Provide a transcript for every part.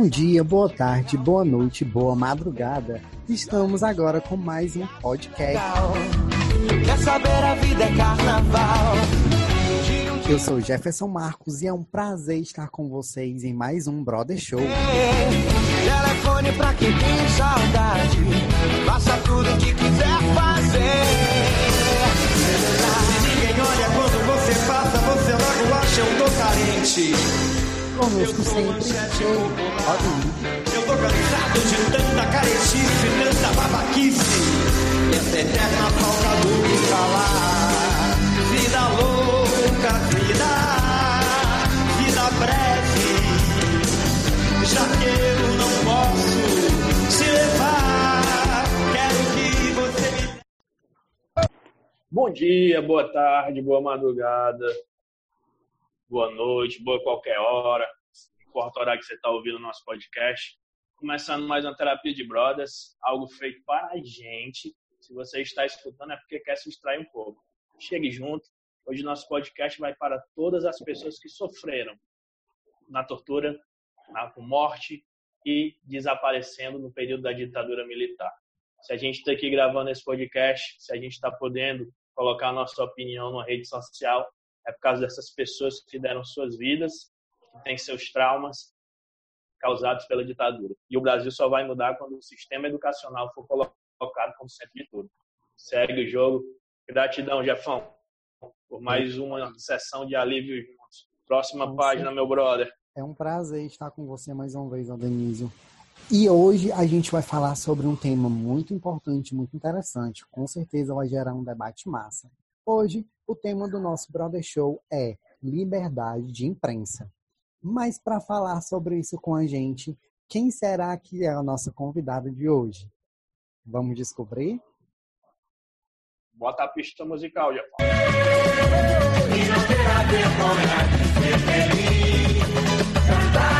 Bom dia, boa tarde, boa noite, boa madrugada. Estamos agora com mais um podcast. Quer saber a vida é carnaval? Eu sou Jefferson Marcos e é um prazer estar com vocês em mais um Brother Show. Telefone pra quem tem saudade. Faça tudo o que quiser fazer. Se ninguém olha quando você passa, você logo acha eu tô carente. Conosco sempre, Eu tô cansado de tanta caretice, tanta babaquice. E essa eterna falta do que falar. Vida louca, vida, vida breve. Já que eu não posso se levar, quero que você me. Bom dia, boa tarde, boa madrugada, boa noite, boa qualquer hora, a hora que você está ouvindo o nosso podcast. Começando mais uma Terapia de Brothers, algo feito para a gente. Se você está escutando é porque quer se distrair um pouco. Chegue junto. Hoje nosso podcast vai para todas as pessoas que sofreram na tortura, na morte e desaparecendo no período da ditadura militar. Se a gente está aqui gravando esse podcast, se a gente está podendo colocar a nossa opinião na rede social, é por causa dessas pessoas que deram suas vidas, que têm seus traumas causados pela ditadura. E o Brasil só vai mudar quando o sistema educacional for colocado como centro de tudo. Segue o jogo. Gratidão, Jefão, por mais uma sessão de alívio juntos. Próxima página, meu brother. É um prazer estar com você mais uma vez, Adenísio. E hoje a gente vai falar sobre um tema muito importante, muito interessante. Com certeza vai gerar um debate massa. Hoje, o tema do nosso Brother Show é liberdade de imprensa. Mas para falar sobre isso com a gente, quem será que é a nossa convidada de hoje? Vamos descobrir? Bota a pista musical, Jefão. Ah,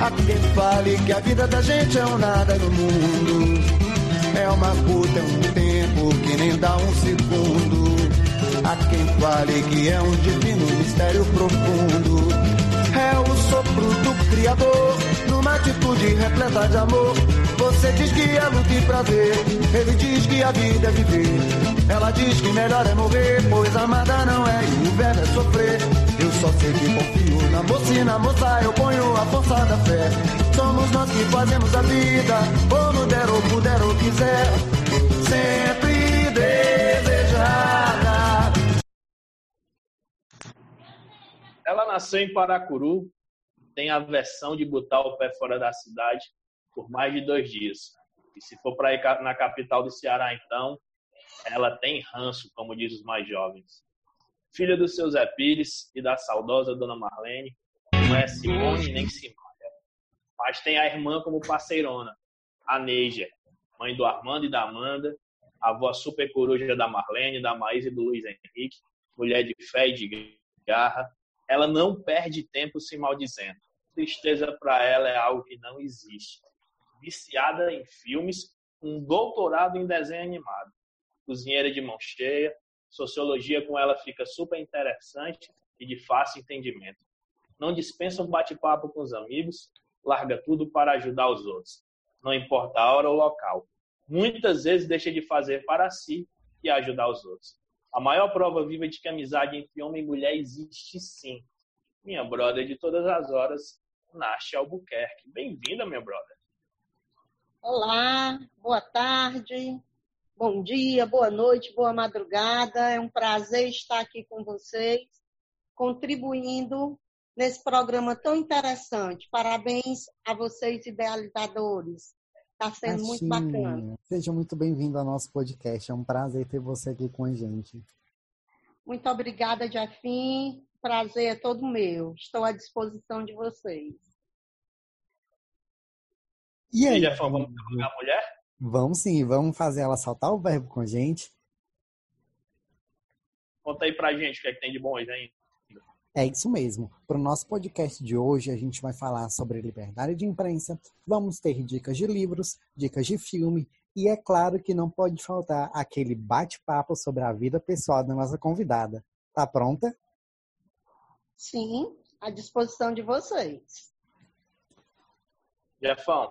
Há quem fale que a vida da gente é um nada no mundo. É uma puta, é um tempo que nem dá um segundo. Há quem fale que é um divino mistério profundo. É o sopro do Criador, numa atitude repleta de amor. Você diz que é luta e prazer, ele diz que a vida é viver. Ela diz que melhor é morrer, pois amada não é e o verbo é sofrer. Eu só sei que confio na na moça eu ponho a força da fé. Somos nós que fazemos a vida, como der ou puder ou quiser. Sempre desejada. Ela nasceu em Paracuru, tem a versão de botar o pé fora da cidade por mais de dois dias. E se for para ir na capital do Ceará, então, ela tem ranço, como diz os mais jovens. Filha do seu Zé Pires e da saudosa Dona Marlene, não é Simone nem Simária. Mas tem a irmã como parceirona, a Neija, mãe do Armando e da Amanda, avó super coruja da Marlene, da Maísa e do Luiz Henrique, mulher de fé e de garra, ela não perde tempo se maldizendo. Tristeza para ela é algo que não existe. Viciada em filmes, um doutorado em desenho animado. Cozinheira de mão cheia, Sociologia com ela fica super interessante e de fácil entendimento. Não dispensa um bate-papo com os amigos, larga tudo para ajudar os outros. Não importa a hora ou local. Muitas vezes deixa de fazer para si e ajudar os outros. A maior prova viva de que amizade entre homem e mulher existe sim. Minha brother de todas as horas, Nasha Albuquerque. Bem-vinda, meu brother. Olá, boa tarde, bom dia, boa noite, boa madrugada. É um prazer estar aqui com vocês, contribuindo nesse programa tão interessante. Parabéns a vocês, idealizadores. Está sendo muito bacana. Seja muito bem-vindo ao nosso podcast. É um prazer ter você aqui com a gente. Muito obrigada, Jafim. Prazer é todo meu. Estou à disposição de vocês. E aí, Jefão, vamos a mulher? Vamos sim, vamos fazer ela saltar o verbo com a gente. Conta aí pra gente o que é que tem de bom hoje ainda. É isso mesmo. Para o nosso podcast de hoje, a gente vai falar sobre liberdade de imprensa, vamos ter dicas de livros, dicas de filme e é claro que não pode faltar aquele bate-papo sobre a vida pessoal da nossa convidada. Tá pronta? Sim, à disposição de vocês. Jefão,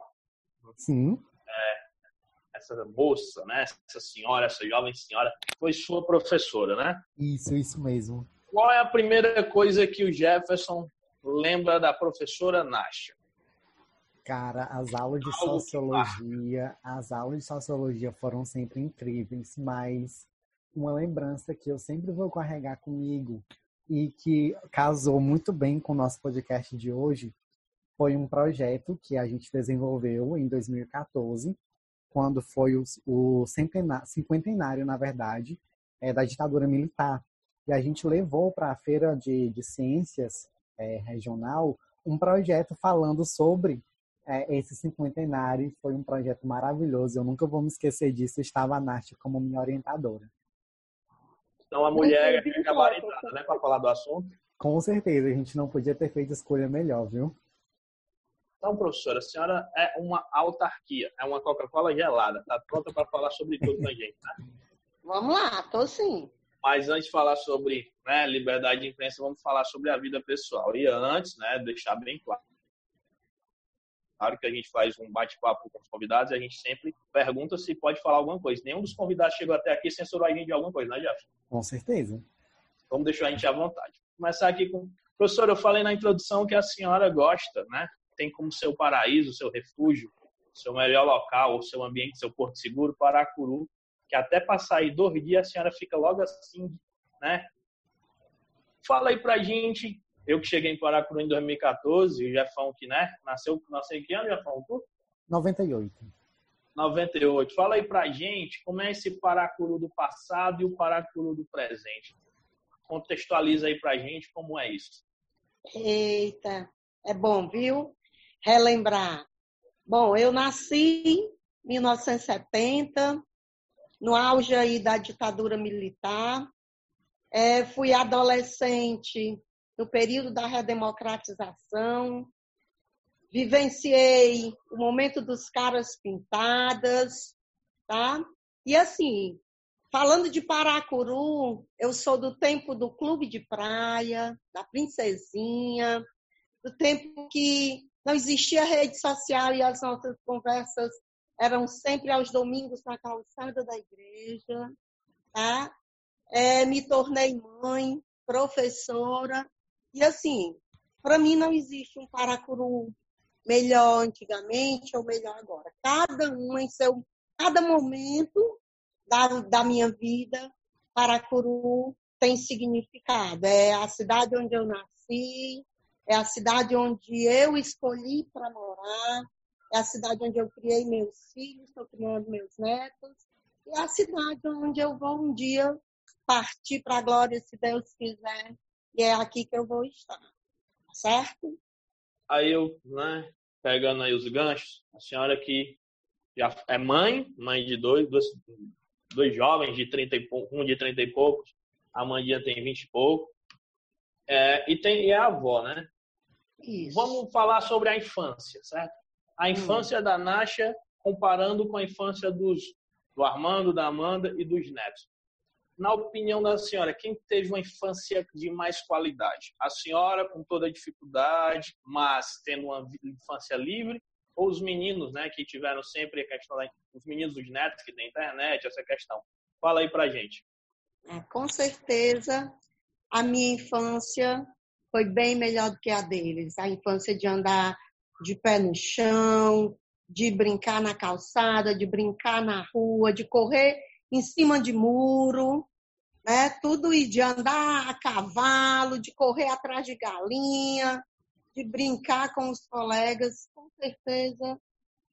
Sim. É, essa moça, né? Essa senhora, essa jovem senhora, foi sua professora, né? Isso, isso mesmo. Qual é a primeira coisa que o Jefferson lembra da professora Nasha? Cara, as aulas de Algo sociologia, as aulas de sociologia foram sempre incríveis, mas uma lembrança que eu sempre vou carregar comigo e que casou muito bem com o nosso podcast de hoje foi um projeto que a gente desenvolveu em 2014, quando foi o, o centenário, cinquentenário, na verdade, é, da ditadura militar. E a gente levou para a Feira de, de Ciências é, Regional um projeto falando sobre é, esse cinquentenário. Foi um projeto maravilhoso. Eu nunca vou me esquecer disso. Estava a Nath como minha orientadora. Então a mulher é gabaritada, né, para falar do assunto. Com certeza, a gente não podia ter feito escolha melhor, viu? Então, professora, a senhora é uma autarquia, é uma Coca-Cola gelada. Está pronta para falar sobre tudo com a gente, né? Vamos lá, tô sim. Mas antes de falar sobre né, liberdade de imprensa, vamos falar sobre a vida pessoal. E antes, né, deixar bem claro. Claro que a gente faz um bate-papo com os convidados e a gente sempre pergunta se pode falar alguma coisa. Nenhum dos convidados chegou até aqui e censurou a gente de alguma coisa, né, Jeff? Com certeza. Vamos deixar a gente à vontade. Vou começar aqui com. Professor, eu falei na introdução que a senhora gosta, né? Tem como seu paraíso, seu refúgio, seu melhor local, o seu ambiente, seu porto seguro, Paracuru, que até passar aí dois dias a senhora fica logo assim, né? Fala aí pra gente, eu que cheguei em Paracuru em 2014, o Jefão que, né, nasceu, nasceu em que ano, Jefão? Tu? 98. 98. Fala aí pra gente como é esse Paracuru do passado e o Paracuru do presente. Contextualiza aí pra gente como é isso. Eita, é bom, viu? Relembrar. Bom, eu nasci em 1970, no auge aí da ditadura militar. É, fui adolescente no período da redemocratização. Vivenciei o momento dos caras pintadas, tá? E assim, falando de Paracuru, eu sou do tempo do clube de praia, da princesinha, do tempo que não existia rede social e as nossas conversas eram sempre aos domingos na calçada da igreja. Tá? É, me tornei mãe, professora. E assim, para mim não existe um Paracuru melhor antigamente ou melhor agora. Cada um em seu, cada momento da, da minha vida, Paracuru tem significado. É a cidade onde eu nasci, é a cidade onde eu escolhi para morar, é a cidade onde eu criei meus filhos, estou criando meus netos, e é a cidade onde eu vou um dia partir para a glória, se Deus quiser, e é aqui que eu vou estar, certo? Aí eu, né, pegando aí os ganchos, a senhora que já é mãe, mãe de dois, dois, dois jovens de 30 e pouco, um de 30 e poucos, a mãe tem 20 e pouco, é, e tem e é avó, né? Isso. Vamos falar sobre a infância, certo? A hum. infância hum. da Nasha comparando com a infância dos, do Armando, da Amanda e dos netos. na opinião da senhora, quem teve uma infância de mais qualidade? A senhora com toda a dificuldade, mas tendo uma infância livre, ou os meninos, né, que tiveram sempre a questão da, os meninos dos netos que têm internet, essa questão. Fala aí pra gente. É, com certeza, a minha infância foi bem melhor do que a deles. A infância de andar de pé no chão, de brincar na calçada, de brincar na rua, de correr em cima de muro, né? Tudo e de andar a cavalo, de correr atrás de galinha, de brincar com os colegas. Com certeza,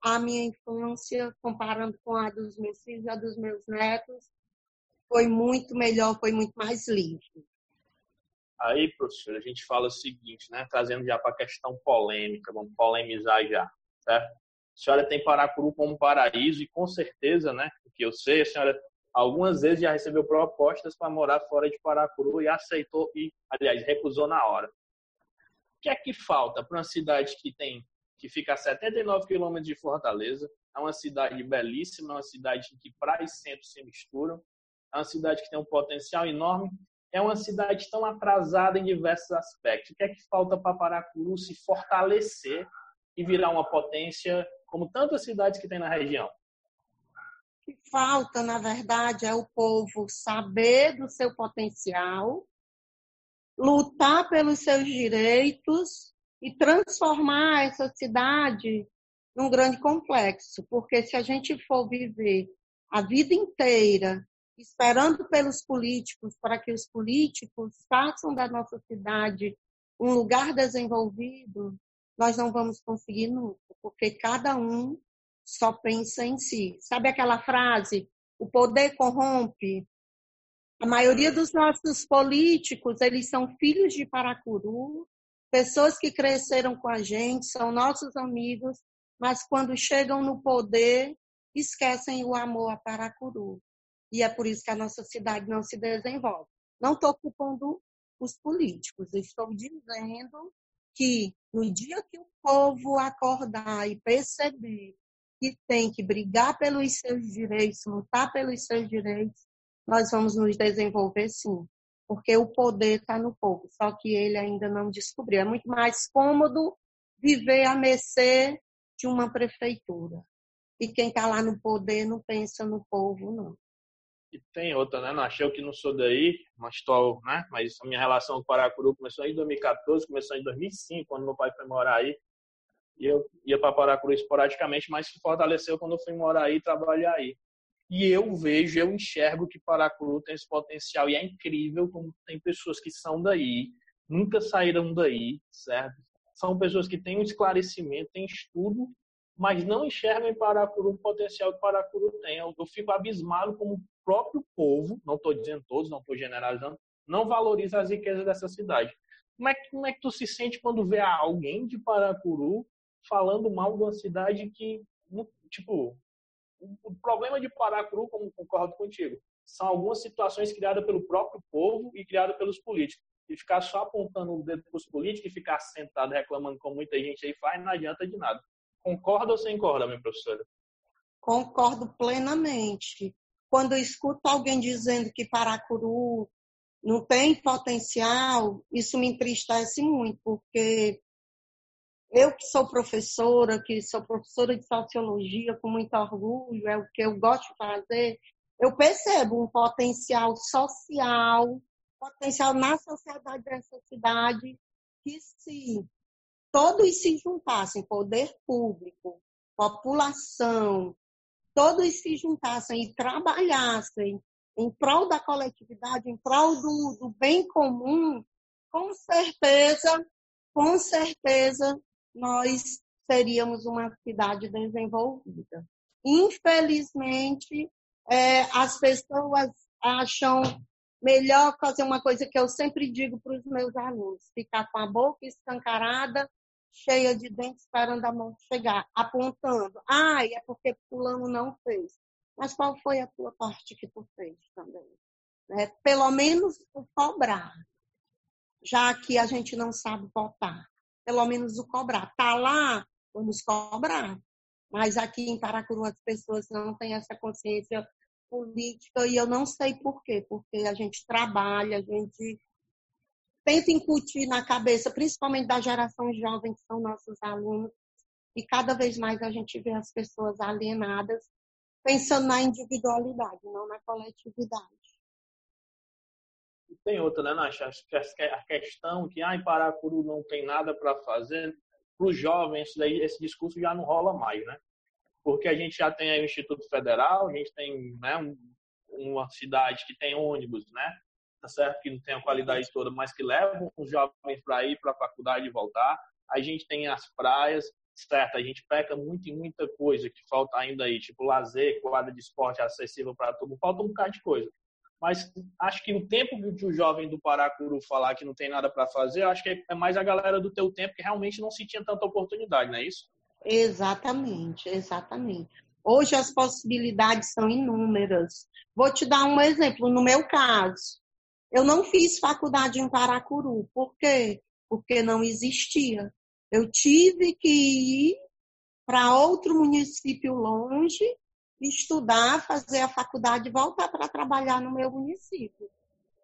a minha infância, comparando com a dos meus filhos e a dos meus netos, foi muito melhor, foi muito mais livre. Aí, professor, a gente fala o seguinte, né? Trazendo já para a questão polêmica, vamos polemizar já, certo? A senhora tem Paracuru como paraíso e com certeza, né? Porque eu sei, a senhora algumas vezes já recebeu propostas para morar fora de Paracuru e aceitou e, aliás, recusou na hora. O que é que falta para uma cidade que tem que fica a 79 quilômetros de Fortaleza, é uma cidade belíssima, é uma cidade em que praia e centro se misturam, é uma cidade que tem um potencial enorme, é uma cidade tão atrasada em diversos aspectos. O que é que falta para Paracuru se fortalecer e virar uma potência como tantas cidades que tem na região? O que falta, na verdade, é o povo saber do seu potencial, lutar pelos seus direitos e transformar essa cidade num grande complexo. Porque se a gente for viver a vida inteira esperando pelos políticos para que os políticos façam da nossa cidade um lugar desenvolvido, nós não vamos conseguir nunca, porque cada um só pensa em si. Sabe aquela frase? O poder corrompe. A maioria dos nossos políticos, eles são filhos de Paracuru, pessoas que cresceram com a gente, são nossos amigos, mas quando chegam no poder, esquecem o amor a Paracuru. E é por isso que a nossa cidade não se desenvolve. Não estou culpando os políticos, estou dizendo que no dia que o povo acordar e perceber que tem que brigar pelos seus direitos, lutar pelos seus direitos, nós vamos nos desenvolver sim. Porque o poder está no povo, só que ele ainda não descobriu. É muito mais cômodo viver a mercê de uma prefeitura. E quem está lá no poder não pensa no povo, não. E tem outra, né? Não achei que não sou daí, mas estou, né? Mas a minha relação com o Paracuru começou em 2014, começou em 2005, quando meu pai foi morar aí. E eu ia para Paracuru esporadicamente, mas se fortaleceu quando eu fui morar aí e trabalhar aí. E eu vejo, eu enxergo que Paracuru tem esse potencial e é incrível como tem pessoas que são daí, nunca saíram daí, certo? São pessoas que têm um esclarecimento, têm estudo mas não enxergam em Paracuru o potencial que Paracuru tem. Eu, eu fico abismado como próprio povo, não estou dizendo todos, não estou generalizando, não valoriza as riquezas dessa cidade. Como é, que, como é que tu se sente quando vê alguém de Paracuru falando mal de uma cidade que, tipo, o problema de Paracuru, como concordo contigo, são algumas situações criadas pelo próprio povo e criadas pelos políticos. E ficar só apontando o dedo para os políticos e ficar sentado reclamando como muita gente aí faz, não adianta de nada. Concorda ou sem concorda, minha professora? Concordo plenamente. Quando eu escuto alguém dizendo que Paracuru não tem potencial, isso me entristece muito, porque eu que sou professora, que sou professora de sociologia com muito orgulho, é o que eu gosto de fazer, eu percebo um potencial social, potencial na sociedade dessa cidade, que se todos se juntassem, poder público, população, todos se juntassem e trabalhassem em prol da coletividade, em prol do, do bem comum, com certeza, com certeza, nós seríamos uma cidade desenvolvida. Infelizmente, é, as pessoas acham melhor fazer uma coisa que eu sempre digo para os meus alunos: ficar com a boca escancarada cheia de dentes esperando a mão chegar, apontando. Ai, ah, é porque fulano não fez. Mas qual foi a tua parte que tu fez também? É, pelo menos o cobrar. Já que a gente não sabe votar. Pelo menos o cobrar. Tá lá, vamos cobrar. Mas aqui em Paracuru as pessoas não têm essa consciência política e eu não sei por quê, porque a gente trabalha, a gente tenta incutir na cabeça, principalmente da geração jovem, que são nossos alunos, e cada vez mais a gente vê as pessoas alienadas, pensando na individualidade, não na coletividade. Tem outra, né, Nath? A questão que ah, em Paracuru não tem nada para fazer, para os jovens, esse discurso já não rola mais, né? Porque a gente já tem aí o Instituto Federal, a gente tem né, um, uma cidade que tem ônibus, né? Tá certo que não tem a qualidade toda, mas que levam os jovens para ir para a faculdade e voltar. A gente tem as praias, certo? A gente peca muito em muita coisa que falta ainda aí, tipo lazer, quadra de esporte acessível para todo mundo, falta um bocado de coisa. Mas acho que o tempo que o jovem do Paracuru falar que não tem nada para fazer, acho que é mais a galera do teu tempo que realmente não se tinha tanta oportunidade, não é isso? Exatamente, exatamente. Hoje as possibilidades são inúmeras. Vou te dar um exemplo. No meu caso, eu não fiz faculdade em Paracuru. Por quê? Porque não existia. Eu tive que ir para outro município longe, estudar, fazer a faculdade e voltar para trabalhar no meu município.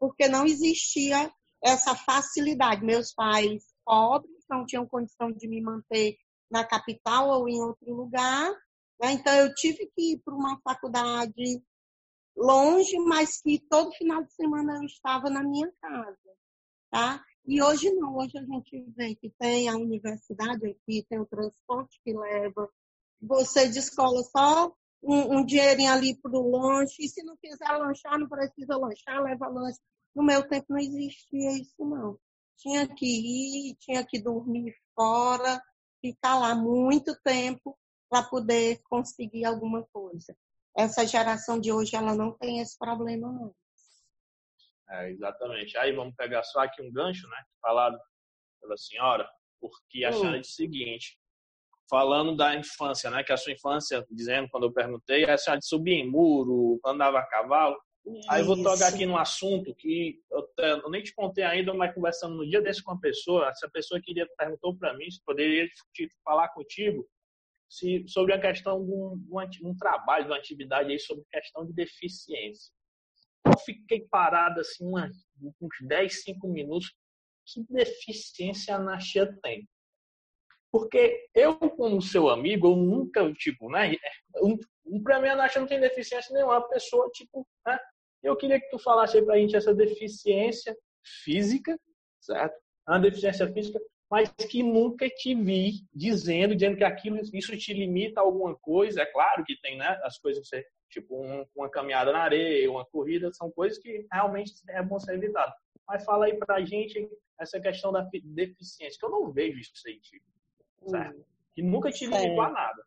Porque não existia essa facilidade. Meus pais pobres não tinham condição de me manter na capital ou em outro lugar. Né? Então, eu tive que ir para uma faculdade longe, mas que todo final de semana eu estava na minha casa. Tá? E hoje não, hoje a gente vê que tem a universidade aqui, tem o transporte que leva. Você de escola só um, um dinheirinho ali para o lanche, e se não quiser lanchar, não precisa lanchar, leva lanche. No meu tempo não existia isso, não. Tinha que ir, tinha que dormir fora, ficar lá muito tempo para poder conseguir alguma coisa. Essa geração de hoje, ela não tem esse problema, não. É, exatamente. Aí vamos pegar só aqui um gancho, né? Falado pela senhora, porque a senhora disse o seguinte, falando da infância, né? Que a sua infância, dizendo quando eu perguntei, a senhora subia em muro, andava a cavalo. Isso. Aí vou tocar aqui num assunto que eu, eu, nem te contei ainda, mas conversando no dia desse com uma pessoa, essa pessoa queria perguntou para mim se poderia falar contigo se, sobre a questão de um, um, um trabalho, de uma atividade aí sobre questão de deficiência. Eu fiquei parado assim uma, uns 10, 5 minutos. Que deficiência a Naxia tem? Porque eu, como seu amigo, eu nunca, tipo, né? Um, um, pra mim, a Naxia não tem deficiência nenhuma. A pessoa, tipo, né? Eu queria que tu falasse aí pra gente essa deficiência física, certo? Uma deficiência física, mas que nunca te vi dizendo, dizendo que aquilo, isso te limita a alguma coisa. É claro que tem, né? As coisas você tipo um, uma caminhada na areia, uma corrida, são coisas que realmente é bom ser evitado. Mas fala aí pra gente essa questão da deficiência, que eu não vejo isso aí, tipo, certo? Que nunca te limitou a nada.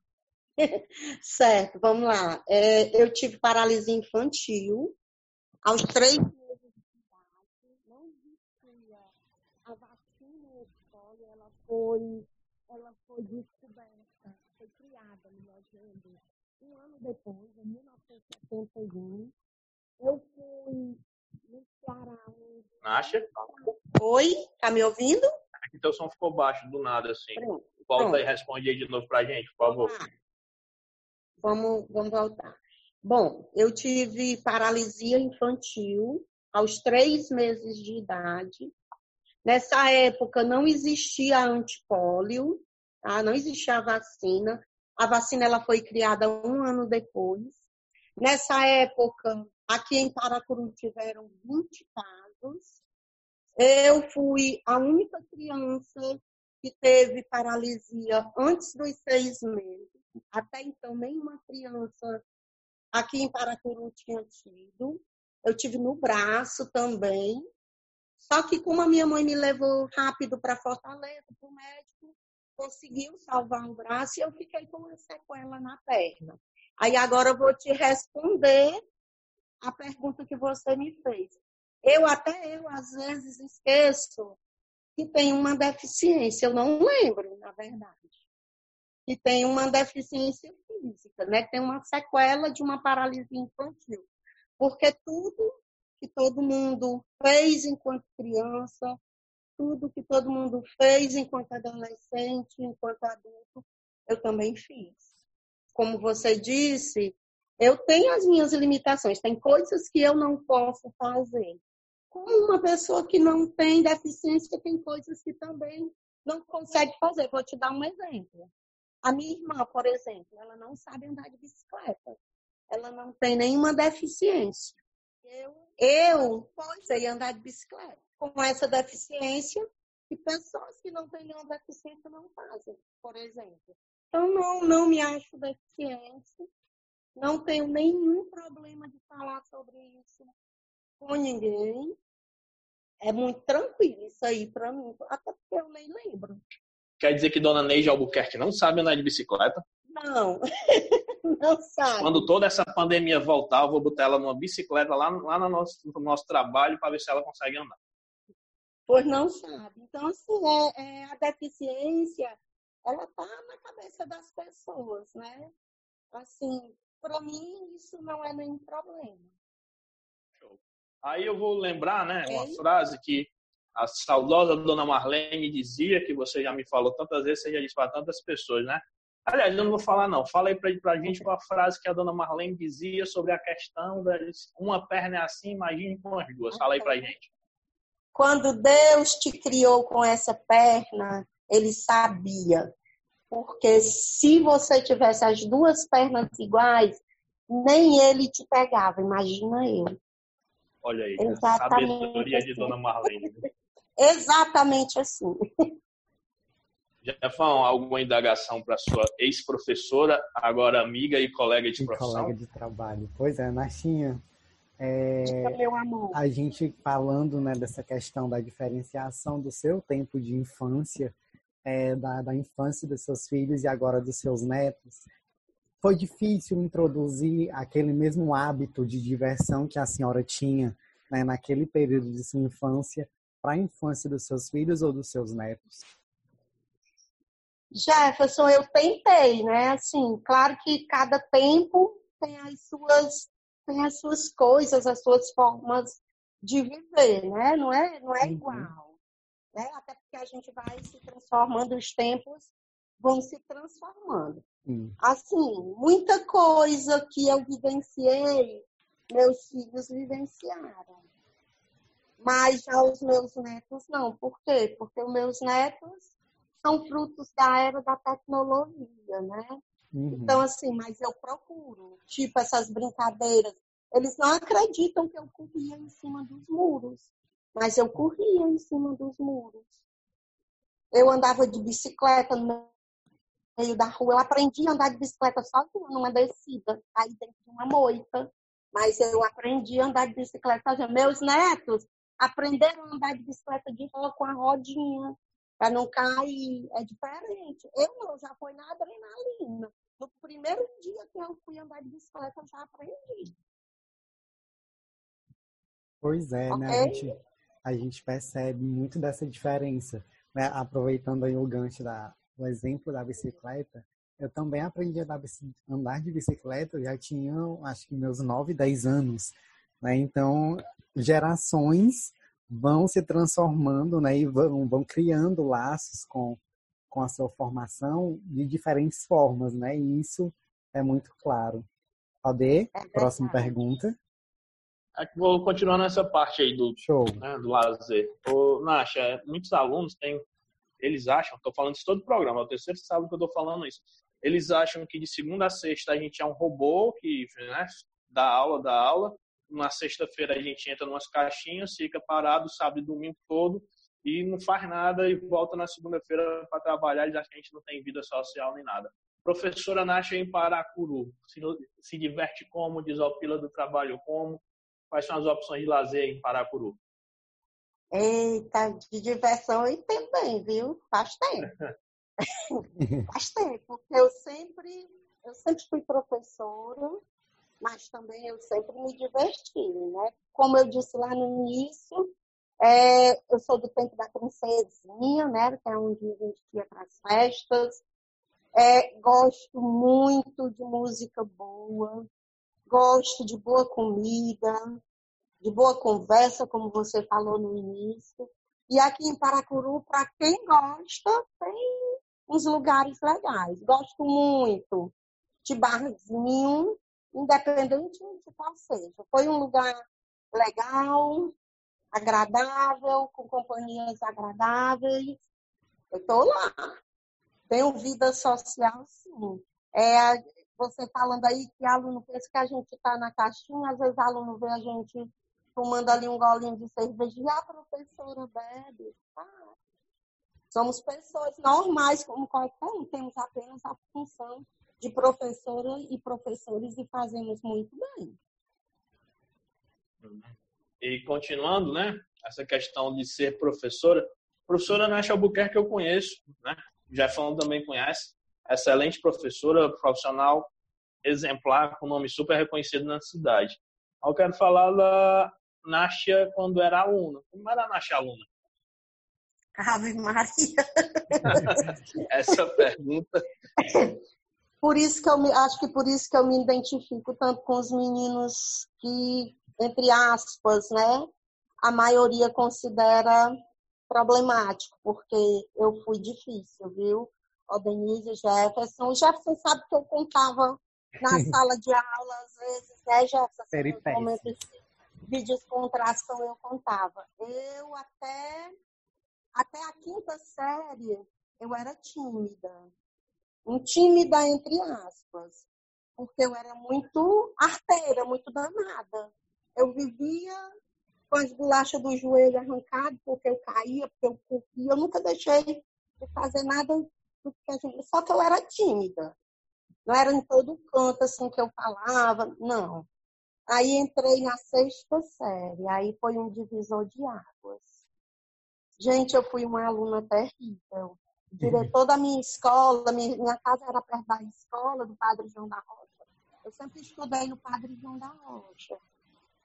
certo, vamos lá. É, eu tive paralisia infantil aos três meses de idade, não existia a vacina polio, ela foi, ela foi descoberta, foi criada, melhor dizendo, um ano depois, em 1971, eu fui no Ceará. Acha? Oi, tá me ouvindo? Aqui teu som ficou baixo do nada, assim. Pronto. Volta Pronto. e responde aí de novo pra gente, por favor. Ah, vamos, vamos voltar. Bom, eu tive paralisia infantil aos três meses de idade. Nessa época não existia antipólio, tá? não existia vacina. A vacina ela foi criada um ano depois. Nessa época, aqui em Paracuru tiveram 20 casos. Eu fui a única criança que teve paralisia antes dos seis meses. Até então, nenhuma criança aqui em Paracuru tinha tido. Eu tive no braço também. Só que como a minha mãe me levou rápido para Fortaleza, para o médico, conseguiu salvar o braço e eu fiquei com uma sequela na perna. Aí agora eu vou te responder a pergunta que você me fez. Eu até eu às vezes esqueço que tem uma deficiência, eu não lembro, na verdade. Que tem uma deficiência física, né? Que tem uma sequela de uma paralisia infantil. Porque tudo que todo mundo fez enquanto criança, tudo que todo mundo fez enquanto adolescente, enquanto adulto, eu também fiz. Como você disse, eu tenho as minhas limitações, tem coisas que eu não posso fazer. Como uma pessoa que não tem deficiência, tem coisas que também não consegue fazer. Vou te dar um exemplo. A minha irmã, por exemplo, ela não sabe andar de bicicleta. Ela não tem nenhuma deficiência. Eu, eu sei andar de bicicleta. Com essa deficiência, e pessoas que não têm nenhuma deficiência não fazem, por exemplo. Então, não, não me acho deficiente. Não tenho nenhum problema de falar sobre isso com ninguém. É muito tranquilo isso aí para mim, até porque eu nem lembro. Quer dizer que Dona Neide Albuquerque não sabe andar de bicicleta? Não, não sabe. Quando toda essa pandemia voltar, eu vou botar ela numa bicicleta lá, lá no, nosso, no nosso trabalho para ver se ela consegue andar. Pois não sabe. Então, assim, é, é a deficiência, ela tá na cabeça das pessoas, né? Assim, para mim, isso não é nenhum problema. Aí eu vou lembrar, né, uma é. frase que a saudosa dona Marlene dizia, que você já me falou tantas vezes, você já disse para tantas pessoas, né? Aliás, eu não vou falar não. Fala aí para a gente com a frase que a dona Marlene dizia sobre a questão da uma perna é assim, imagine com as duas. Fala aí para a gente. Quando Deus te criou com essa perna, Ele sabia. Porque se você tivesse as duas pernas iguais, nem Ele te pegava. Imagina eu. Olha aí, Exatamente sabedoria assim. de Dona Marlene. Exatamente assim. Jefão, alguma indagação para sua ex-professora, agora amiga e colega de profissão? Colega de trabalho. Pois é, Nachinha. É, meu amor. A gente falando né, dessa questão da diferenciação do seu tempo de infância, é, da, da infância dos seus filhos e agora dos seus netos, foi difícil introduzir aquele mesmo hábito de diversão que a senhora tinha né, naquele período de sua infância para a infância dos seus filhos ou dos seus netos? Jefferson, eu tentei, né? Assim, claro que cada tempo tem as suas tem as suas coisas, as suas formas de viver, né? Não é, não é uhum. igual, né? Até porque a gente vai se transformando, os tempos vão se transformando. Assim, muita coisa que eu vivenciei, meus filhos vivenciaram. Mas já os meus netos não. Por quê? Porque os meus netos são frutos da era da tecnologia, né? Uhum. Então, assim, mas eu procuro, tipo, essas brincadeiras. Eles não acreditam que eu corria em cima dos muros, mas eu corria em cima dos muros. Eu andava de bicicleta no meio da rua. Eu aprendi a andar de bicicleta sozinha numa descida, aí dentro de uma moita. Mas eu aprendi a andar de bicicleta sozinha. Meus netos aprenderam a andar de bicicleta de roda com a rodinha, para não cair. É diferente. Eu não, já foi na adrenalina. No primeiro dia que eu fui andar de bicicleta, eu já aprendi. Pois é, okay? né? A gente, a gente percebe muito dessa diferença. Né? Aproveitando aí o gancho da, o exemplo da bicicleta, eu também aprendi a andar de bicicleta, eu já tinha, acho que meus 9, 10 anos. Né? Então, gerações vão se transformando né? e vão, vão criando laços com, com a sua formação de diferentes formas, né? E isso é muito claro. Ode, é próxima pergunta. Vou continuar nessa parte aí do, Show. Né, do lazer. Ô, Nasha, muitos alunos têm eles acham, estou falando isso todo o programa, o terceiro sábado que eu estou falando isso. Eles acham que de segunda a sexta a gente é um robô que né, dá aula, dá aula. Na sexta-feira a gente entra umas caixinhas, fica parado sábado e domingo todo e não faz nada e volta na segunda-feira para trabalhar. Acham que a gente não tem vida social nem nada. Professora Nasha em Paracuru, se, se diverte como, desopila do trabalho como? Quais são as opções de lazer em Paracuru? Eita, de diversão e também, viu? Faz tempo. Faz tempo, porque eu sempre, eu sempre fui professora, mas também eu sempre me diverti, né? Como eu disse lá no início, é, eu sou do tempo da princesinha, né? Que é onde a gente ia para as festas. É, gosto muito de música boa, gosto de boa comida, de boa conversa, como você falou no início. E aqui em Paracuru, para quem gosta, tem uns lugares legais. Gosto muito de barzinho, independente de qual seja. Foi um lugar legal, agradável, com companhias agradáveis. Eu estou lá. Tenho vida social, sim. É, você falando aí que aluno pensa que a gente está na caixinha, às vezes aluno vê a gente tomando ali um golinho de cerveja e a professora bebe. Ah, somos pessoas normais, como qualquer um, temos apenas a função de professora e professores e fazemos muito bem. E continuando, né, essa questão de ser professora, professora Nath Albuquerque eu conheço, né, já falando também conhece, excelente professora, profissional exemplar, com nome super reconhecido na cidade. Eu quero falar da Náshia quando era aluna. Como era a Náshia aluna? Ave Maria. Essa pergunta. Por isso que eu me, acho que por isso que eu me identifico tanto com os meninos que, entre aspas, né, a maioria considera problemático, porque eu fui difícil, viu? O Denise, Jefferson. O Jefferson sabe que eu contava na sala de aula, às vezes, né, Jefferson? Momentos de descontração eu contava. Eu até, até a quinta série, eu era tímida. Um tímida, entre aspas. Porque eu era muito arteira, muito danada. Eu vivia com as bolachas do joelho arrancado, porque eu caía, porque eu corria. Eu nunca deixei de fazer nada só que eu era tímida. Não era em todo canto assim que eu falava, não. Aí entrei na sexta série, aí foi um divisor de águas. Gente, eu fui uma aluna terrível. Diretor da minha escola, minha, casa era perto da escola do Padre João da Rocha. Eu sempre estudei no Padre João da Rocha.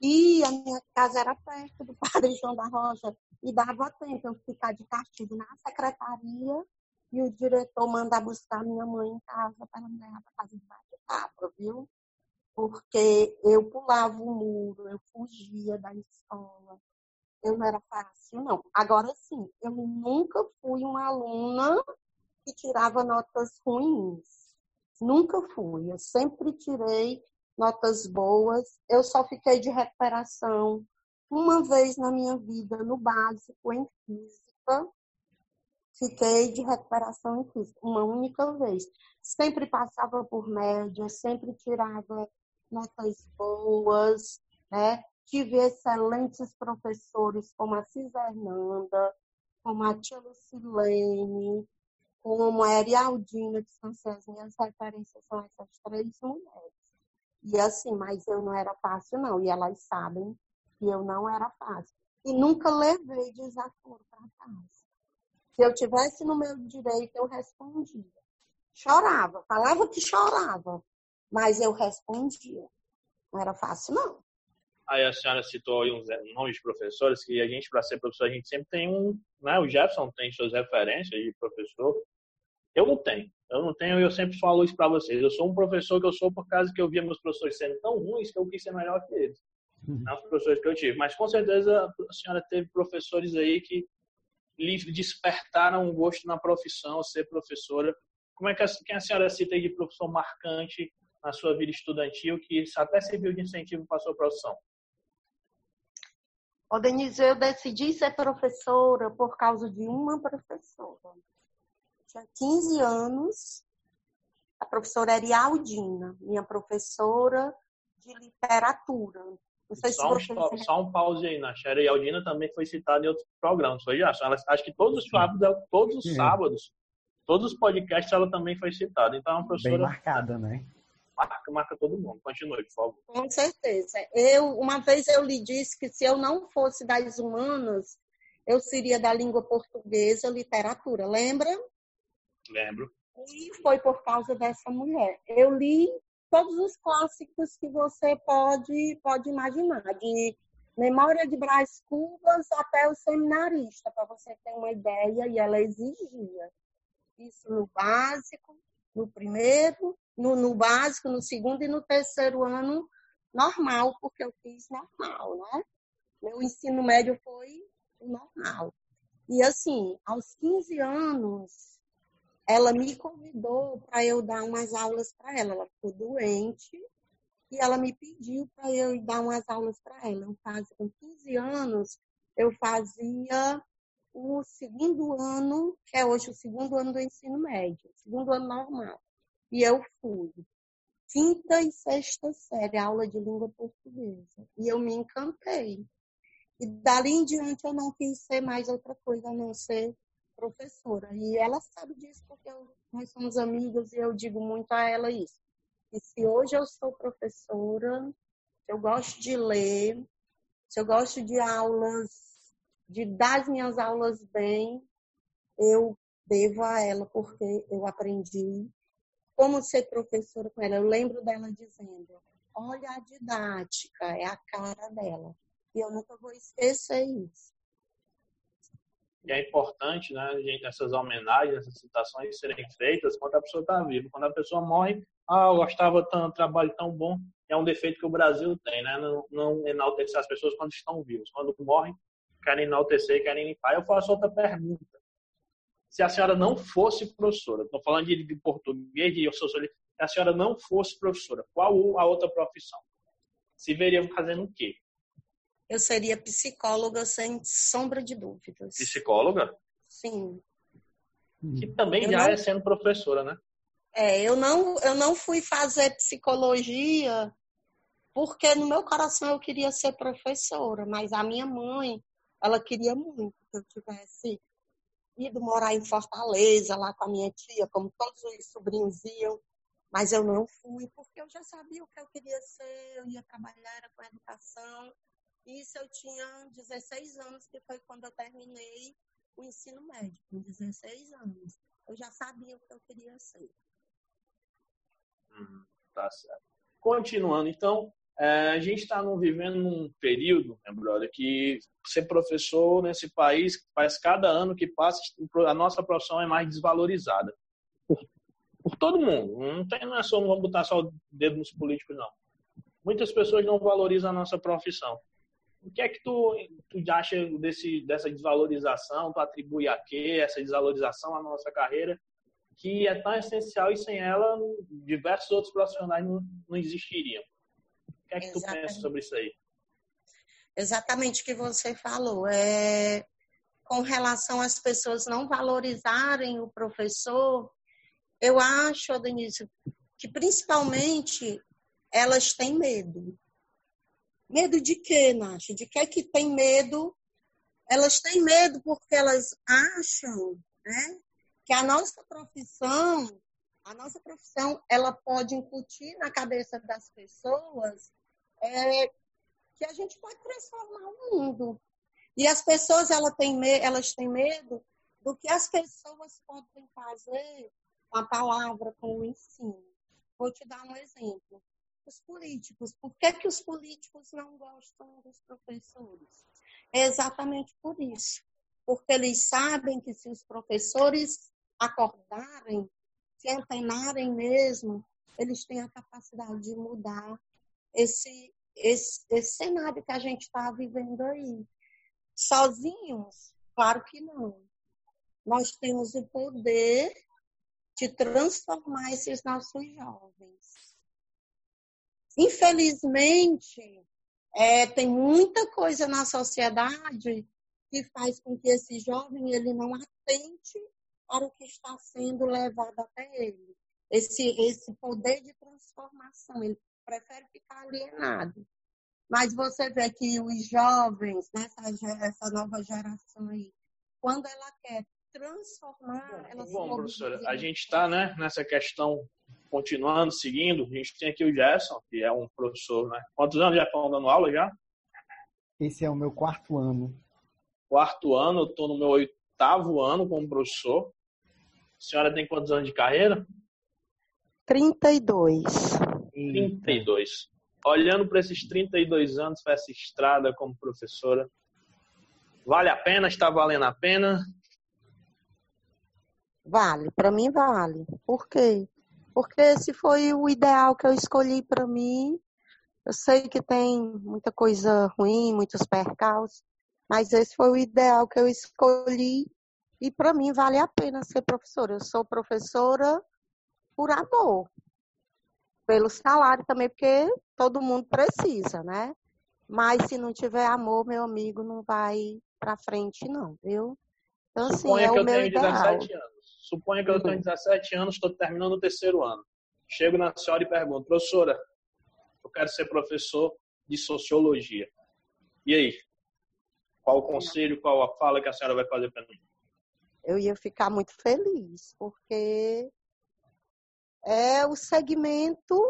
E a minha casa era perto do Padre João da Rocha. E dava tempo eu ficar de castigo na secretaria e o diretor manda buscar minha mãe em casa para me levar para casa de bate-papo, viu? Porque eu pulava o muro, eu fugia da escola. Eu não era fácil, não. Agora sim, eu nunca fui uma aluna que tirava notas ruins. Nunca fui. Eu sempre tirei notas boas. Eu só fiquei de recuperação uma vez na minha vida, no básico, em física, fiquei de recuperação em física, uma única vez. Sempre passava por média, sempre tirava notas boas, né? Tive excelentes professores como a Cisa Hernanda, como a Tia Lucilene, como a Arialdina, que são as minhas referências, são essas três mulheres. E assim, mas eu não era fácil, não. E elas sabem que eu não era fácil. E nunca levei desaforo para casa. Se eu tivesse no meu direito, eu respondia. Chorava, falava que chorava, mas eu respondia. Não era fácil, não. Aí a senhora citou aí uns nomes de professores que a gente, para ser professor, a gente sempre tem um, né? O Jefferson tem suas referências de professor. Eu não tenho. Eu não tenho e eu sempre falo isso para vocês. Eu sou um professor que eu sou por causa que eu via meus professores sendo tão ruins que eu quis ser melhor que eles. Uhum. Não os professores que eu tive. Mas com certeza a senhora teve professores aí que lhe despertaram um gosto na profissão, ser professora. Como é que a, quem a senhora cita aí de professor marcante na sua vida estudantil que até serviu de incentivo para a sua profissão? Ô, Denise, eu decidi ser professora por causa de uma professora. Tinha 15 anos, a professora era Aldina, minha professora de literatura. Não sei só, se um, só um pause aí, na Sherry e Aldina também foi citada em outros programas, foi já? Acho que todos os sábados, todos os sábados, todos os podcasts ela também foi citada. Então é uma professora. Bem marcada, né? Marca, marca todo mundo. Continue, por favor. Com certeza. Eu, uma vez eu lhe disse que se eu não fosse das humanas, eu seria da língua portuguesa, literatura. Lembra? Lembro. E foi por causa dessa mulher. Eu li todos os clássicos que você pode, pode imaginar, de Memória de Brás Cubas até o Seminarista, para você ter uma ideia, e ela exigia isso no básico, no primeiro, no, no básico, no segundo e no terceiro ano normal, porque eu fiz normal, né? Meu ensino médio foi normal. E assim, aos 15 anos, ela me convidou para eu dar umas aulas para ela. Ela ficou doente e ela me pediu para eu dar umas aulas para ela. Eu fazia, com 15 anos, eu fazia o segundo ano, que é hoje o segundo ano do ensino médio, segundo ano normal. E eu fui quinta e sexta série, aula de língua portuguesa. E eu me encantei. E dali em diante eu não quis ser mais outra coisa a não ser professora. E ela sabe disso porque eu, nós somos amigos e eu digo muito a ela isso. E se hoje eu sou professora, eu gosto de ler, se eu gosto de aulas, de dar as minhas aulas bem, eu devo a ela porque eu aprendi como ser professora com ela. Eu lembro dela dizendo: olha a didática, é a cara dela. E eu nunca vou esquecer isso. E é importante, né, gente, essas homenagens, essas citações serem feitas quando a pessoa está viva. Quando a pessoa morre, ah, eu gostava tanto, trabalho tão bom. É um defeito que o Brasil tem, né? Não, não enaltecer as pessoas quando estão vivas. Quando morrem, querem enaltecer, querem limpar. Eu faço outra pergunta se a senhora não fosse professora, estou falando de, de português, de sociologia, se a senhora não fosse professora, qual a outra profissão? Se veria fazendo o quê? Eu seria psicóloga sem sombra de dúvidas. Psicóloga? Sim. Que também eu já não... é sendo professora, né? É, eu não, eu não fui fazer psicologia porque no meu coração eu queria ser professora, mas a minha mãe, ela queria muito que eu tivesse ido morar em Fortaleza, lá com a minha tia, como todos os sobrinhos iam, mas eu não fui, porque eu já sabia o que eu queria ser, eu ia trabalhar com educação. Isso eu tinha 16 anos, que foi quando eu terminei o ensino médio, com 16 anos. Eu já sabia o que eu queria ser. Hum, tá certo. Continuando, então, a gente está vivendo num período, né, brother, que ser professor nesse país, faz cada ano que passa, a nossa profissão é mais desvalorizada. Por, por todo mundo. Não, tem, não é só, não vamos botar só o dedo nos políticos, não. Muitas pessoas não valorizam a nossa profissão. O que é que tu, tu acha desse, dessa desvalorização? Tu atribui a quê essa desvalorização à nossa carreira, que é tão essencial e sem ela diversos outros profissionais não, não existiriam? O que é que Exatamente. tu pensa sobre isso aí? Exatamente o que você falou. É, com relação às pessoas não valorizarem o professor, eu acho, Denise, que principalmente elas têm medo. Medo de quê, Nath? De que é que tem medo? Elas têm medo porque elas acham né, que a nossa profissão, a nossa profissão, ela pode incutir na cabeça das pessoas é, que a gente pode transformar o mundo. E as pessoas elas têm, elas têm medo do que as pessoas podem fazer com a palavra, com o ensino. Vou te dar um exemplo. Os políticos. Por que, que os políticos não gostam dos professores? É exatamente por isso. Porque eles sabem que se os professores acordarem, se antenarem mesmo, eles têm a capacidade de mudar esse, esse, esse cenário que a gente está vivendo aí. Sozinhos? Claro que não. Nós temos o poder de transformar esses nossos jovens. Infelizmente, é, tem muita coisa na sociedade que faz com que esse jovem ele não atente para o que está sendo levado até ele. Esse, esse poder de transformação. Ele prefere ficar alienado. Mas você vê que os jovens, nessa essa nova geração aí, quando ela quer transformar, ela Bom, professora, a gente está né, nessa questão continuando, seguindo. A gente tem aqui o Gerson, que é um professor, né? Quantos anos já estão dando aula já? Esse é o meu quarto ano. Quarto ano, eu estou no meu oitavo ano como professor. A senhora tem quantos anos de carreira? 32. 32. Olhando para esses 32 anos, para essa estrada como professora, vale a pena? Está valendo a pena? Vale, para mim vale. Por quê? Porque esse foi o ideal que eu escolhi para mim. Eu sei que tem muita coisa ruim, muitos percalços, mas esse foi o ideal que eu escolhi e para mim vale a pena ser professora. Eu sou professora por amor. pelo salário também, porque todo mundo precisa, né? Mas se não tiver amor, meu amigo, não vai para frente, não, viu? Então, assim, Suponha é que eu tenho ideal. 17 anos. Suponha que eu tenho 17 anos, estou terminando o terceiro ano. Chego na senhora e pergunto, professora, eu quero ser professor de sociologia. E aí? Qual o conselho, qual a fala que a senhora vai fazer para mim? Eu ia ficar muito feliz, porque é o segmento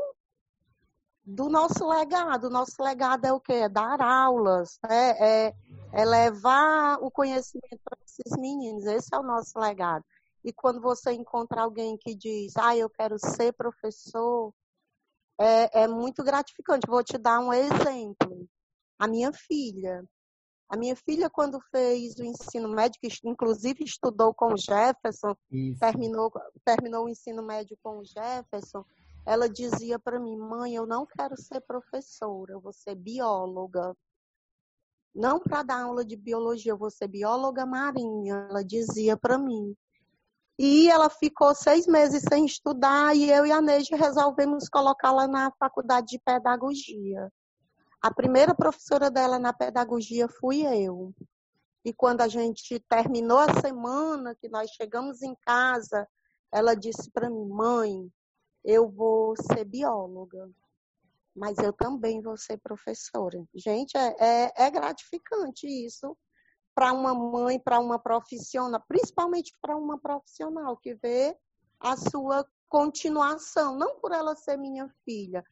do nosso legado. O nosso legado é o quê? É dar aulas, é, é, é levar o conhecimento para esses meninos. Esse é o nosso legado. E quando você encontra alguém que diz, ah, eu quero ser professor, é, é muito gratificante. Vou te dar um exemplo. A minha filha. A minha filha, quando fez o ensino médio, que inclusive estudou com o Jefferson, terminou, terminou o ensino médio com o Jefferson, ela dizia para mim, mãe, eu não quero ser professora, eu vou ser bióloga. Não para dar aula de biologia, eu vou ser bióloga marinha, ela dizia para mim. E ela ficou seis meses sem estudar e eu e a Neide resolvemos colocá-la na faculdade de pedagogia. A primeira professora dela na pedagogia fui eu. E quando a gente terminou a semana, que nós chegamos em casa, ela disse para mim, mãe, eu vou ser bióloga, mas eu também vou ser professora. Gente, é, é, é gratificante isso para uma mãe, para uma profissional, principalmente para uma profissional que vê a sua continuação, não por ela ser minha filha,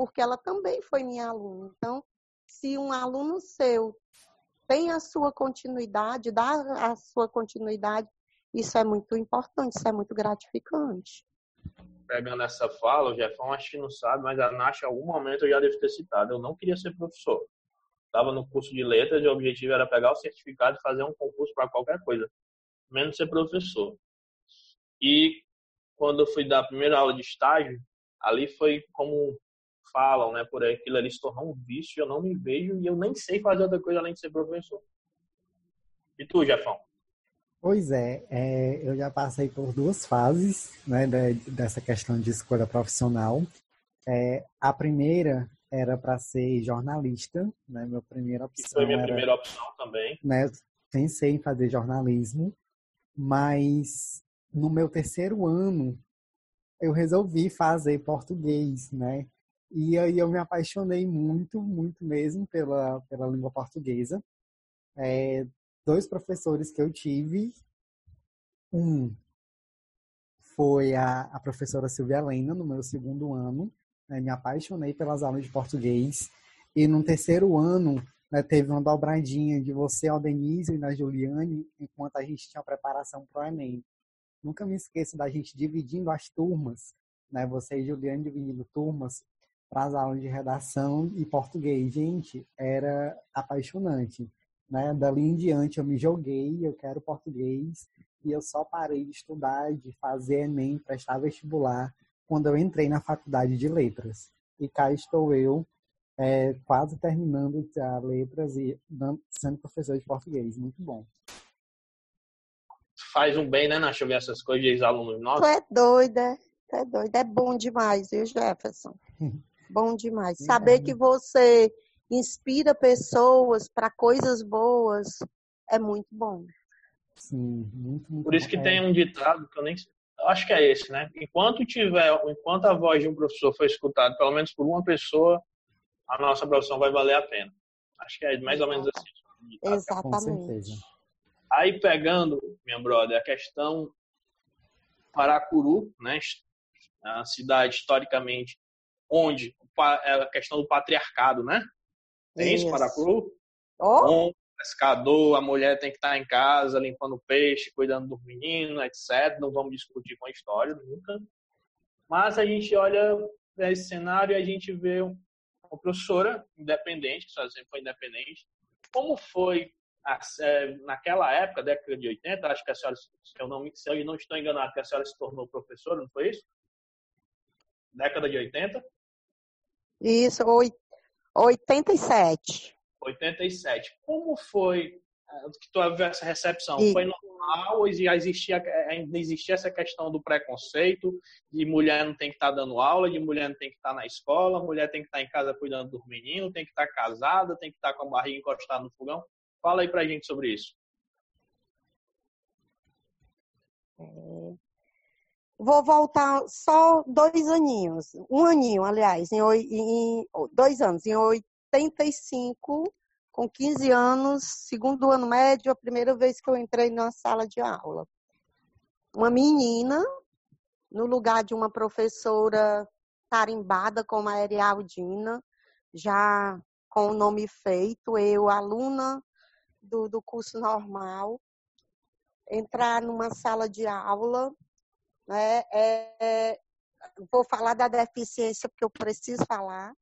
porque ela também foi minha aluna. Então, se um aluno seu tem a sua continuidade, dá a sua continuidade, isso é muito importante, isso é muito gratificante pegando essa fala, o Jefão acho que não sabe, mas a Nath, em algum momento, eu já devo ter citado. Eu não queria ser professor. Estava no curso de letras e o objetivo era pegar o certificado e fazer um concurso para qualquer coisa, menos ser professor. E quando eu fui dar a primeira aula de estágio, ali foi como falam, né, por aquilo ali se tornou um vício, eu não me vejo e eu nem sei fazer outra coisa além de ser professor. E tu, Jefão? Pois é, é, eu já passei por duas fases né, de, dessa questão de escolha profissional. É, a primeira era para ser jornalista, né? Minha primeira opção. Que foi minha era, primeira opção também. Né, pensei em fazer jornalismo, mas no meu terceiro ano eu resolvi fazer português, né? E aí eu me apaixonei muito, muito mesmo pela, pela língua portuguesa. É, dois professores que eu tive. Um foi a, a professora Silvia Helena, no meu segundo ano. Né, me apaixonei pelas aulas de português. E no terceiro ano, né, teve uma dobradinha de você, ao Denise e na Juliane, enquanto a gente tinha preparação para o Enem. Nunca me esqueço da gente dividindo as turmas, né, você e Juliane dividindo turmas para as aulas de redação e português. Gente, era apaixonante. Né? Dali em diante eu me joguei, eu quero português e eu só parei de estudar, de fazer Enem, prestar vestibular, quando eu entrei na faculdade de letras. E cá estou eu, é, quase terminando a letras e sendo professor de português. Muito bom. Faz um bem, né, Nath, ver essas coisas de ex-alunos nossos? Tu é doida, tu é doida. É bom demais, viu, Jefferson? bom demais. Saber que você inspira pessoas para coisas boas, é muito bom. Sim, muito, muito Por isso que bom. tem um ditado que eu nem eu acho que é esse, né? Enquanto tiver, enquanto a voz de um professor for escutada, pelo menos por uma pessoa, a nossa profissão vai valer a pena. Acho que é mais ou menos assim. Exatamente. Aí pegando, minha brother, a questão Paracuru, né? A cidade historicamente onde é a questão do patriarcado, né? Tem isso, Paracuru? Oh. Um pescador, a mulher tem que estar em casa limpando peixe, cuidando do menino, etc. Não vamos discutir com a história, nunca. Mas a gente olha para esse cenário e a gente vê uma professora independente, que sempre foi independente. Como foi naquela época, década de 80, acho que a senhora, se eu não, se eu não estou enganado, que a senhora se tornou professora, não foi isso? Década de 80? Isso, 87. 87. Como foi eh, que tu essa recepção? E... Foi normal? normal, existia, ainda existia essa questão do preconceito, de mulher não tem que estar dando aula, de mulher não tem que estar na escola, mulher tem que estar em casa cuidando dos meninos, tem que estar casada, tem que estar com a barriga encostada no fogão. Fala aí pra gente sobre isso. É... Vou voltar só dois aninhos, um aninho, aliás, em, em dois anos, em 85, com 15 anos, segundo ano médio, a primeira vez que eu entrei na sala de aula. Uma menina, no lugar de uma professora tarimbada como a Arialdina, já com o nome feito, eu, aluna do, do curso normal, entrar numa sala de aula né? É, vou falar da deficiência porque eu preciso falar.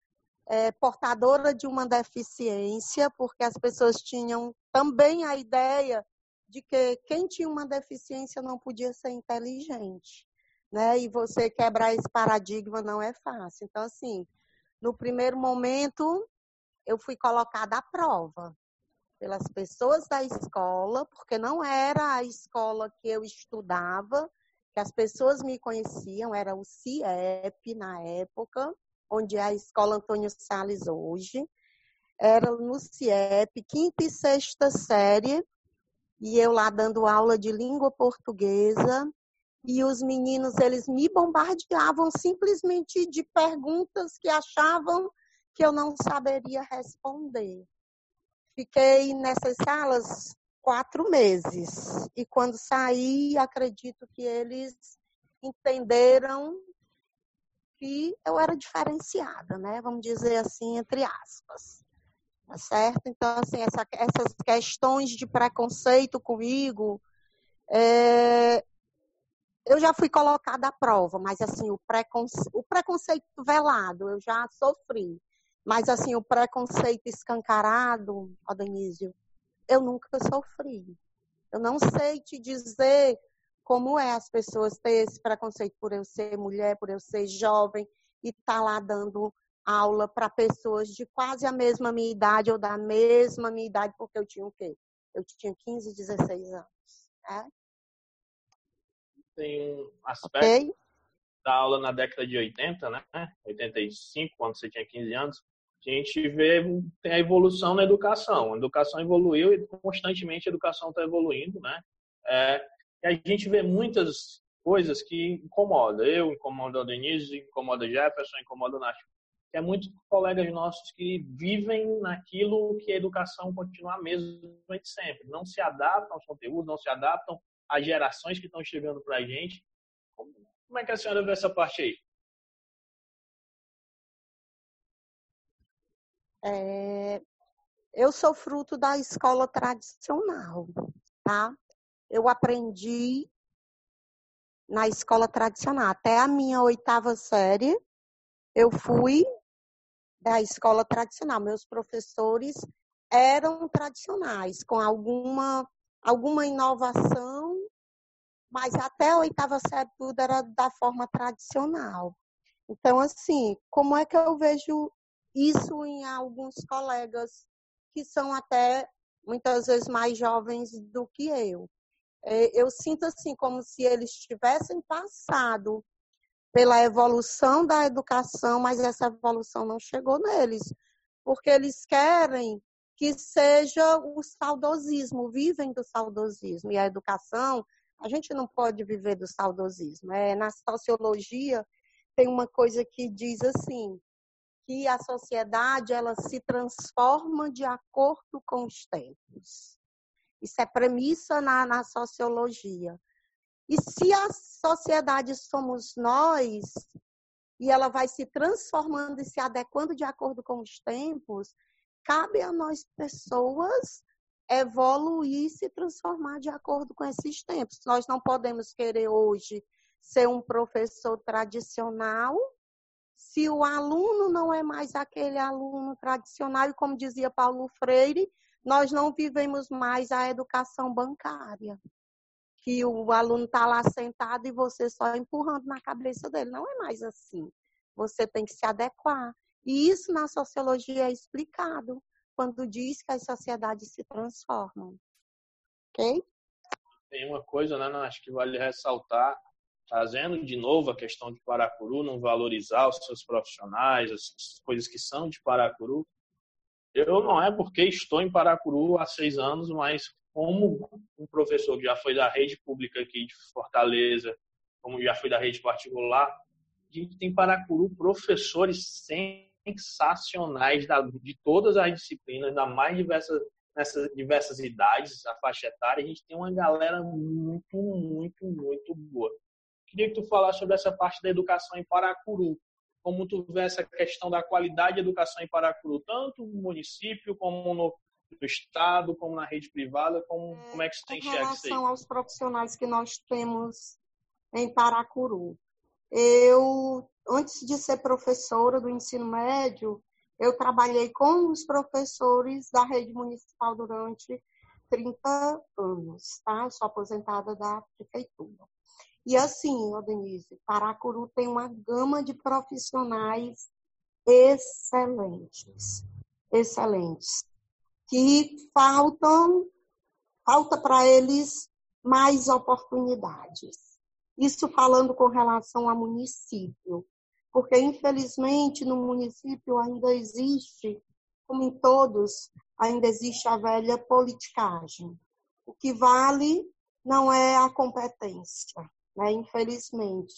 É, portadora de uma deficiência, porque as pessoas tinham também a ideia de que quem tinha uma deficiência não podia ser inteligente, né? E você quebrar esse paradigma não é fácil. Então, assim, no primeiro momento, eu fui colocada à prova pelas pessoas da escola, porque não era a escola que eu estudava, que as pessoas me conheciam, era o CIEP na época, onde é a Escola Antônio Salles hoje. Era no CIEP, quinta e sexta série, e eu lá dando aula de língua portuguesa, e os meninos, eles me bombardeavam simplesmente de perguntas que achavam que eu não saberia responder. Fiquei nessas salas quatro meses. E quando saí, acredito que eles entenderam que eu era diferenciada, né? Vamos dizer assim, entre aspas. Tá certo? Então, assim, essa, essas questões de preconceito comigo, é, eu já fui colocada à prova, mas assim, o, preconce, o preconceito velado eu já sofri. Mas assim, o preconceito escancarado, ó, eu nunca sofri. Eu não sei te dizer como é as pessoas ter esse preconceito por eu ser mulher, por eu ser jovem e estar tá lá dando aula para pessoas de quase a mesma minha idade ou da mesma minha idade, porque eu tinha o quê? Eu tinha 15, 16 anos. Né? Tem um aspecto okay? da aula na década de 80, né? 85, quando você tinha 15 anos, a gente vê tem a evolução na educação. A educação evoluiu e constantemente a educação está evoluindo, né? É, e a gente vê muitas coisas que incomodam. Eu incomodo a Denise, incomoda a Jefferson, incomoda o Nath. É muitos colegas nossos que vivem naquilo que a educação continua a mesma de sempre. Não se adaptam aos conteúdos, não se adaptam às gerações que estão chegando para a gente. Como é que a senhora vê essa parte aí? É, eu sou fruto da escola tradicional, tá? Eu aprendi na escola tradicional. Até a minha oitava série, eu fui da escola tradicional. Meus professores eram tradicionais, com alguma, alguma inovação, mas até a oitava série tudo era da forma tradicional. Então, assim, como é que eu vejo isso em alguns colegas que são até muitas vezes mais jovens do que eu. É, eu sinto assim como se eles tivessem passado pela evolução da educação, mas essa evolução não chegou neles, porque eles querem que seja o saudosismo, vivem do saudosismo. E a educação, a gente não pode viver do saudosismo. É, na sociologia, tem uma coisa que diz assim: que a sociedade ela se transforma de acordo com os tempos. Isso é premissa na, na sociologia. E se a sociedade somos nós, e ela vai se transformando e se adequando de acordo com os tempos, cabe a nós pessoas evoluir e se transformar de acordo com esses tempos. Nós não podemos querer hoje ser um professor tradicional se o aluno não é mais aquele aluno tradicional, e como dizia Paulo Freire, nós não vivemos mais a educação bancária, que o aluno está lá sentado e você só empurrando na cabeça dele. Não é mais assim. Você tem que se adequar. E isso na sociologia é explicado quando diz que as sociedades se transformam. Ok? tem uma coisa, né, acho que vale ressaltar, trazendo de novo a questão de Paracuru, não valorizar os seus profissionais, as coisas que são de Paracuru. Eu não é porque estou em Paracuru há seis anos, mas como um professor que já foi da rede pública aqui de Fortaleza, como já foi da rede particular, a gente tem Paracuru professores sensacionais de todas as disciplinas, da mais diversas nessas diversas idades, a faixa etária, a gente tem uma galera muito, muito, muito boa. Queria que tu falasse sobre essa parte da educação em Paracuru. Como tu vê essa questão da qualidade de educação em Paracuru, tanto no município como no, no estado, como na rede privada, como, é, como é que você enxerga isso aí? Em relação aos profissionais que nós temos em Paracuru, eu, antes de ser professora do ensino médio, eu trabalhei com os professores da rede municipal durante 30 anos, tá? Eu sou aposentada da prefeitura. E assim, ó, Denise, Paracuru tem uma gama de profissionais excelentes, excelentes, que faltam, falta para eles mais oportunidades. Isso falando com relação ao município porque infelizmente no município ainda existe, como em todos, ainda existe a velha politicagem. O que vale não é a competência, né? infelizmente.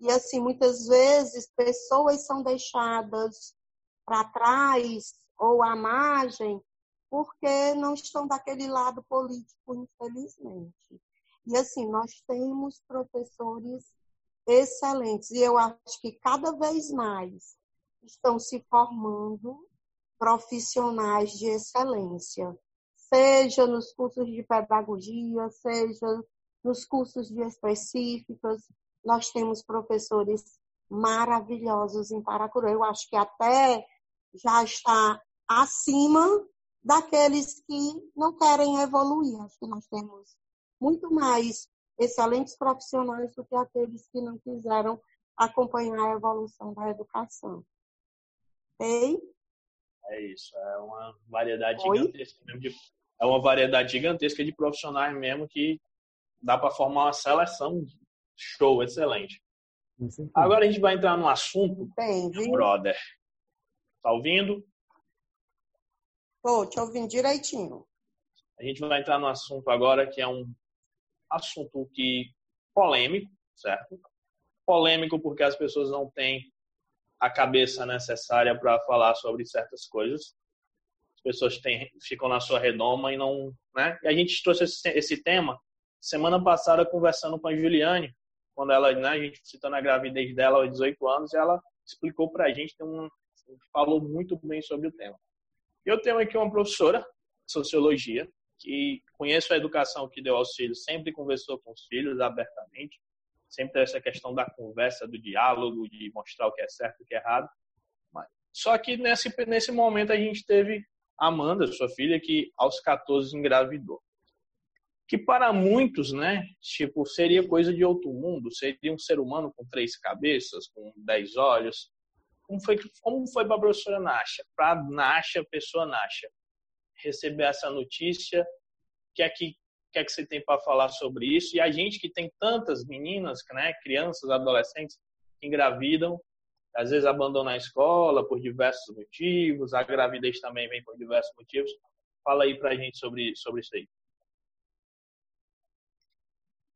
E assim, muitas vezes pessoas são deixadas para trás ou à margem porque não estão daquele lado político, infelizmente. E assim, nós temos professores excelentes. E eu acho que cada vez mais estão se formando profissionais de excelência, seja nos cursos de pedagogia, seja nos cursos de específicas. Nós temos professores maravilhosos em Paracuru. Eu acho que até já está acima daqueles que não querem evoluir. Acho que nós temos muito mais excelentes profissionais do que aqueles que não quiseram acompanhar a evolução da educação. Ei? É isso, é uma variedade Oi? gigantesca mesmo de, é uma variedade gigantesca de profissionais mesmo que dá para formar uma seleção show, excelente. Agora a gente vai entrar no assunto, Entendi. brother. Tá ouvindo? Tô, te ouvindo direitinho. A gente vai entrar no assunto agora que é um assunto que polêmico, certo? Polêmico porque as pessoas não têm a cabeça necessária para falar sobre certas coisas. As pessoas têm, ficam na sua redoma e não, né? E a gente trouxe esse, esse tema semana passada conversando com a Juliane, quando ela, né, a gente citando a gravidez dela aos 18 anos, ela explicou para a gente, um, falou muito bem sobre o tema. Eu tenho aqui uma professora de sociologia, que conheço a educação que deu aos filhos, sempre conversou com os filhos abertamente, sempre essa questão da conversa, do diálogo, de mostrar o que é certo e o que é errado. Mas, só que nesse, nesse momento a gente teve Amanda, sua filha, que aos 14 engravidou. Que para muitos, né, tipo, seria coisa de outro mundo, seria um ser humano com três cabeças, com dez olhos. Como foi, como foi para a professora Nasha? Para Nasha, pessoa Nasha receber essa notícia. O que é que, que, é que você tem para falar sobre isso? E a gente que tem tantas meninas, né, crianças, adolescentes, que engravidam, às vezes abandonam a escola por diversos motivos, a gravidez também vem por diversos motivos. Fala aí para a gente sobre, sobre isso aí.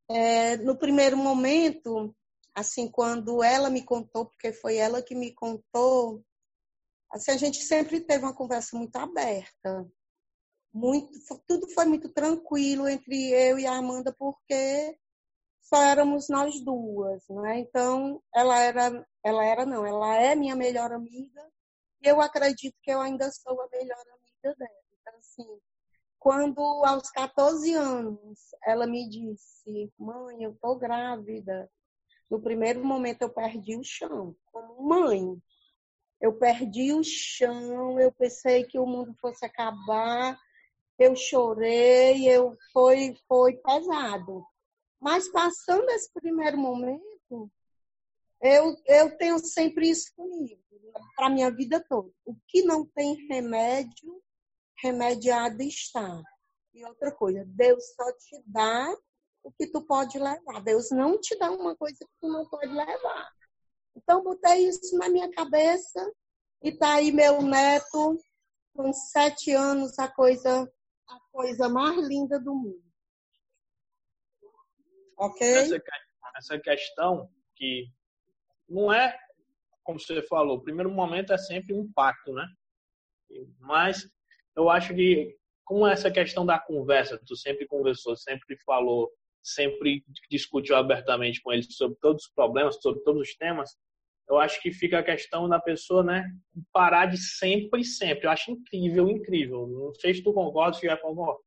É, no primeiro momento, assim, quando ela me contou, porque foi ela que me contou, assim, a gente sempre teve uma conversa muito aberta muito, tudo foi muito tranquilo entre eu e a Amanda, porque só éramos nós duas, né? Então, ela era, ela era não, ela é minha melhor amiga e eu acredito que eu ainda sou a melhor amiga dela. Então, assim, quando aos 14 anos ela me disse, mãe, eu tô grávida, no primeiro momento eu perdi o chão, como mãe. Eu perdi o chão, eu pensei que o mundo fosse acabar, eu chorei, eu foi foi pesado. Mas passando esse primeiro momento, eu, eu tenho sempre isso comigo, para minha vida toda. O que não tem remédio, remediado está. E outra coisa, Deus só te dá o que tu pode levar. Deus não te dá uma coisa que tu não pode levar. Então, botei isso na minha cabeça e tá aí meu neto com sete anos, a coisa, a coisa mais linda do mundo. Ok? Essa, essa questão que não é, como você falou, o primeiro momento é sempre um pacto, né? Mas eu acho que, como essa questão da conversa, tu sempre conversou, sempre falou, sempre discutiu abertamente com eles sobre todos os problemas, sobre todos os temas, eu acho que fica a questão da pessoa, né, parar de sempre e sempre. Eu acho incrível, incrível. Não sei se tu concorda, se já concorda.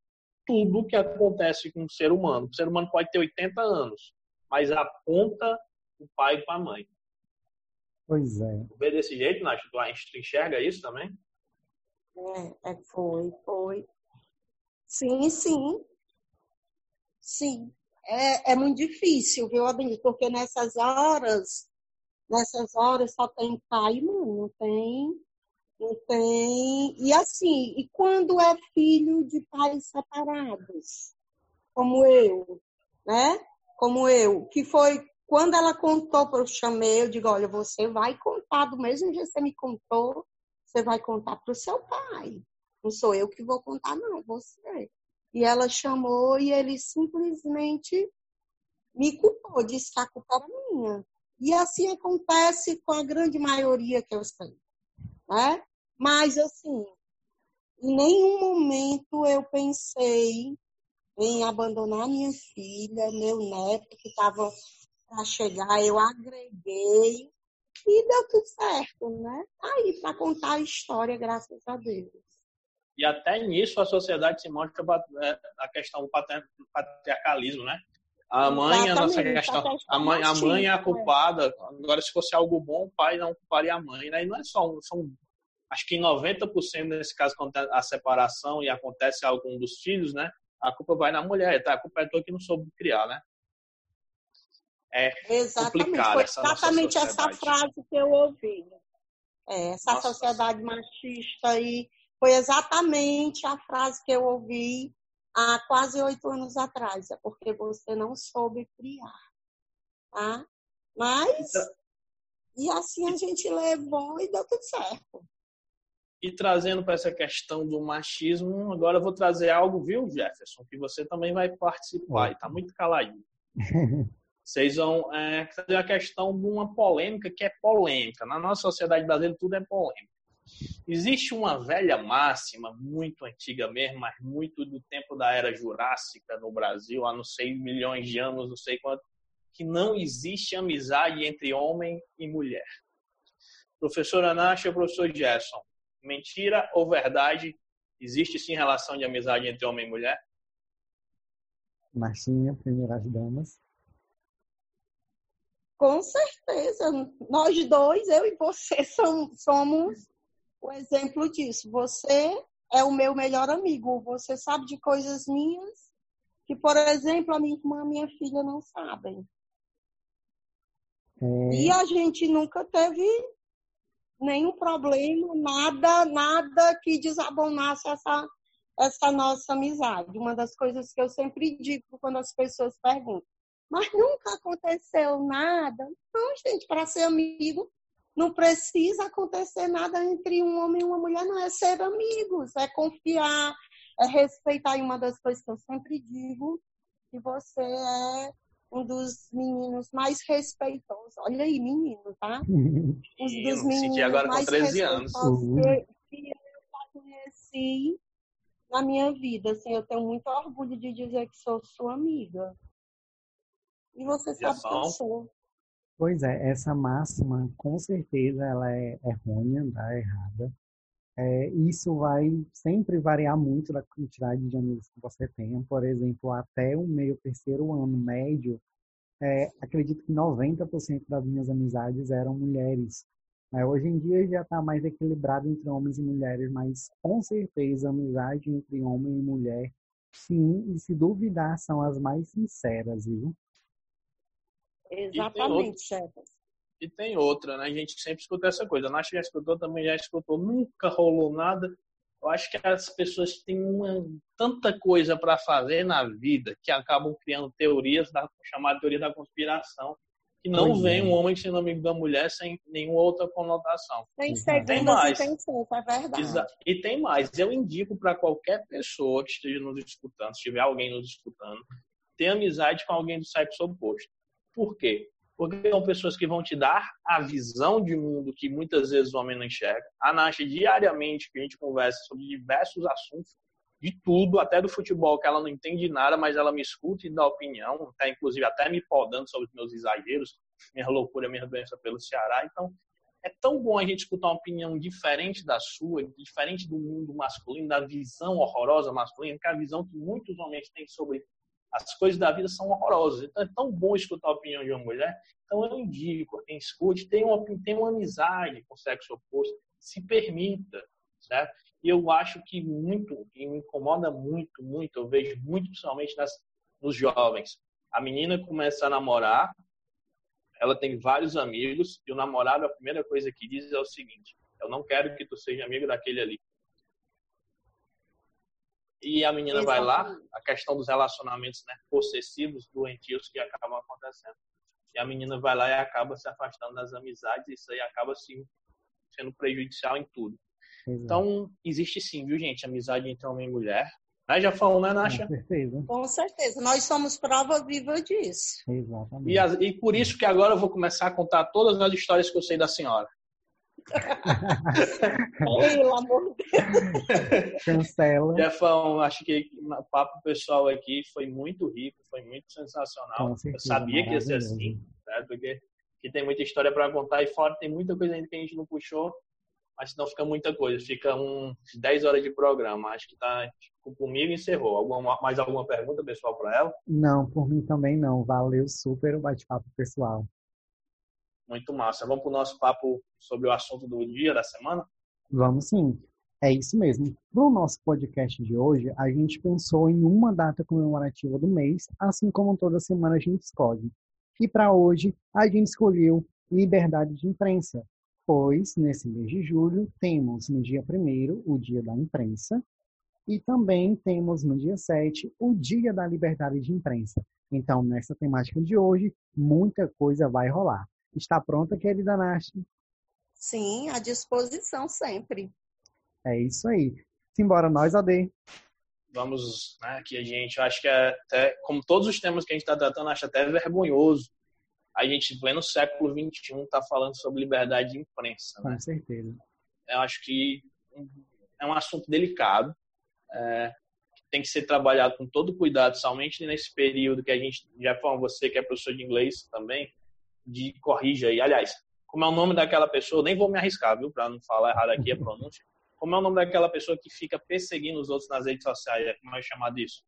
Tudo que acontece com o ser humano. O ser humano pode ter 80 anos, mas aponta o pai para a mãe. Pois é. Tu vê desse jeito, Nath? Tu enxerga isso também? É, é, foi, foi. Sim, sim. Sim. É, é muito difícil, viu, Adenir? Porque nessas horas nessas horas só tem pai e mãe, não tem, não tem. E assim, e quando é filho de pais separados, como eu, né? Como eu, que foi quando ela contou eu chamei, eu digo, olha, você vai contar do mesmo jeito que você me contou, você vai contar para o seu pai. Não sou eu que vou contar, não, você. E ela chamou e ele simplesmente me culpou, disse que a culpa era minha. E assim acontece com a grande maioria que eu sei. Né? Mas, assim, em nenhum momento eu pensei em abandonar minha filha, meu neto, que estava para chegar, eu agreguei e deu tudo certo, né? Tá aí para contar a história, graças a Deus. E até nisso a sociedade se mostra é, a questão do patriarcalismo, né? A mãe é a nossa questão. A mãe, a mãe é a culpada. Agora, se fosse algo bom, o pai não culparia a mãe. Né? E não é só um, são acho que em 90% nesse caso, quando a separação e acontece algum dos filhos, né? A culpa vai na mulher, tá? A culpa é tua que não soube criar, né? É exatamente. Foi exatamente essa frase que eu ouvi. É, essa nossa. sociedade machista aí foi exatamente a frase que eu ouvi há quase oito anos atrás, é porque você não soube criar, tá? Mas, então, e assim a gente levou e deu tudo certo. E trazendo para essa questão do machismo, agora eu vou trazer algo, viu, Jefferson, que você também vai participar, e tá muito caladinho. Vocês vão é, trazer a questão de uma polêmica que é polêmica. Na nossa sociedade brasileira, tudo é polêmica. Existe uma velha máxima, muito antiga mesmo, mas muito do tempo da era jurássica no Brasil, há não sei milhões de anos, não sei quanto, que não existe amizade entre homem e mulher. Professor Anacha, professor Gerson, mentira ou verdade? Existe sim relação de amizade entre homem e mulher? Marcinha, primeiras damas. Com certeza. Nós dois, eu e você, somos o exemplo disso. Você é o meu melhor amigo. Você sabe de coisas minhas que, por exemplo, a minha irmã e a minha filha não sabem. É... E a gente nunca teve nenhum problema, nada, nada que desabonasse essa, essa nossa amizade. Uma das coisas que eu sempre digo quando as pessoas perguntam, mas nunca aconteceu nada. Não, gente, para ser amigo, não precisa acontecer nada entre um homem e uma mulher, não é ser amigos, é confiar, é respeitar. E uma das coisas que eu sempre digo, que você é um dos meninos mais respeitosos. Olha aí, menino, tá? Um dos meninos agora mais com 13 anos. Que, que eu conheci na minha vida. Assim, eu tenho muito orgulho de dizer que sou sua amiga. E você sabe que eu sou. Pois é, essa máxima, com certeza, ela é errônea, tá? errada. É, isso vai sempre variar muito da quantidade de amigos que você tenha. Por exemplo, até o meio terceiro ano médio, é, acredito que 90% das minhas amizades eram mulheres. É, hoje em dia já está mais equilibrado entre homens e mulheres, mas com certeza a amizade entre homem e mulher, sim, e se duvidar, são as mais sinceras, viu? Exatamente, chefe. E tem outra, né? A gente sempre escuta essa coisa. A Nath já escutou, também já escutou. Nunca rolou nada. Eu acho que as pessoas têm uma, tanta coisa para fazer na vida que acabam criando teorias da chamada teoria da conspiração, que não pois vem é. um homem sendo amigo da mulher sem nenhuma outra conotação. Tem tem mais. intenções, é verdade. E tem mais. Eu indico para qualquer pessoa que esteja nos escutando, se tiver alguém nos escutando, ter amizade com alguém do sexo oposto. Por quê? Porque são pessoas que vão te dar a visão de mundo que muitas vezes o homem não enxerga. A Nath, diariamente, que a gente conversa sobre diversos assuntos, de tudo, até do futebol, que ela não entende nada, mas ela me escuta e dá opinião, tá, inclusive até me podando sobre os meus exageros, minha loucura, minha doença pelo Ceará. Então, é tão bom a gente escutar uma opinião diferente da sua, diferente do mundo masculino, da visão horrorosa masculina, que é a visão que muitos homens têm sobre as coisas da vida são horrorosas. Então, é tão bom escutar a opinião de uma mulher. Então, eu indico, quem escute, tem uma, tem uma amizade com o sexo oposto, se permita, certo? E eu acho que muito, e me incomoda muito, muito, eu vejo muito, principalmente nas, nos jovens. A menina começa a namorar, ela tem vários amigos, e o namorado, a primeira coisa que diz é o seguinte: Eu não quero que tu seja amigo daquele ali. E a menina Exatamente. vai lá, a questão dos relacionamentos né, possessivos, doentios que acabam acontecendo. E a menina vai lá e acaba se afastando das amizades, e isso aí acaba sim, sendo prejudicial em tudo. Exato. Então, existe sim, viu, gente, amizade entre homem e mulher. Né? Já falou, né, Nasha? Com certeza. Com certeza. Nós somos prova viva disso. Exatamente. E, e por isso que agora eu vou começar a contar todas as histórias que eu sei da senhora. Pelo amor de Deus. Cancela. Jefão, acho que o papo pessoal aqui foi muito rico, foi muito sensacional. Certeza, eu sabia que ia ser assim, certo? Porque que tem muita história para contar e fora tem muita coisa ainda que a gente não puxou mas senão fica muita coisa. Fica uns 10 horas de programa. Acho que tá tipo, comigo encerrou. Alguma, mais alguma pergunta, pessoal, para ela? Não, por mim também não. Valeu super o bate-papo, pessoal. Muito massa. Vamos para o nosso papo sobre o assunto do dia, da semana? Vamos sim. É isso mesmo. Para o nosso podcast de hoje, a gente pensou em uma data comemorativa do mês, assim como toda semana a gente escolhe. E para hoje, a gente escolheu Liberdade de Imprensa, pois nesse mês de julho temos no dia 1 o Dia da Imprensa e também temos no dia 7 o Dia da Liberdade de Imprensa. Então, nessa temática de hoje, muita coisa vai rolar. Está pronta, querida Nath? Sim, à disposição sempre. É isso aí. Simbora nós, AD. Vamos, né, aqui a gente, acho que é até, como todos os temas que a gente está tratando, acho até vergonhoso a gente, pleno século XXI, está falando sobre liberdade de imprensa. Né? Com certeza. Eu acho que é um assunto delicado, é, que tem que ser trabalhado com todo cuidado, somente nesse período que a gente, já falou você que é professor de inglês também, de corrija aí. Aliás, como é o nome daquela pessoa, nem vou me arriscar, viu, para não falar errado aqui a pronúncia. Como é o nome daquela pessoa que fica perseguindo os outros nas redes sociais? Como é chamado isso?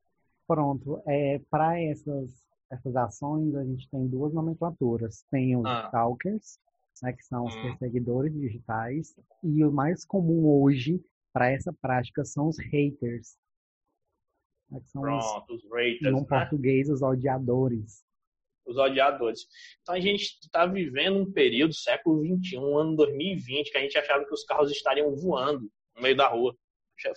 Pronto. É, para essas essas ações, a gente tem duas nomenclaturas. Tem os ah. stalkers, né, que são os hum. perseguidores digitais, e o mais comum hoje para essa prática são os haters. Né, que são Pronto, os, os haters. No né? português, os odiadores. Os odiadores. Então a gente está vivendo um período, século XXI, ano 2020, que a gente achava que os carros estariam voando no meio da rua.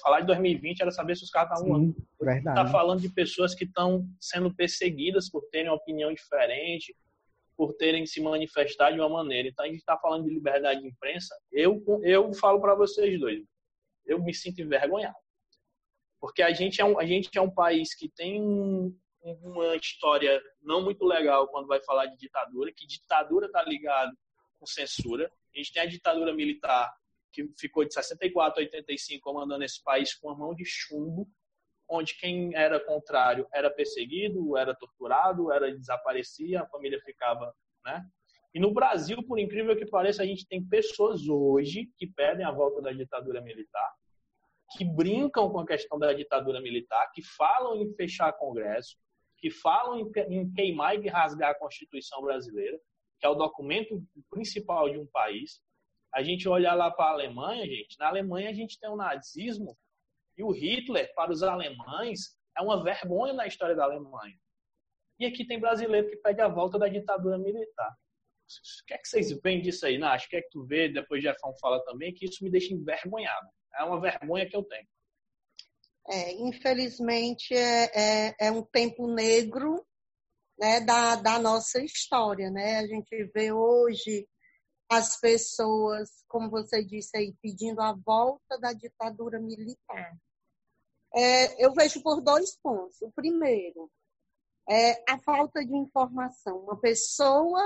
Falar de 2020 era saber se os caras estavam Está falando de pessoas que estão sendo perseguidas por terem uma opinião diferente, por terem se manifestado de uma maneira. Então a gente está falando de liberdade de imprensa. Eu, eu falo para vocês dois, eu me sinto envergonhado. Porque a gente é um, a gente é um país que tem um, uma história não muito legal quando vai falar de ditadura, que ditadura está ligado com censura. A gente tem a ditadura militar que ficou de 64 a 85 comandando esse país com a mão de chumbo, onde quem era contrário era perseguido, era torturado, era desaparecia, a família ficava, né? E no Brasil, por incrível que pareça, a gente tem pessoas hoje que pedem a volta da ditadura militar, que brincam com a questão da ditadura militar, que falam em fechar Congresso, que falam em queimar e rasgar a Constituição brasileira, que é o documento principal de um país, a gente olhar lá para a Alemanha, gente, na Alemanha a gente tem o nazismo e o Hitler, para os alemães, é uma vergonha na história da Alemanha. E aqui tem brasileiro que pede a volta da ditadura militar. O que é que vocês veem disso aí, Nath? O que é que tu vê? Depois Jefão fala também que isso me deixa envergonhado. é uma vergonha que eu tenho. É, infelizmente, é, é, é, um tempo negro né, da, da nossa história. Né? A gente vê hoje as pessoas, como você disse aí, pedindo a volta da ditadura militar. É, eu vejo por dois pontos. O primeiro é a falta de informação. Uma pessoa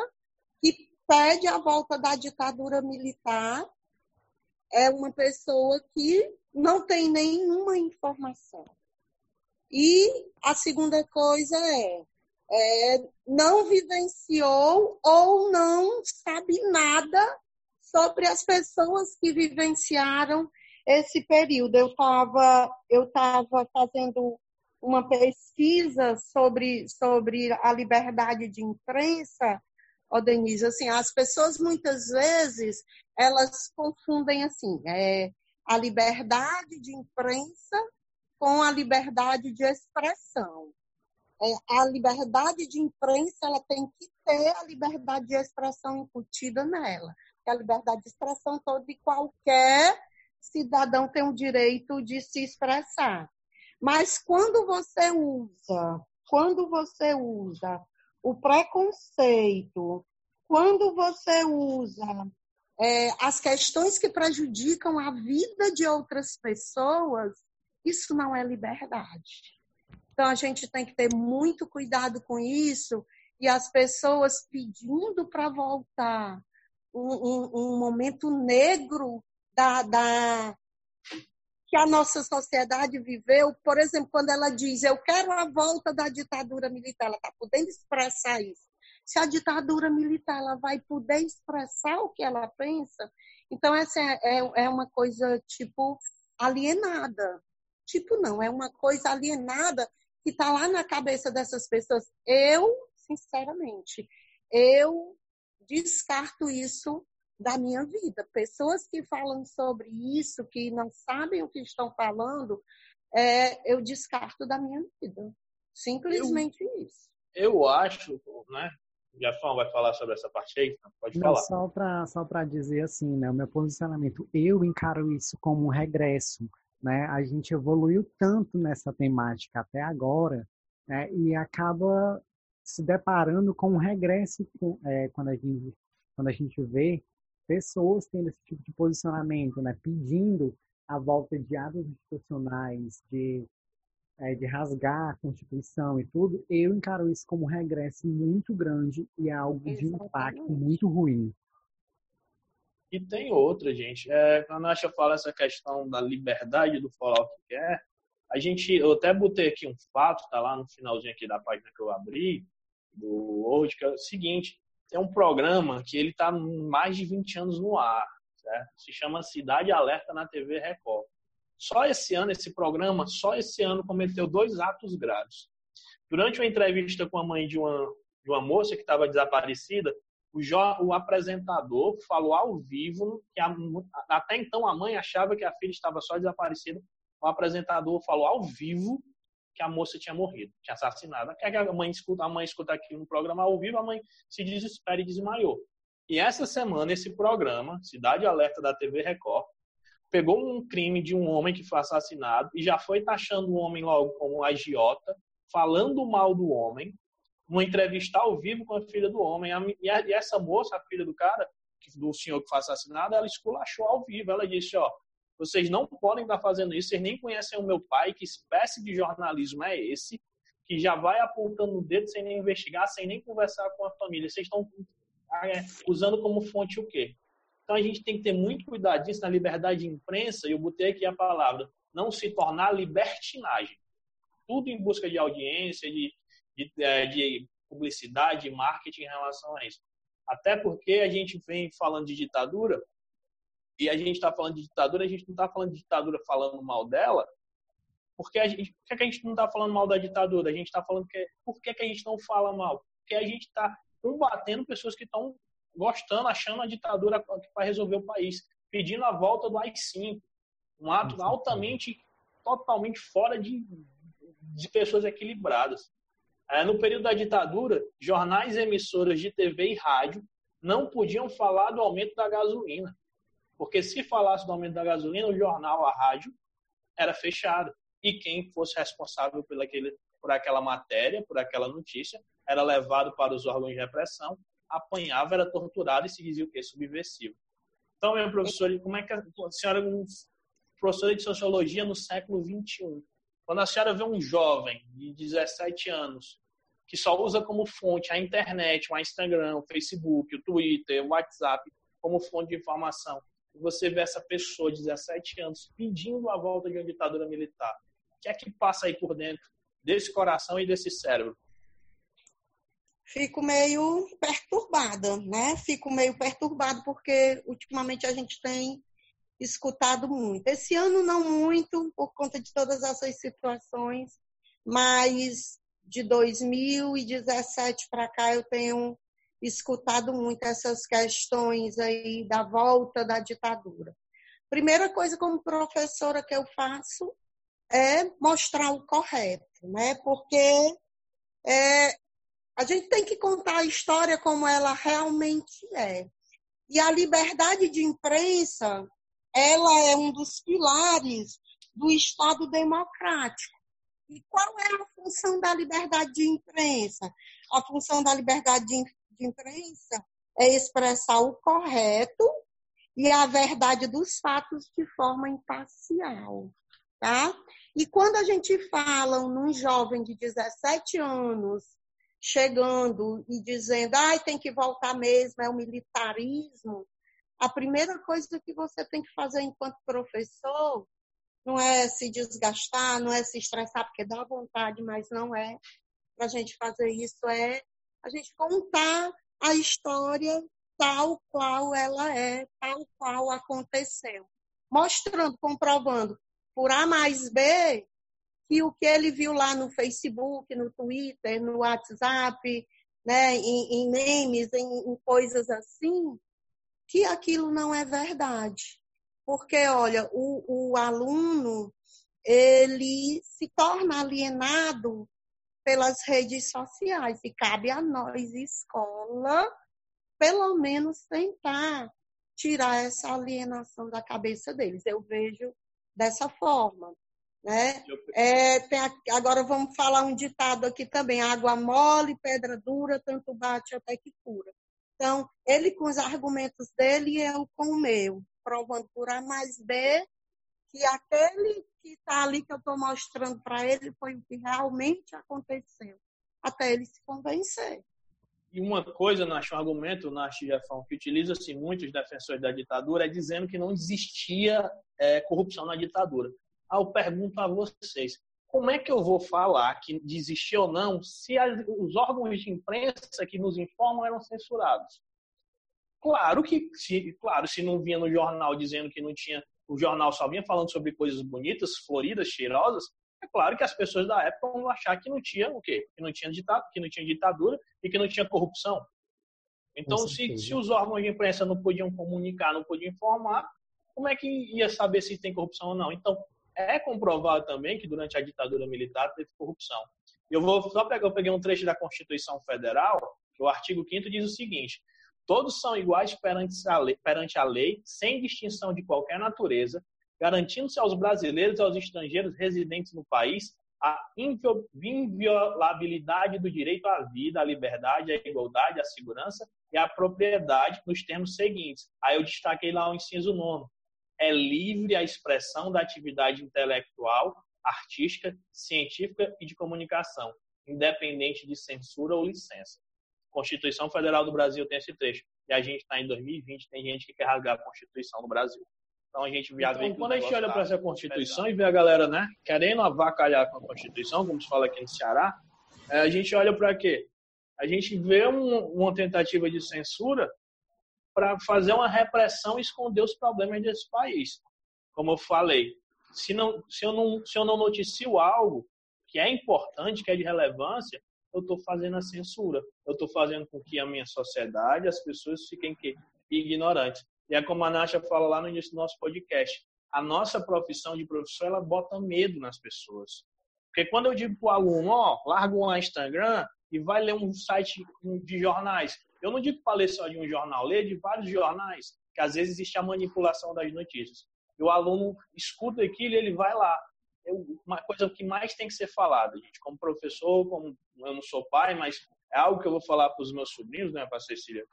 que pede a volta da ditadura militar é uma pessoa que não tem nenhuma informação. E a segunda coisa é, é, não vivenciou ou não sabe nada sobre as pessoas que vivenciaram esse período. Eu estava eu tava fazendo uma pesquisa sobre, sobre a liberdade de imprensa, ó, Denise, assim, as pessoas muitas vezes elas confundem assim, é, a liberdade de imprensa com a liberdade de expressão. É, a liberdade de imprensa ela tem que ter a liberdade de expressão incutida nela. a liberdade de expressão toda de qualquer cidadão tem o direito de se expressar. Mas quando você usa, quando você usa o preconceito, quando você usa é, as questões que prejudicam a vida de outras pessoas, isso não é liberdade. Então a gente tem que ter muito cuidado com isso e as pessoas pedindo para voltar um, um, um, momento negro da, da, que a nossa sociedade viveu, por exemplo, quando ela diz eu quero a volta da ditadura militar, ela está podendo expressar isso se a ditadura militar ela vai poder expressar o que ela pensa, então essa é, é, é uma coisa tipo alienada. Tipo, não, é uma coisa alienada que está lá na cabeça dessas pessoas. Eu, sinceramente, eu descarto isso da minha vida. Pessoas que falam sobre isso, que não sabem o que estão falando, é, eu descarto da minha vida. Simplesmente eu, isso. Eu acho, né, Jafão vai falar sobre essa parte aí? Pode Não, falar. Só para só dizer assim, né, o meu posicionamento, eu encaro isso como um regresso. Né? A gente evoluiu tanto nessa temática até agora né, e acaba se deparando com um regresso é, quando, a gente, quando a gente vê pessoas tendo esse tipo de posicionamento, né, pedindo a volta de atos institucionais, de é, de rasgar a Constituição e tudo, eu encaro isso como um regresso muito grande e é algo Exatamente. de impacto muito ruim. E tem outra, gente. É, quando a Nacha fala essa questão da liberdade do falar o que quer, a gente, eu até botei aqui um fato, tá lá no finalzinho aqui da página que eu abri, do Word, que é o seguinte, tem um programa que ele está mais de 20 anos no ar, certo? Se chama Cidade Alerta na TV Record. Só esse ano, esse programa, só esse ano cometeu dois atos graves. Durante uma entrevista com a mãe de uma, de uma moça que estava desaparecida, o, o, apresentador falou ao vivo que a, até então a mãe achava que a filha estava só desaparecida. O apresentador falou ao vivo que a moça tinha morrido, tinha assassinado. Que a mãe escuta, a mãe escuta aqui no programa ao vivo, a mãe se desespera e desmaiou. E essa semana esse programa, Cidade Alerta da TV Record, pegou um crime de um homem que foi assassinado e já foi taxando o homem logo como agiota, falando mal do homem, uma entrevista ao vivo com a filha do homem. E essa moça, a filha do cara, do senhor que foi assassinado, ela esculachou ao vivo. Ela disse: Ó, vocês não podem estar fazendo isso, vocês nem conhecem o meu pai, que espécie de jornalismo é esse? Que já vai apontando o dedo sem nem investigar, sem nem conversar com a família. Vocês estão é, usando como fonte o quê? Então a gente tem que ter muito cuidado disso na liberdade de imprensa, e eu botei aqui a palavra, não se tornar libertinagem. Tudo em busca de audiência, de, de, é, de publicidade, de marketing em relação a isso. Até porque a gente vem falando de ditadura, e a gente está falando de ditadura, a gente não está falando de ditadura falando mal dela, porque a gente, por que a gente não está falando mal da ditadura? A gente está falando que, por que, que a gente não fala mal? Porque a gente está combatendo pessoas que estão gostando, achando a ditadura que vai resolver o país, pedindo a volta do AI-5, um ato altamente, totalmente fora de, de pessoas equilibradas. É, no período da ditadura, jornais emissoras de TV e rádio não podiam falar do aumento da gasolina. Porque se falasse do aumento da gasolina, o jornal, a rádio, era fechado. E quem fosse responsável por, aquele, por aquela matéria, por aquela notícia, era levado para os órgãos de repressão, apanhava, era torturado e se dizia o quê? Subversivo. Então, meu professor, como é que a senhora, professora de sociologia no século XXI, quando a senhora vê um jovem de 17 anos que só usa como fonte a internet, o Instagram, o Facebook, o Twitter, o WhatsApp como fonte de informação, e você vê essa pessoa de 17 anos pedindo a volta de uma ditadura militar, o que é que passa aí por dentro desse coração e desse cérebro? Fico meio perturbada, né? Fico meio perturbado porque ultimamente a gente tem escutado muito. Esse ano não muito, por conta de todas essas situações, mas de 2017 para cá eu tenho escutado muito essas questões aí da volta da ditadura. Primeira coisa como professora que eu faço é mostrar o correto, né? Porque é, a gente tem que contar a história como ela realmente é. E a liberdade de imprensa, ela é um dos pilares do Estado democrático. E qual é a função da liberdade de imprensa? A função da liberdade de, imprensa é expressar o correto e a verdade dos fatos de forma imparcial, tá? E quando a gente fala num jovem de 17 anos chegando e dizendo, ai, tem que voltar mesmo, é o militarismo, a primeira coisa que você tem que fazer enquanto professor não é se desgastar, não é se estressar, porque dá vontade, mas não é. Para a gente fazer isso é a gente contar a história tal qual ela é, tal qual aconteceu. Mostrando, comprovando por A mais B que o que ele viu lá no Facebook, no Twitter, no WhatsApp, né, em, em memes, em, em coisas assim, que aquilo não é verdade. Porque, olha, o, o aluno, ele se torna alienado pelas redes sociais e cabe a nós, escola, pelo menos tentar tirar essa alienação da cabeça deles. Eu vejo dessa forma. Né? É, tem, agora vamos falar um ditado aqui também: água mole, pedra dura, tanto bate até que cura. Então, ele com os argumentos dele e eu com o meu, provando por A mais B que aquele que está ali que eu estou mostrando para ele foi o que realmente aconteceu, até ele se convencer. E uma coisa, Nath, um argumento, Nath Jefão, que utiliza-se muitos defensores da ditadura, é dizendo que não existia é, corrupção na ditadura. Eu pergunto a vocês, como é que eu vou falar que existia ou não se as, os órgãos de imprensa que nos informam eram censurados? Claro que, se, claro, se não vinha no jornal dizendo que não tinha, o jornal só vinha falando sobre coisas bonitas, floridas, cheirosas, é claro que as pessoas da época vão achar que não tinha o quê? Que não tinha ditado, que não tinha ditadura e que não tinha corrupção. Então, se, se os órgãos de imprensa não podiam comunicar, não podiam informar, como é que ia saber se tem corrupção ou não? Então, é comprovado também que durante a ditadura militar teve corrupção. Eu vou só pegar, eu peguei um trecho da Constituição Federal, que o artigo 5 diz o seguinte: todos são iguais perante a, lei, perante a lei, sem distinção de qualquer natureza, garantindo-se aos brasileiros e aos estrangeiros residentes no país a inviolabilidade do direito à vida, à liberdade, à igualdade, à segurança e à propriedade nos termos seguintes. Aí eu destaquei lá o inciso nono é livre a expressão da atividade intelectual, artística, científica e de comunicação, independente de censura ou licença. Constituição Federal do Brasil tem esse trecho. E a gente está em 2020, tem gente que quer rasgar a Constituição no Brasil. Então a gente já então, quando a gente olha para tá essa Constituição e vê a galera, né, querendo avacalhar com a Constituição, como se fala aqui no Ceará, é, a gente olha para quê? A gente vê um, uma tentativa de censura para fazer uma repressão e esconder os problemas desse país. Como eu falei, se, não, se, eu, não, se eu não noticio algo que é importante, que é de relevância, eu estou fazendo a censura. Eu estou fazendo com que a minha sociedade, as pessoas fiquem que, ignorantes. E é como a Nasha fala lá no início do nosso podcast. A nossa profissão de professor, ela bota medo nas pessoas. Porque quando eu digo para o aluno, ó, larga o Instagram e vai ler um site de jornais, eu não digo para ler só de um jornal, ler de vários jornais, que às vezes existe a manipulação das notícias. E o aluno escuta aquilo e ele vai lá. Eu, uma coisa que mais tem que ser falada, gente, como professor, como eu não sou pai, mas é algo que eu vou falar para os meus sobrinhos, né, para a Cecília,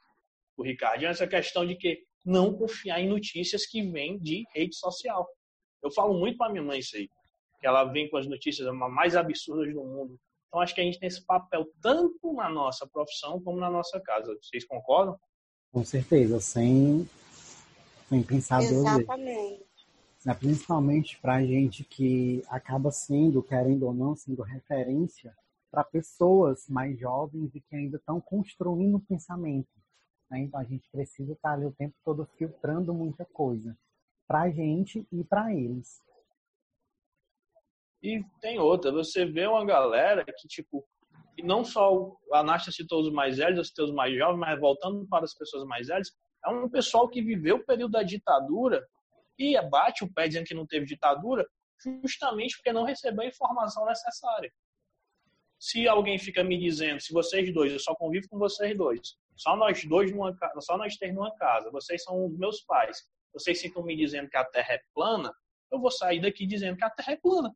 o Ricardo, essa questão de que não confiar em notícias que vêm de rede social. Eu falo muito para minha mãe isso aí, que ela vem com as notícias mais absurdas do mundo. Então acho que a gente tem esse papel tanto na nossa profissão como na nossa casa. Vocês concordam? Com certeza, sem, sem pensar Exatamente. Né, principalmente para a gente que acaba sendo, querendo ou não, sendo referência para pessoas mais jovens e que ainda estão construindo o pensamento. Né? Então a gente precisa estar ali o tempo todo filtrando muita coisa para a gente e para eles. E tem outra, você vê uma galera que, tipo, e não só a Nastia citou os mais velhos, os mais jovens, mas voltando para as pessoas mais velhas, é um pessoal que viveu o período da ditadura e bate o pé dizendo que não teve ditadura, justamente porque não recebeu a informação necessária. Se alguém fica me dizendo, se vocês dois, eu só convivo com vocês dois, só nós dois numa só nós três numa casa, vocês são os meus pais, vocês ficam me dizendo que a Terra é plana, eu vou sair daqui dizendo que a Terra é plana.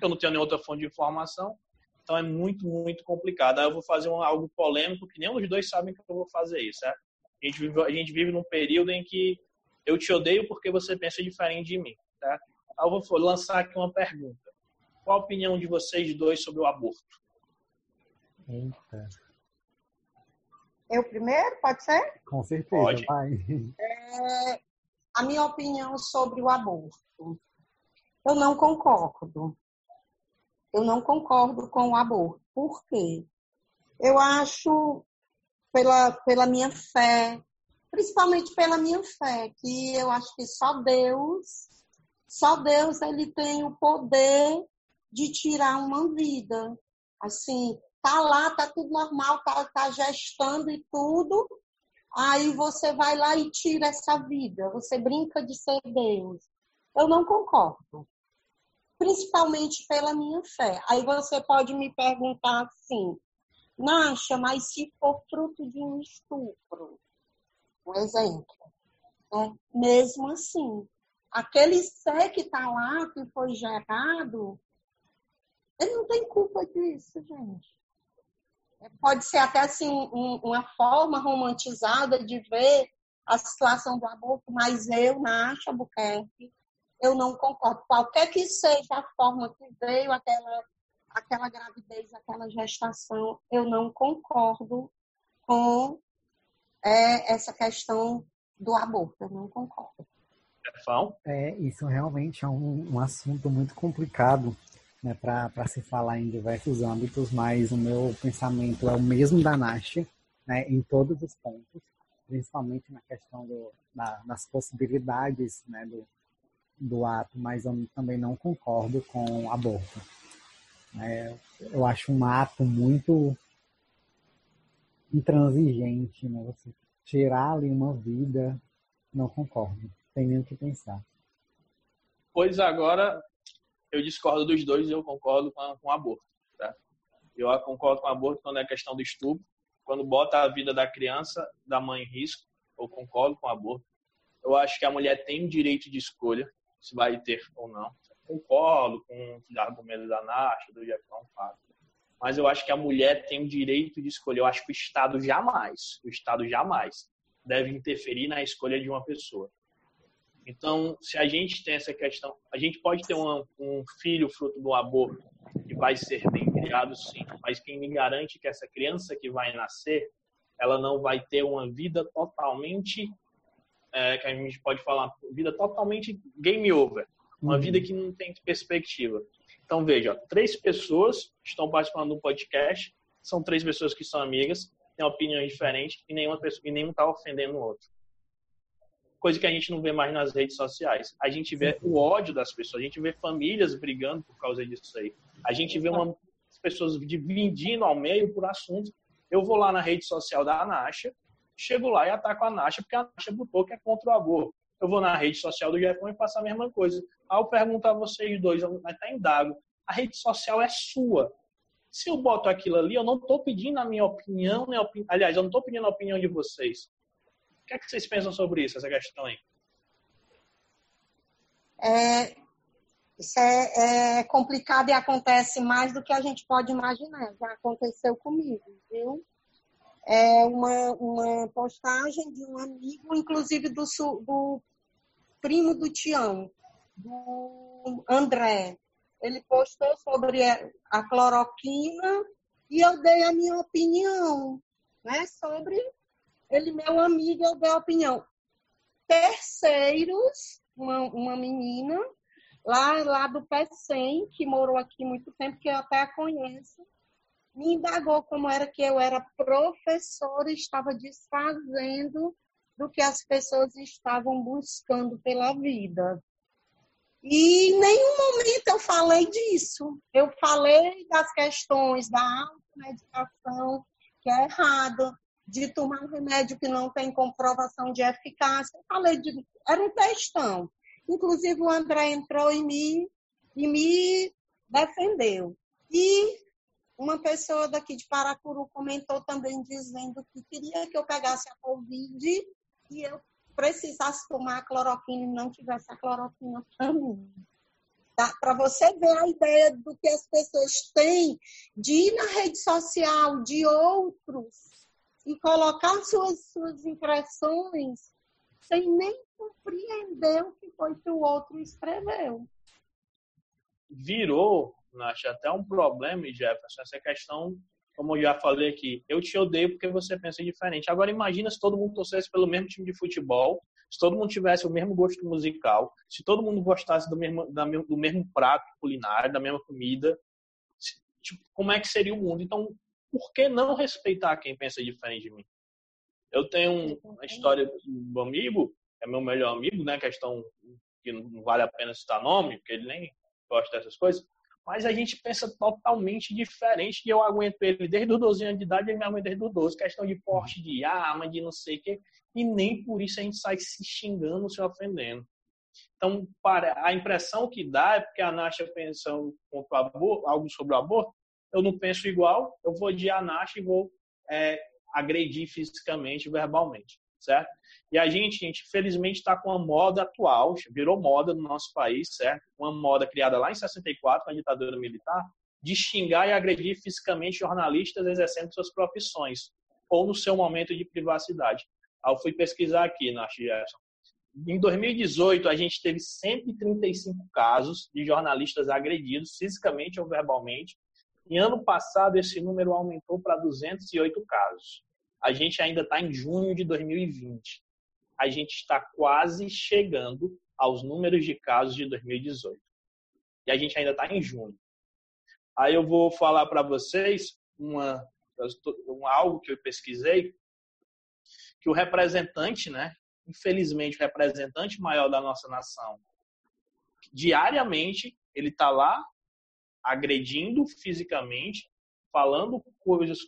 Eu não tenho nenhuma outra fonte de informação, então é muito, muito complicado. Aí eu vou fazer um, algo polêmico que nenhum dos dois sabem que eu vou fazer isso, certo? A gente, vive, a gente vive num período em que eu te odeio porque você pensa diferente de mim, certo? Aí eu vou lançar aqui uma pergunta. Qual a opinião de vocês dois sobre o aborto? Eita. Eu primeiro, pode ser? Com certeza, Pode. vai. É, a minha opinião sobre o aborto. Eu não concordo. Eu não concordo com o aborto. Por quê? Eu acho, pela, pela minha fé, principalmente pela minha fé, que eu acho que só Deus, só Deus ele tem o poder de tirar uma vida. Assim, tá lá, tá tudo normal, tá, tá gestando e tudo, aí você vai lá e tira essa vida, você brinca de ser Deus. Eu não concordo. Principalmente pela minha fé. Aí você pode me perguntar assim, Nasha, mas se for fruto de um estupro, um exemplo, né? mesmo assim, aquele ser que está lá, que foi gerado, ele não tem culpa disso, gente. Pode ser até assim um, uma forma romantizada de ver a situação do aborto, mas eu, Nasha Buquerque, eu não concordo. Qualquer que seja a forma que veio aquela, aquela gravidez, aquela gestação, eu não concordo com é, essa questão do aborto. Eu não concordo. É, isso realmente é um, um assunto muito complicado né, para se falar em diversos âmbitos, mas o meu pensamento é o mesmo da Nash, né, em todos os pontos, principalmente na questão do, da, das possibilidades né, do, do ato, mas eu também não concordo com o aborto. É, eu acho um ato muito intransigente, né? Você tirar ali uma vida, não concordo. Tem nem o que pensar. Pois agora eu discordo dos dois e eu concordo com, com o aborto. Tá? Eu concordo com o aborto quando é questão do estupro, quando bota a vida da criança, da mãe em risco, eu concordo com o aborto. Eu acho que a mulher tem o direito de escolha se vai ter ou não. Concordo com os argumentos da Nasha, do Jefferson Fábio. Mas eu acho que a mulher tem o direito de escolher. Eu acho que o Estado jamais, o Estado jamais deve interferir na escolha de uma pessoa. Então, se a gente tem essa questão, a gente pode ter um, um filho fruto do aborto que vai ser bem criado, sim, mas quem me garante que essa criança que vai nascer, ela não vai ter uma vida totalmente, é, que a gente pode falar, vida totalmente game over, uma uhum. vida que não tem perspectiva. Então, veja, três pessoas estão participando do podcast, são três pessoas que são amigas, têm opiniões diferentes e nenhuma pessoa, e nenhum está ofendendo o outro coisa que a gente não vê mais nas redes sociais. A gente vê o ódio das pessoas, a gente vê famílias brigando por causa disso aí. A gente vê uma, pessoas dividindo ao meio por assuntos. Eu vou lá na rede social da Anasha, chego lá e ataco a Anasha porque a Anasha botou que é contra o aborto. Eu vou na rede social do Japão e faço a mesma coisa. Aí eu pergunto a vocês dois, até indago, a rede social é sua. Se eu boto aquilo ali, eu não estou pedindo a minha opinião, né? aliás, eu não estou pedindo a opinião de vocês que, é que vocês pensam sobre isso, essa questão aí? É, isso é, é, complicado e acontece mais do que a gente pode imaginar. Já aconteceu comigo, viu? É uma, uma postagem de um amigo, inclusive do, do primo do Tião, do André. Ele postou sobre a cloroquina e eu dei a minha opinião, né? Sobre ele, meu amigo, eu dei a opinião. Terceiros, uma, uma menina lá, lá do PECEM, que morou aqui muito tempo, que eu até a conheço, me indagou como era que eu era professora e estava desfazendo do que as pessoas estavam buscando pela vida. E em nenhum momento eu falei disso. Eu falei das questões da automedicação, que é errado, de tomar um remédio que não tem comprovação de eficácia. Eu falei de. Era um textão. Inclusive, o André entrou em mim e me defendeu. E uma pessoa daqui de Paracuru comentou também dizendo que queria que eu pegasse a Covid e eu precisasse tomar a cloroquina e não tivesse a cloroquina para mim. Tá? Para você ver a ideia do que as pessoas têm de ir na rede social de outros e colocar suas, suas impressões sem nem compreender o que foi que o outro escreveu. Virou, acho até um problema, Jefferson, essa questão, como eu já falei aqui, eu te odeio porque você pensa diferente. Agora imagina se todo mundo torcesse pelo mesmo time de futebol, se todo mundo tivesse o mesmo gosto musical, se todo mundo gostasse do mesmo, do mesmo prato culinário, da mesma comida, tipo, como é que seria o mundo? Então, por que não respeitar quem pensa diferente de mim? Eu tenho uma história do amigo é meu melhor amigo, né? Questão que não vale a pena citar nome, porque ele nem gosta dessas coisas. Mas a gente pensa totalmente diferente. E eu aguento ele desde os 12 anos de idade, ele me aguenta desde os 12. Questão de porte de arma, de não sei o quê. E nem por isso a gente sai se xingando, se ofendendo. Então, para, a impressão que dá é porque a Nasha pensa algo sobre o aborto, eu não penso igual, eu vou de a Nasha e vou é, agredir fisicamente, verbalmente, certo? E a gente, gente, felizmente está com a moda atual, virou moda no nosso país, certo? Uma moda criada lá em 64, na ditadura militar, de xingar e agredir fisicamente jornalistas exercendo suas profissões, ou no seu momento de privacidade. Aí eu fui pesquisar aqui na Gerson. Em 2018, a gente teve 135 casos de jornalistas agredidos fisicamente ou verbalmente. Em ano passado, esse número aumentou para 208 casos. A gente ainda está em junho de 2020 a gente está quase chegando aos números de casos de 2018. E a gente ainda está em junho. Aí eu vou falar para vocês uma, um, algo que eu pesquisei, que o representante, né, infelizmente o representante maior da nossa nação, diariamente ele está lá agredindo fisicamente, falando coisas,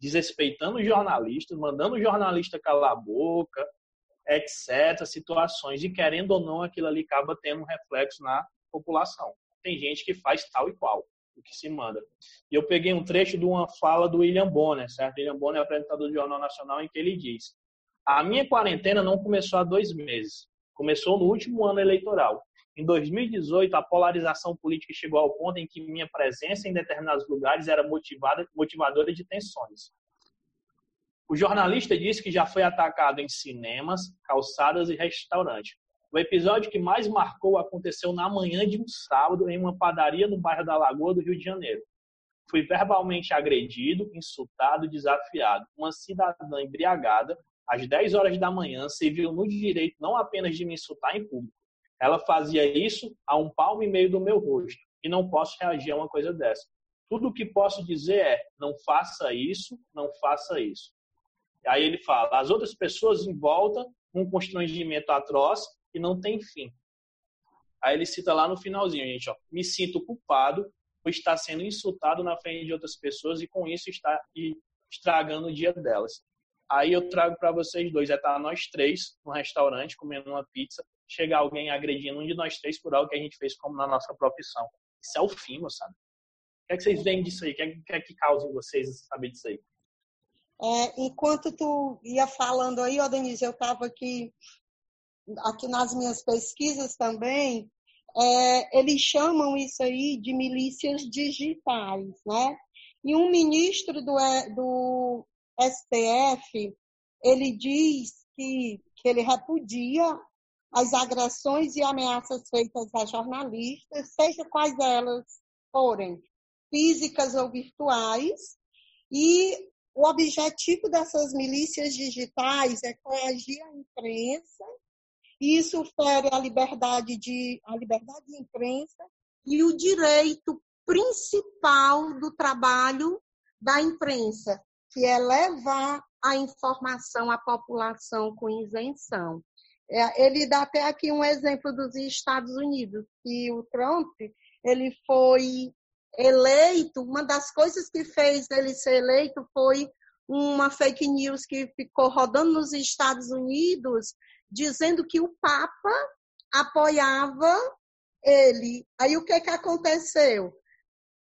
desrespeitando jornalistas, mandando o jornalista calar a boca, etc., situações, e querendo ou não, aquilo ali acaba tendo um reflexo na população. Tem gente que faz tal e qual o que se manda. E eu peguei um trecho de uma fala do William Bonner, certo? William Bonner é apresentador do Jornal Nacional, em que ele diz: A minha quarentena não começou há dois meses, começou no último ano eleitoral. Em 2018, a polarização política chegou ao ponto em que minha presença em determinados lugares era motivada, motivadora de tensões. O jornalista disse que já foi atacado em cinemas, calçadas e restaurantes. O episódio que mais marcou aconteceu na manhã de um sábado em uma padaria no bairro da Lagoa do Rio de Janeiro. Fui verbalmente agredido, insultado desafiado. Uma cidadã embriagada, às 10 horas da manhã, se viu no direito não apenas de me insultar em público. Ela fazia isso a um palmo e meio do meu rosto. E não posso reagir a uma coisa dessa. Tudo o que posso dizer é: não faça isso, não faça isso. Aí ele fala: as outras pessoas em volta, um constrangimento atroz e não tem fim. Aí ele cita lá no finalzinho, gente, ó, me sinto culpado por estar sendo insultado na frente de outras pessoas e com isso está estragando o dia delas. Aí eu trago para vocês dois, é estar tá nós três no restaurante comendo uma pizza, chegar alguém agredindo um de nós três por algo que a gente fez como na nossa profissão. Isso é o fim, sabe? O que é que vocês veem disso aí? O que é que, causa em vocês saber disso aí? É, enquanto tu ia falando aí, ó, Denise, eu estava aqui, aqui nas minhas pesquisas também, é, eles chamam isso aí de milícias digitais, né? E um ministro do, do STF, ele diz que, que ele repudia as agressões e ameaças feitas a jornalistas, seja quais elas forem, físicas ou virtuais, e o objetivo dessas milícias digitais é coagir a imprensa, e isso fere a liberdade de, a liberdade de imprensa e o direito principal do trabalho da imprensa, que é levar a informação à população com isenção. É, ele dá até aqui um exemplo dos Estados Unidos, que o Trump ele foi eleito, uma das coisas que fez ele ser eleito foi uma fake news que ficou rodando nos Estados Unidos, dizendo que o Papa apoiava ele. Aí o que, que aconteceu?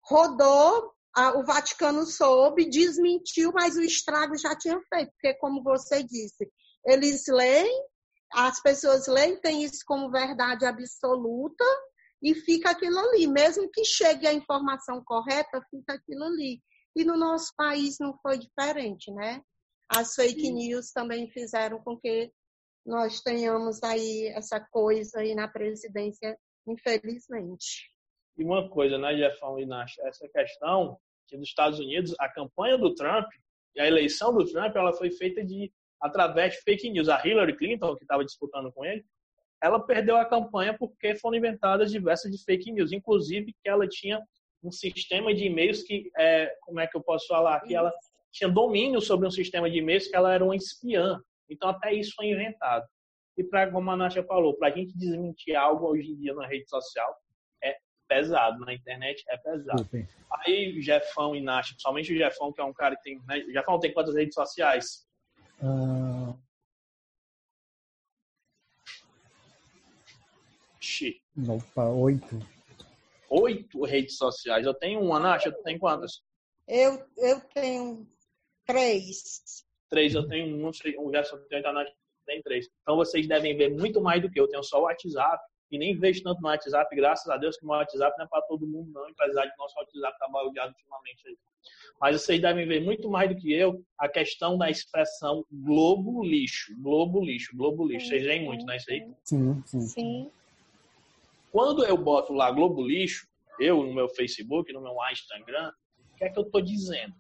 Rodou, o Vaticano soube, desmentiu, mas o estrago já tinha feito, porque, como você disse, eles leem, as pessoas leem, têm isso como verdade absoluta, e fica aquilo ali. Mesmo que chegue a informação correta, fica aquilo ali. E no nosso país não foi diferente, né? As fake Sim. news também fizeram com que nós tenhamos aí essa coisa aí na presidência, infelizmente. E uma coisa, né, Jeffão e Nath, essa questão que nos Estados Unidos, a campanha do Trump e a eleição do Trump, ela foi feita de através de fake news. A Hillary Clinton, que estava disputando com ele, ela perdeu a campanha porque foram inventadas diversas de fake news, inclusive que ela tinha um sistema de e-mails que, é, como é que eu posso falar, que ela tinha domínio sobre um sistema de e-mails que ela era uma espiã. Então até isso foi inventado. E para como a Nath falou, para a gente desmentir algo hoje em dia na rede social é pesado, na internet é pesado. Aí Jefão e Nath, principalmente o Jefão, que é um cara que tem, né? Jefão tem quantas redes sociais? Uh, Ixi. Opa, oito. Oito redes sociais. Eu tenho uma, Nath, tu tem quantas? Eu, eu tenho três. Três, eu tenho um, o Gerson tem, a Nath tem três. Então vocês devem ver muito mais do que eu. Eu tenho só o WhatsApp e nem vejo tanto no WhatsApp, graças a Deus que o meu WhatsApp não é para todo mundo, não, apesar de nosso WhatsApp estar tá baldeado ultimamente aí. Mas vocês devem ver muito mais do que eu a questão da expressão globo lixo, globo lixo, globo lixo. Vocês veem muito, não é isso aí? Sim, sim. sim. Quando eu boto lá Globo Lixo, eu no meu Facebook, no meu Instagram, o que é que eu estou dizendo?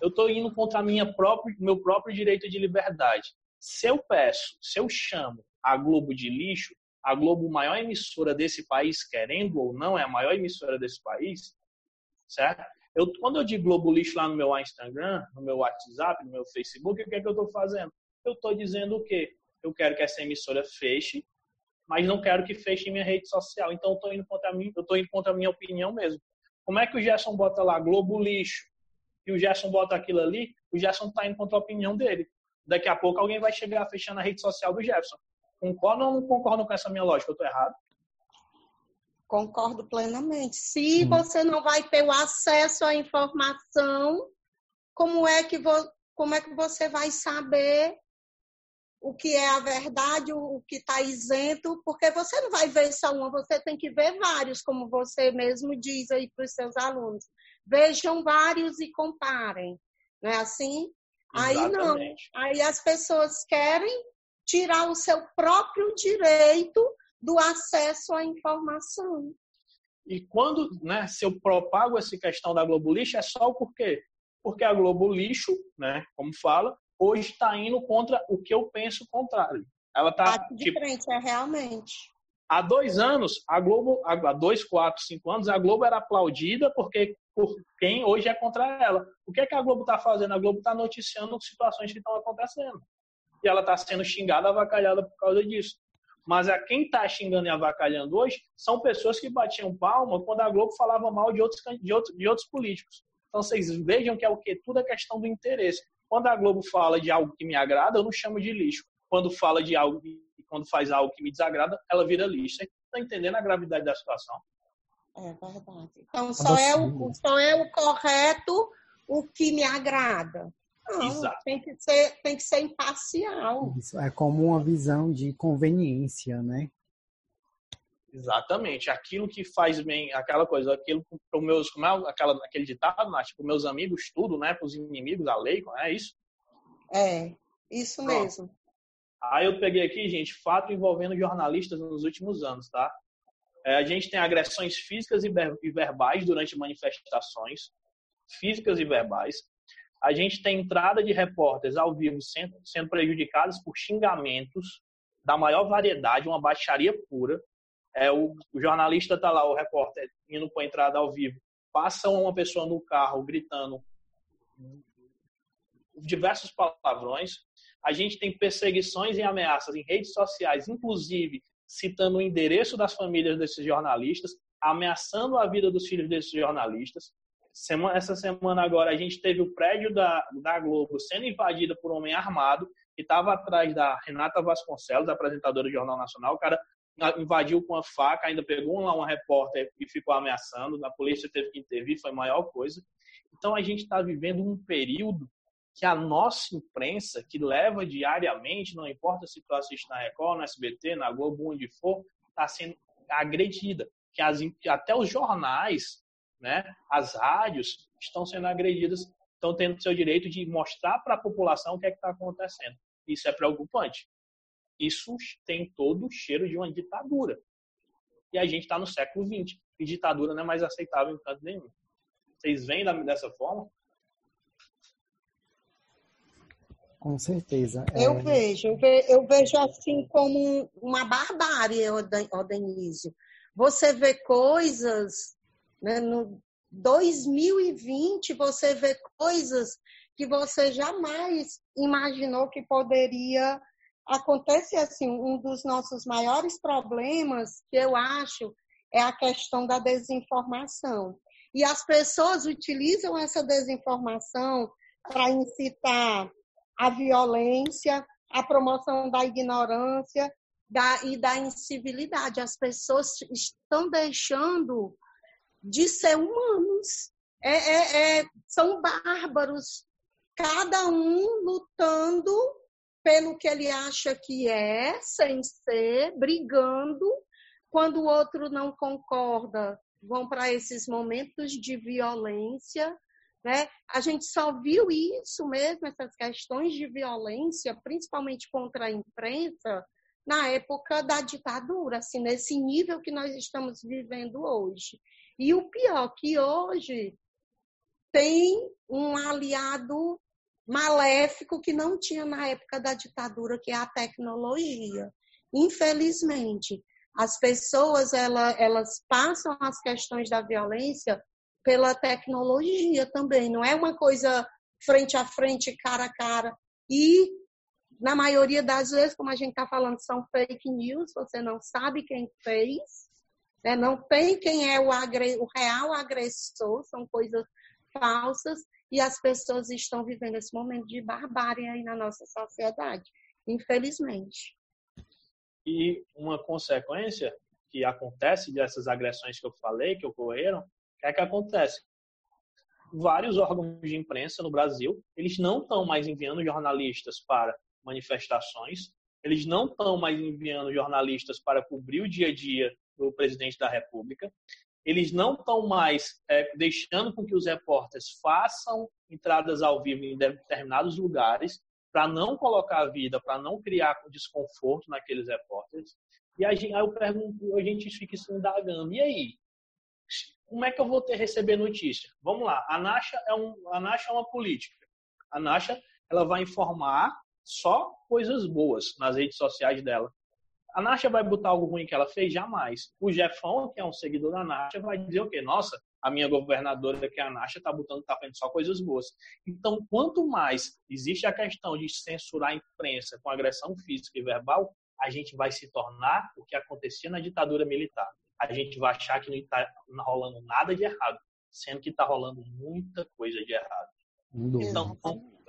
Eu estou indo contra minha própria, meu próprio direito de liberdade. Se eu peço, se eu chamo a Globo de lixo, a Globo, maior emissora desse país, querendo ou não, é a maior emissora desse país, certo? Eu, quando eu digo Globo Lixo lá no meu Instagram, no meu WhatsApp, no meu Facebook, o que é que eu estou fazendo? Eu estou dizendo o quê? Eu quero que essa emissora feche mas não quero que feche minha rede social. Então eu estou indo contra mim, eu estou indo contra a minha opinião mesmo. Como é que o Gerson bota lá Globo lixo e o Gerson bota aquilo ali? O Gerson está indo contra a opinião dele. Daqui a pouco alguém vai chegar fechando a rede social do Gerson. Concordo ou não concordo com essa minha lógica? Eu estou errado? Concordo plenamente. Se você não vai ter o acesso à informação, como é que, vo como é que você vai saber o que é a verdade, o que está isento, porque você não vai ver só uma, você tem que ver vários, como você mesmo diz aí para os seus alunos. Vejam vários e comparem. Não é assim? Exatamente. Aí não. Aí as pessoas querem tirar o seu próprio direito do acesso à informação. E quando, né, se eu propago essa questão da Globo Lixo, é só o porquê? Porque a Globo Lixo, né, como fala, hoje está indo contra o que eu penso contrário. Ela está de tipo, frente, é realmente. Há dois anos, a Globo, há dois, quatro, cinco anos, a Globo era aplaudida porque por quem hoje é contra ela. O que é que a Globo está fazendo? A Globo está noticiando situações que estão acontecendo. E ela está sendo xingada, avacalhada por causa disso. Mas a quem está xingando e avacalhando hoje são pessoas que batiam palma quando a Globo falava mal de outros, de outros, de outros políticos. Então vocês vejam que é o que? Tudo é questão do interesse. Quando a Globo fala de algo que me agrada, eu não chamo de lixo. Quando fala de algo quando faz algo que me desagrada, ela vira lixo. Você está entendendo a gravidade da situação? É verdade. Então só é, o, só é o correto o que me agrada. Não, Exato. Tem que, ser, tem que ser imparcial. Isso é como uma visão de conveniência, né? Exatamente. Aquilo que faz bem, aquela coisa, aquilo para os meus, como é aquela, aquele ditado, Nath, para meus amigos, tudo, né? Para os inimigos, a lei, é isso? É, isso Pronto. mesmo. Aí eu peguei aqui, gente, fato envolvendo jornalistas nos últimos anos, tá? É, a gente tem agressões físicas e verbais durante manifestações, físicas e verbais. A gente tem entrada de repórteres ao vivo sendo, sendo prejudicados por xingamentos da maior variedade, uma baixaria pura. É, o, o jornalista está lá, o repórter, indo para a entrada ao vivo, passa uma pessoa no carro gritando diversos palavrões. A gente tem perseguições e ameaças em redes sociais, inclusive citando o endereço das famílias desses jornalistas, ameaçando a vida dos filhos desses jornalistas. Semana, essa semana agora a gente teve o prédio da, da Globo sendo invadido por um homem armado que estava atrás da Renata Vasconcelos, apresentadora do Jornal Nacional. O cara invadiu com a faca, ainda pegou lá uma repórter e ficou ameaçando. A polícia teve que intervir, foi a maior coisa. Então a gente está vivendo um período que a nossa imprensa, que leva diariamente, não importa se tu assiste na Record, na SBT, na Globo, onde for, está sendo agredida. Que, as, até os jornais né? As rádios estão sendo agredidas, estão tendo seu direito de mostrar para a população o que é está acontecendo. Isso é preocupante. Isso tem todo o cheiro de uma ditadura. E a gente está no século XX. E ditadura não é mais aceitável em canto nenhum. Vocês veem dessa forma? Com certeza. É... Eu vejo, eu vejo, eu vejo assim como uma barbárie, Odenísio. Você vê coisas né? No 2020, você vê coisas que você jamais imaginou que poderia acontecer. Assim, um dos nossos maiores problemas, que eu acho, é a questão da desinformação. E as pessoas utilizam essa desinformação para incitar a violência, a promoção da ignorância da, e da incivilidade. As pessoas estão deixando de ser humanos. É, é, é, são bárbaros, cada um lutando pelo que ele acha que é, sem ser, brigando. Quando o outro não concorda, vão para esses momentos de violência. Né? A gente só viu isso mesmo, essas questões de violência, principalmente contra a imprensa, na época da ditadura, assim, nesse nível que nós estamos vivendo hoje. E o pior, que hoje tem um aliado maléfico que não tinha na época da ditadura, que é a tecnologia. Infelizmente, as pessoas elas, elas passam as questões da violência pela tecnologia também. Não é uma coisa frente a frente, cara a cara. E, na maioria das vezes, como a gente está falando, são fake news, você não sabe quem fez, né? Não tem quem é o, agre... o real agressor, são coisas falsas e as pessoas estão vivendo esse momento de barbárie aí na nossa sociedade, infelizmente. E uma consequência que acontece dessas agressões que eu falei, que ocorreram, é que acontece. Vários órgãos de imprensa no Brasil, eles não estão mais enviando jornalistas para manifestações, eles não estão mais enviando jornalistas para cobrir o dia a dia do presidente da República. Eles não estão mais é, deixando com que os repórteres façam entradas ao vivo em determinados lugares para não colocar a vida, para não criar desconforto naqueles repórteres. E aí eu pergunto, a gente fica se indagando, e aí? Como é que eu vou ter receber notícia? Vamos lá, a Nasha é, um, a Nasha é uma política. A Nasha ela vai informar só coisas boas nas redes sociais dela. A Nasha vai botar algo ruim que ela fez? Jamais. O Jefão, que é um seguidor da Nasha, vai dizer o quê? Nossa, a minha governadora, que é a Nasha, está botando, tá fazendo só coisas boas. Então, quanto mais existe a questão de censurar a imprensa com agressão física e verbal, a gente vai se tornar o que acontecia na ditadura militar. A gente vai achar que não está rolando nada de errado, sendo que está rolando muita coisa de errado. Então,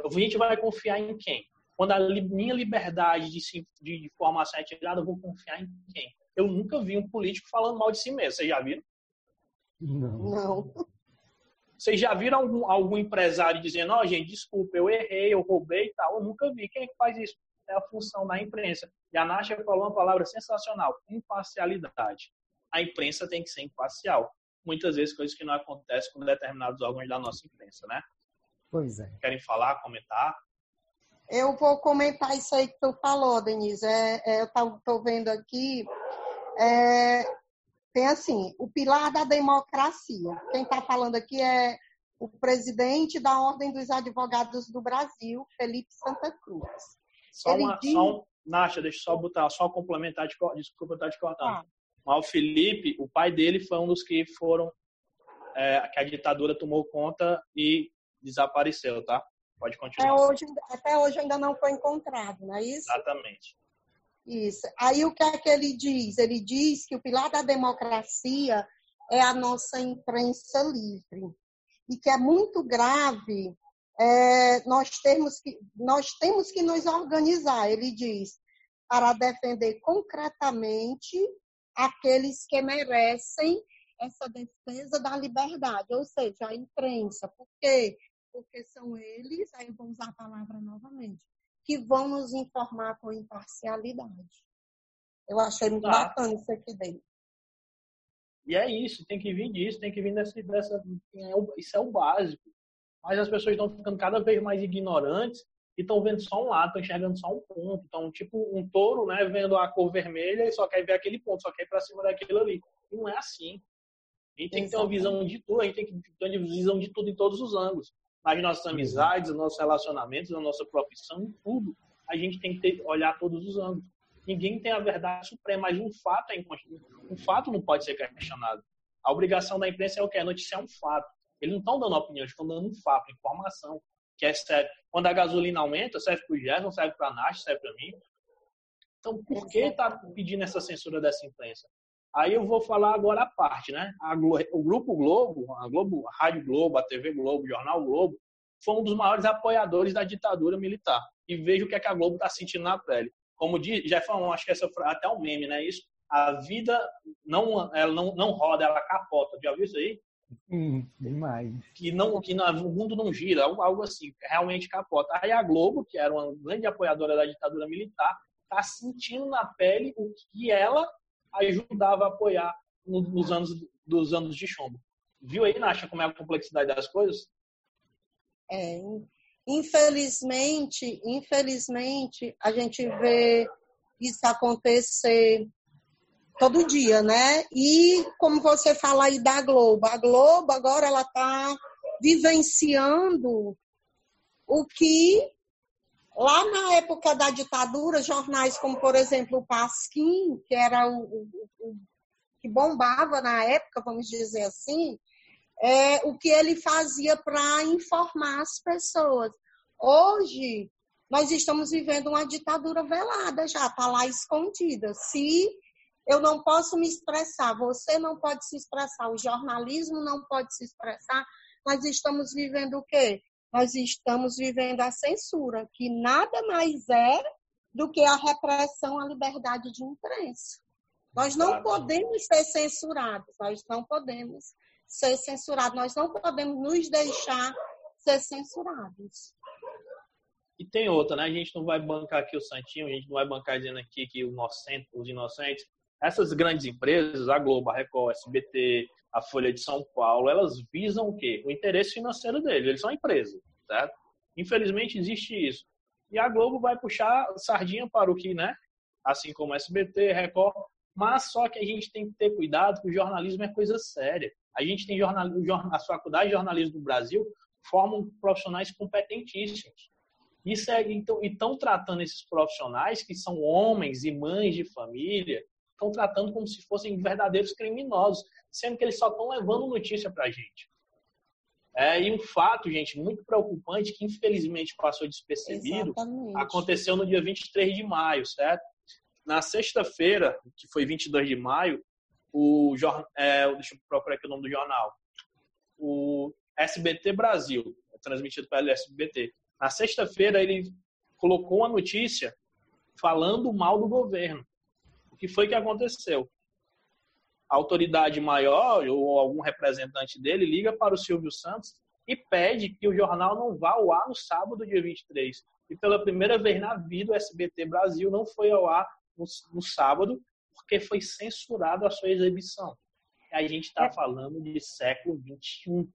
a gente vai confiar em quem? Quando a minha liberdade de, de formação é tirada, eu vou confiar em quem? Eu nunca vi um político falando mal de si mesmo. Vocês já viram? Não. Não. Vocês já viram algum, algum empresário dizendo, ó, oh, gente, desculpa, eu errei, eu roubei e tal? Eu nunca vi. Quem é que faz isso? É a função da imprensa. E a Nasha falou uma palavra sensacional, imparcialidade. A imprensa tem que ser imparcial. Muitas vezes coisas que não acontecem com determinados órgãos da nossa imprensa, né? Pois é. Querem falar, comentar? Eu vou comentar isso aí que tu falou, Denise. É, é, eu estou vendo aqui. É, tem assim, o pilar da democracia. Quem está falando aqui é o presidente da Ordem dos Advogados do Brasil, Felipe Santa Cruz. Só, uma, diz... só um, Nasha, deixa eu só botar, só complementar, de, desculpa estar te cortando. Ah. Mas o Felipe, o pai dele foi um dos que foram, é, que a ditadura tomou conta e desapareceu, tá? Pode continuar. Até hoje, até hoje ainda não foi encontrado, não é isso? Exatamente. Isso. Aí o que é que ele diz? Ele diz que o pilar da democracia é a nossa imprensa livre. E que é muito grave é, nós, temos que, nós temos que nos organizar, ele diz, para defender concretamente aqueles que merecem essa defesa da liberdade, ou seja, a imprensa. Por quê? Porque são eles, aí vou usar a palavra novamente, que vão nos informar com imparcialidade. Eu achei muito tá. bacana isso aqui dentro. E é isso, tem que vir disso, tem que vir dessa. dessa é isso é o básico mas as pessoas estão ficando cada vez mais ignorantes e estão vendo só um lado, estão enxergando só um ponto. Então, tipo um touro, né, vendo a cor vermelha e só quer ver aquele ponto, só quer ir para cima daquilo ali. E não é assim. A gente tem que ter uma visão de tudo, a gente tem que ter uma visão de tudo em todos os ângulos. Nas nossas amizades, nos nossos relacionamentos, na nossa profissão, em tudo. A gente tem que ter, olhar todos os ângulos. Ninguém tem a verdade suprema, mas um fato é um fato não pode ser questionado. A obrigação da imprensa é o que? Noticiar um fato. Eles não estão dando opinião, eles estão dando um fato, informação, que é sério. Quando a gasolina aumenta, serve para o Gerson, serve para a Nath, serve para mim. Então, por que está pedindo essa censura dessa imprensa? Aí eu vou falar agora a parte, né? A Glo o Grupo Globo, a Globo, a Rádio Globo, a TV Globo, o Jornal Globo, foi um dos maiores apoiadores da ditadura militar. E veja o que, é que a Globo está sentindo na pele. Como diz, já falou, acho que essa até um meme, né? Isso, a vida não, ela não, não roda, ela capota. Já viu isso aí? Hum, demais. Que, não, que não, o mundo não gira, algo assim, realmente capota. Aí a Globo, que era uma grande apoiadora da ditadura militar, está sentindo na pele o que ela ajudava a apoiar nos anos dos anos de chumbo. Viu aí, Nasha, como é a complexidade das coisas? É, infelizmente, infelizmente, a gente vê isso acontecer todo dia, né? E como você fala aí da Globo, a Globo agora ela está vivenciando o que lá na época da ditadura, jornais como, por exemplo, o Pasquim, que era o, o, o que bombava na época, vamos dizer assim, é, o que ele fazia para informar as pessoas. Hoje, nós estamos vivendo uma ditadura velada já, está lá escondida. Se eu não posso me expressar, você não pode se expressar, o jornalismo não pode se expressar. Nós estamos vivendo o quê? Nós estamos vivendo a censura, que nada mais é do que a repressão à liberdade de imprensa. Nós não podemos ser censurados, nós não podemos ser censurados, nós não podemos nos deixar ser censurados. E tem outra, né? A gente não vai bancar aqui o Santinho, a gente não vai bancar dizendo aqui que os inocentes essas grandes empresas, a Globo, a Record, a SBT, a Folha de São Paulo, elas visam o quê? O interesse financeiro deles. Eles são empresa, certo? Infelizmente existe isso. E a Globo vai puxar sardinha para o que, né? Assim como a SBT, Record. Mas só que a gente tem que ter cuidado que o jornalismo é coisa séria. A gente tem jornalismo, as faculdades de jornalismo do Brasil formam profissionais competentíssimos. Isso é, então, estão tratando esses profissionais que são homens e mães de família, estão tratando como se fossem verdadeiros criminosos, sendo que eles só estão levando notícia para a gente. É, e um fato, gente, muito preocupante, que infelizmente passou despercebido, Exatamente. aconteceu no dia 23 de maio, certo? Na sexta-feira, que foi 22 de maio, o é, deixa eu procurar aqui o nome do jornal, o SBT Brasil, é transmitido pelo SBT. Na sexta-feira, ele colocou uma notícia falando mal do governo. O que foi que aconteceu? a autoridade maior ou algum representante dele liga para o Silvio Santos e pede que o jornal não vá ao ar no sábado, dia 23. E pela primeira vez na vida, o SBT Brasil não foi ao ar no, no sábado, porque foi censurado a sua exibição. A gente está é. falando de século XXI.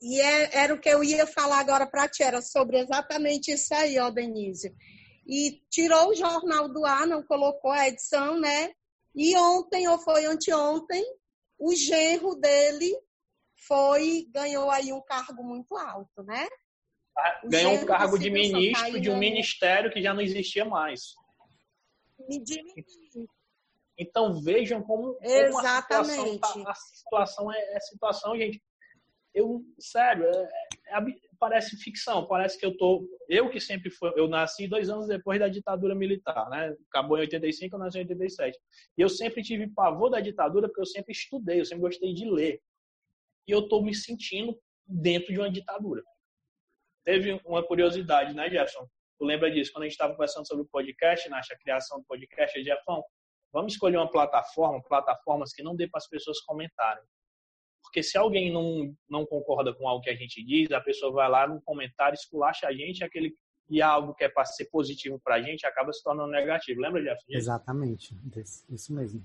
E é, era o que eu ia falar agora para ti, era sobre exatamente isso aí, ó, Denise. E tirou o jornal do ar, não colocou a edição, né? E ontem, ou foi anteontem, o genro dele foi, ganhou aí um cargo muito alto, né? Ah, ganhou um cargo de ministro de um ministério que já não existia mais. Diminuiu. Então vejam como, como Exatamente. A, situação, tá, a situação é, é situação, gente. Eu, sério, é, é, parece ficção, parece que eu tô. Eu que sempre fui. Eu nasci dois anos depois da ditadura militar, né? Acabou em 85, eu nasci em 87. E eu sempre tive pavor da ditadura porque eu sempre estudei, eu sempre gostei de ler. E eu tô me sentindo dentro de uma ditadura. Teve uma curiosidade, né, Jefferson? Tu lembra disso? Quando a gente estava conversando sobre o podcast, na criação do podcast, Jefferson, Vamos escolher uma plataforma, plataformas que não dê para as pessoas comentarem. Porque se alguém não, não concorda com algo que a gente diz, a pessoa vai lá no comentário, esculacha a gente, aquele e algo que é para ser positivo para a gente acaba se tornando negativo. Lembra, Jeff? Exatamente, isso mesmo.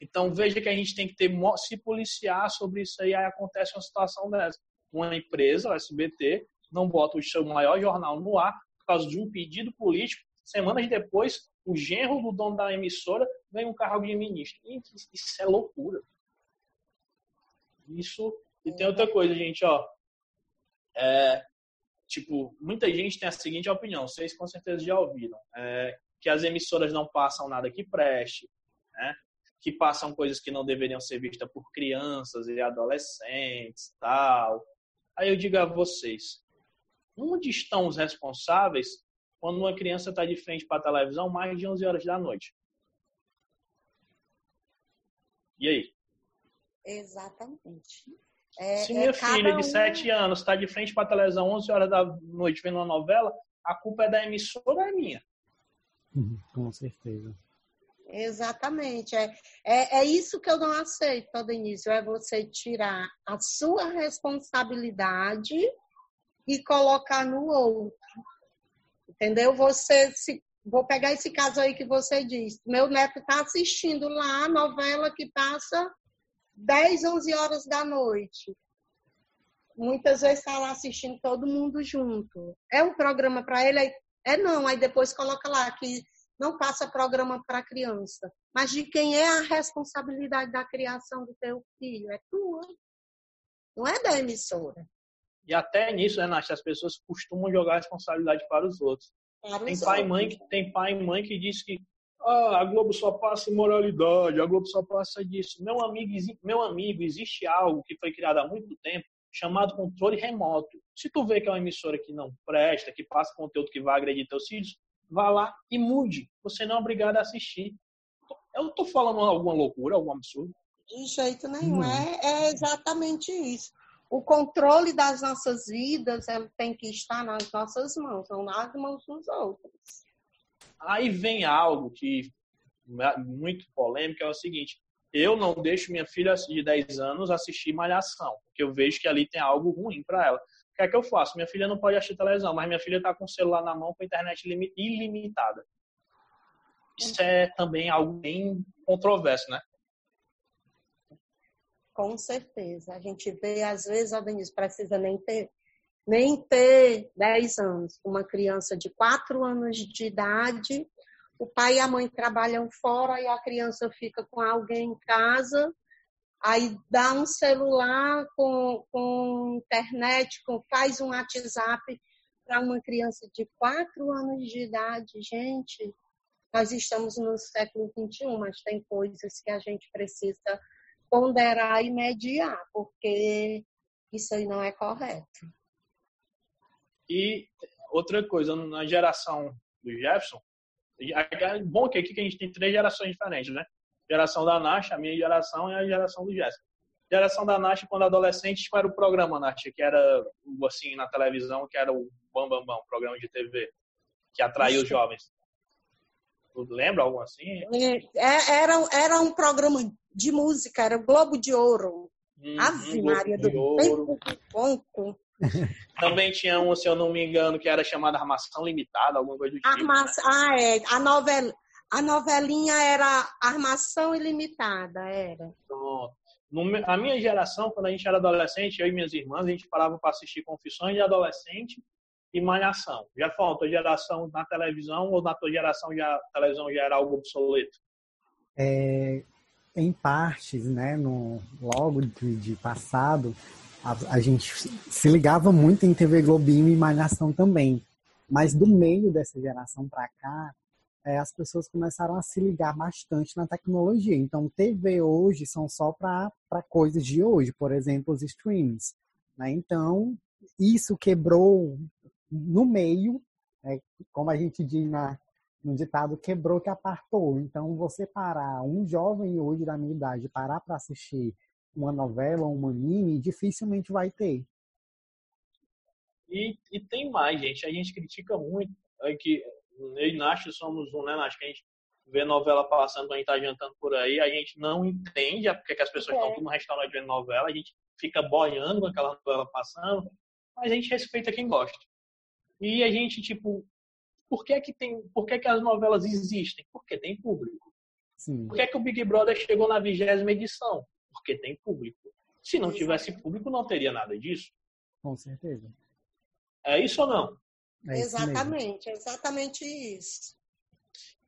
Então veja que a gente tem que ter se policiar sobre isso aí. Aí acontece uma situação dessa. Uma empresa, o SBT, não bota o seu maior jornal no ar por causa de um pedido político. Semanas depois, o genro do dono da emissora ganha um cargo de ministro. Isso é loucura. Isso. E tem outra coisa, gente, ó. É, tipo, muita gente tem a seguinte opinião, vocês com certeza já ouviram, é, que as emissoras não passam nada que preste, né? que passam coisas que não deveriam ser vistas por crianças e adolescentes, tal. Aí eu digo a vocês, onde estão os responsáveis quando uma criança está de frente para a televisão mais de 11 horas da noite. E aí? Exatamente. É, Se minha é filha de 7 anos está de frente para a televisão 11 horas da noite vendo uma novela, a culpa é da emissora ou é minha? Uhum, com certeza. Exatamente. É, é, é isso que eu não aceito, Denise. É você tirar a sua responsabilidade e colocar no outro. Entendeu? Você se vou pegar esse caso aí que você disse. Meu neto está assistindo lá a novela que passa 10, 11 horas da noite. Muitas vezes está lá assistindo todo mundo junto. É um programa para ele? É não. Aí depois coloca lá que não passa programa para criança. Mas de quem é a responsabilidade da criação do teu filho? É tua. Não é da emissora. E até nisso, né, Nath, as pessoas costumam jogar a responsabilidade para os outros. Para tem, os pai outros. Mãe que, tem pai e mãe que diz que ah, a Globo só passa imoralidade, a Globo só passa disso. Meu amigo, meu amigo, existe algo que foi criado há muito tempo chamado controle remoto. Se tu vê que é uma emissora que não presta, que passa conteúdo que vai agredir teus filhos, vá lá e mude. Você não é obrigado a assistir. Eu estou falando alguma loucura, algum absurdo? De jeito nenhum. Hum. É, é exatamente isso o controle das nossas vidas tem que estar nas nossas mãos, não nas mãos dos outros. Aí vem algo que é muito polêmico, é o seguinte, eu não deixo minha filha de 10 anos assistir Malhação, porque eu vejo que ali tem algo ruim para ela. O que é que eu faço? Minha filha não pode assistir televisão, mas minha filha está com o celular na mão com a internet ilimitada. Isso é também algo bem controverso, né? Com certeza. A gente vê, às vezes, a Denise precisa nem ter, nem ter 10 anos. Uma criança de 4 anos de idade, o pai e a mãe trabalham fora e a criança fica com alguém em casa, aí dá um celular com, com internet, com, faz um WhatsApp para uma criança de 4 anos de idade. Gente, nós estamos no século XXI, mas tem coisas que a gente precisa ponderar e mediar, porque isso aí não é correto. E outra coisa, na geração do Jefferson, é bom que aqui que a gente tem três gerações diferentes, né? Geração da Nash, a minha geração e a geração do Jefferson. Geração da Nash, quando adolescente, qual era o programa, Nash? Que era, assim, na televisão, que era o Bam Bam Bam, programa de TV, que atraía os jovens. Lembra algo assim? É, era, era um programa de música, era Globo de Ouro. Hum, Ave Maria do Conco. Também tinha um, se eu não me engano, que era chamada Armação Limitada, alguma coisa do tipo. Armação, né? Ah, é. A, novela, a novelinha era Armação Ilimitada, era. Pronto. No, a minha geração, quando a gente era adolescente, eu e minhas irmãs, a gente parava para assistir Confissões de Adolescente e Malhação. Já falou, tua geração na televisão ou na tua geração já, a televisão já era algo obsoleto? É, em partes, né, no, logo de, de passado, a, a, gente se ligava muito em TV Globinho e Malhação também. Mas do meio dessa geração para cá, é, as pessoas começaram a se ligar bastante na tecnologia. Então, TV hoje são só para coisas de hoje, por exemplo, os streams. Né? Então, isso quebrou no meio, é, como a gente diz na, no ditado, quebrou que apartou. Então, você parar, um jovem hoje da minha idade, parar para assistir uma novela um anime, dificilmente vai ter. E, e tem mais, gente. A gente critica muito é que eu e Nath somos um, né, Nath? Que a gente vê novela passando quando a gente tá jantando por aí, a gente não entende porque que as pessoas é. estão tudo no restaurante vendo novela, a gente fica boiando com aquela novela passando, mas a gente respeita quem gosta. E a gente, tipo, por que que tem, por que que as novelas existem? Porque tem público. Sim. Por que que o Big Brother chegou na vigésima edição? Porque tem público. Se não tivesse público, não teria nada disso. Com certeza. É isso ou não? É exatamente, é exatamente isso.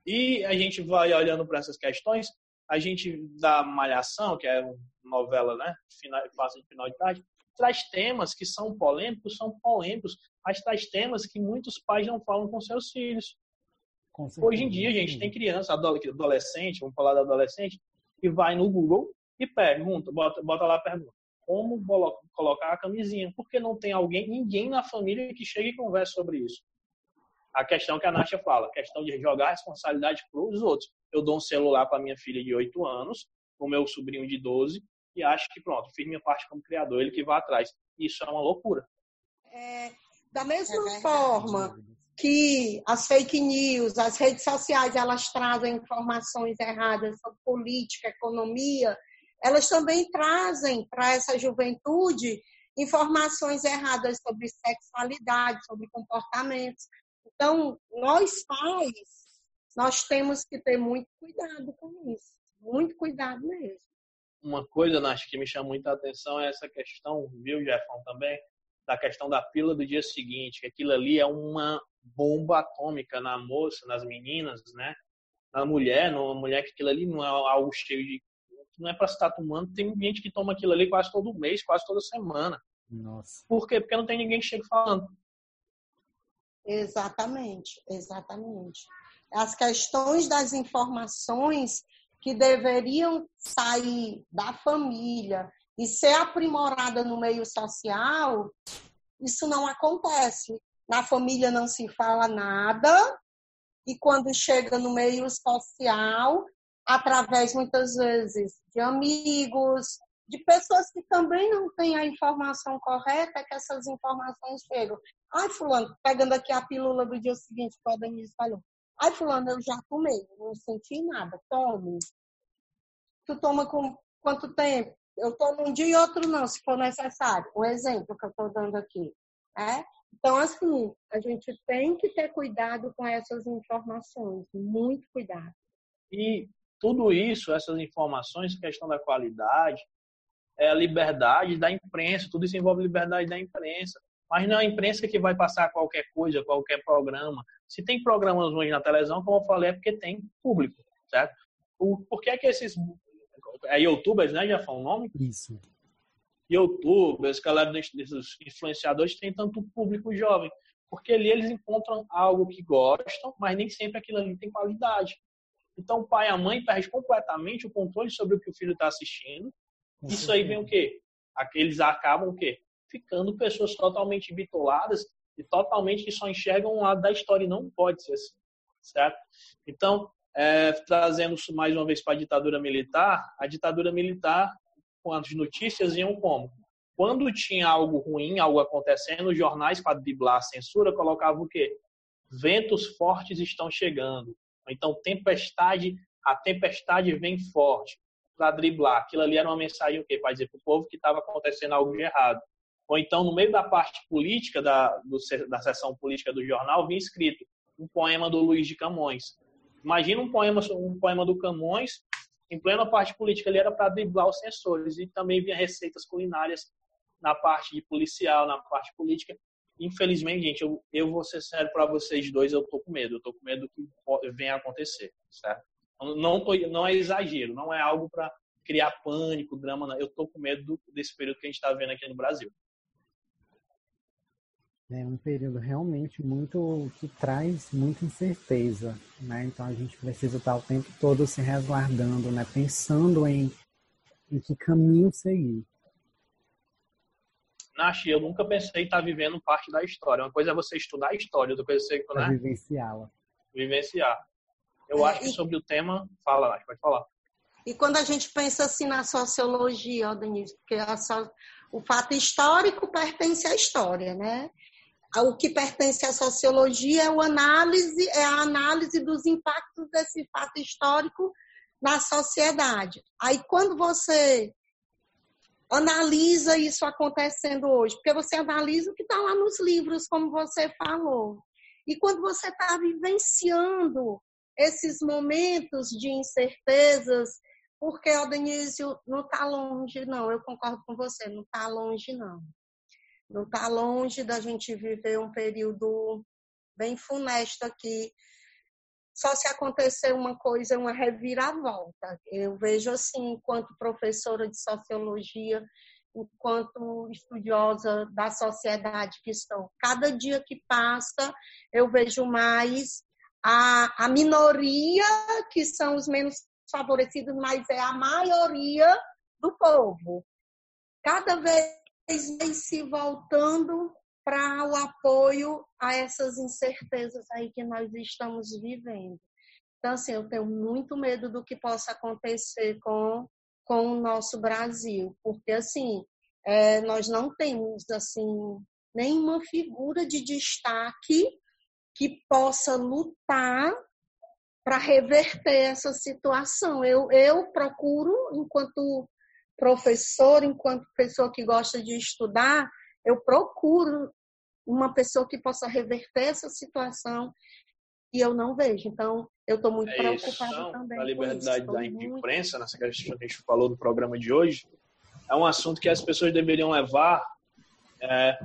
E a gente vai olhando para essas questões, a gente da Malhação, que é uma novela, né, final, fase de final de tarde, traz temas que são polêmicos, são polêmicos, mas traz temas que muitos pais não falam com seus filhos. Com Hoje em dia, a gente tem criança, adolescente, vamos falar da adolescente, que vai no Google e pergunta, bota, bota lá a pergunta, como colocar a camisinha? Porque não tem alguém, ninguém na família que chegue e converse sobre isso. A questão que a Nátia fala, a questão de jogar a responsabilidade para os outros. Eu dou um celular para minha filha de 8 anos, o meu sobrinho de 12, e acho que pronto, fiz minha parte como criador, ele que vai atrás. Isso é uma loucura. É, da mesma é forma que as fake news, as redes sociais, elas trazem informações erradas sobre política, economia, elas também trazem para essa juventude informações erradas sobre sexualidade, sobre comportamentos. Então, nós pais, nós temos que ter muito cuidado com isso, muito cuidado mesmo. Uma coisa, Nath, que me chama muita atenção é essa questão, viu, Jefão, também, da questão da pílula do dia seguinte, que aquilo ali é uma bomba atômica na moça, nas meninas, né? Na mulher, numa mulher que aquilo ali não é algo cheio de não é para estar tomando. Tem gente que toma aquilo ali quase todo mês, quase toda semana. Nossa. Por quê? Porque não tem ninguém que chegue falando. Exatamente, exatamente. As questões das informações que deveriam sair da família e ser aprimorada no meio social, isso não acontece. Na família não se fala nada, e quando chega no meio social, através muitas vezes de amigos, de pessoas que também não têm a informação correta, que essas informações chegam. Ai, fulano, pegando aqui a pílula do dia seguinte que o Denise falou. Ai, fulano, eu já tomei, não senti nada, tome. Tu toma com quanto tempo? Eu tomo um dia e outro não, se for necessário. Um exemplo que eu estou dando aqui. É? Então, assim, a gente tem que ter cuidado com essas informações, muito cuidado. E tudo isso, essas informações, questão da qualidade, é a liberdade da imprensa, tudo isso envolve liberdade da imprensa. Mas não é a imprensa que vai passar qualquer coisa, qualquer programa. Se tem programas ruins na televisão, como eu falei, é porque tem público, certo? Por que é que esses é youtubers, né, já foi o nome? Isso. Youtubers, galera desses influenciadores têm tanto público jovem, porque ali eles encontram algo que gostam, mas nem sempre aquilo ali tem qualidade. Então, o pai e a mãe perdem completamente o controle sobre o que o filho está assistindo. Isso aí vem o quê? Eles acabam o quê? Ficando pessoas totalmente bitoladas e totalmente que só enxergam um lado da história e não pode ser assim, certo? Então, é, trazemos mais uma vez para a ditadura militar, a ditadura militar, com as notícias iam como? Quando tinha algo ruim, algo acontecendo, os jornais, para driblar a censura, colocavam o quê? Ventos fortes estão chegando Então, tempestade, a tempestade vem forte para driblar. Aquilo ali era uma mensagem o quê? Para dizer para o povo que estava acontecendo algo de errado. Ou então, no meio da parte política, da, do, da sessão política do jornal, vinha escrito um poema do Luiz de Camões. Imagina um poema, um poema do Camões, em plena parte política, ele era para driblar os censores. E também vinha receitas culinárias na parte de policial, na parte política. Infelizmente, gente, eu, eu vou ser sério para vocês dois, eu tô com medo. Eu tô com medo que venha acontecer, certo? Não, tô, não é exagero, não é algo para criar pânico, drama. Não. Eu tô com medo desse período que a gente está vendo aqui no Brasil. É um período realmente muito que traz muita incerteza, né? Então a gente precisa estar o tempo todo se resguardando, né? Pensando em, em que caminho seguir. Nashi, eu nunca pensei em estar vivendo parte da história. Uma coisa é você estudar a história, outra coisa é você né? vivenciá-la. Vivenciar. Eu é, acho que sobre o tema, fala, Nashi, pode falar. E quando a gente pensa assim na sociologia, ó, Denise, porque a, o fato histórico pertence à história, né? o que pertence à sociologia é, o análise, é a análise dos impactos desse fato histórico na sociedade. Aí, quando você analisa isso acontecendo hoje, porque você analisa o que está lá nos livros, como você falou. E quando você está vivenciando esses momentos de incertezas, porque, ó, Denísio, não está longe, não, eu concordo com você, não está longe, não. Não está longe da gente viver um período bem funesto aqui. Só se acontecer uma coisa, uma reviravolta. Eu vejo assim, enquanto professora de sociologia, enquanto estudiosa da sociedade que estou. Cada dia que passa, eu vejo mais a, a minoria, que são os menos favorecidos, mas é a maioria do povo. Cada vez se voltando para o apoio a essas incertezas aí que nós estamos vivendo. Então, assim, eu tenho muito medo do que possa acontecer com, com o nosso Brasil, porque, assim, é, nós não temos, assim, nenhuma figura de destaque que possa lutar para reverter essa situação. Eu, eu procuro, enquanto professor, enquanto pessoa que gosta de estudar, eu procuro uma pessoa que possa reverter essa situação e eu não vejo. Então, eu estou muito é preocupada também. A liberdade da muito... imprensa, nessa questão que a gente falou do programa de hoje, é um assunto que as pessoas deveriam levar é,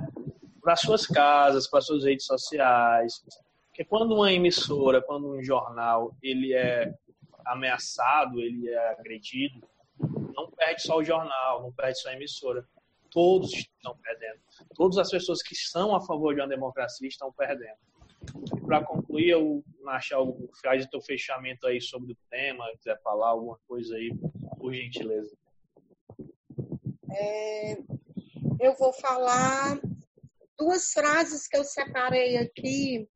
para suas casas, para suas redes sociais. Porque quando uma emissora, quando um jornal, ele é ameaçado, ele é agredido, não perde só o jornal, não perde só a emissora. Todos estão perdendo. Todas as pessoas que são a favor de uma democracia estão perdendo. Para concluir, eu achar algo, faz o teu fechamento aí sobre o tema, quiser falar alguma coisa aí, por gentileza. É, eu vou falar duas frases que eu separei aqui.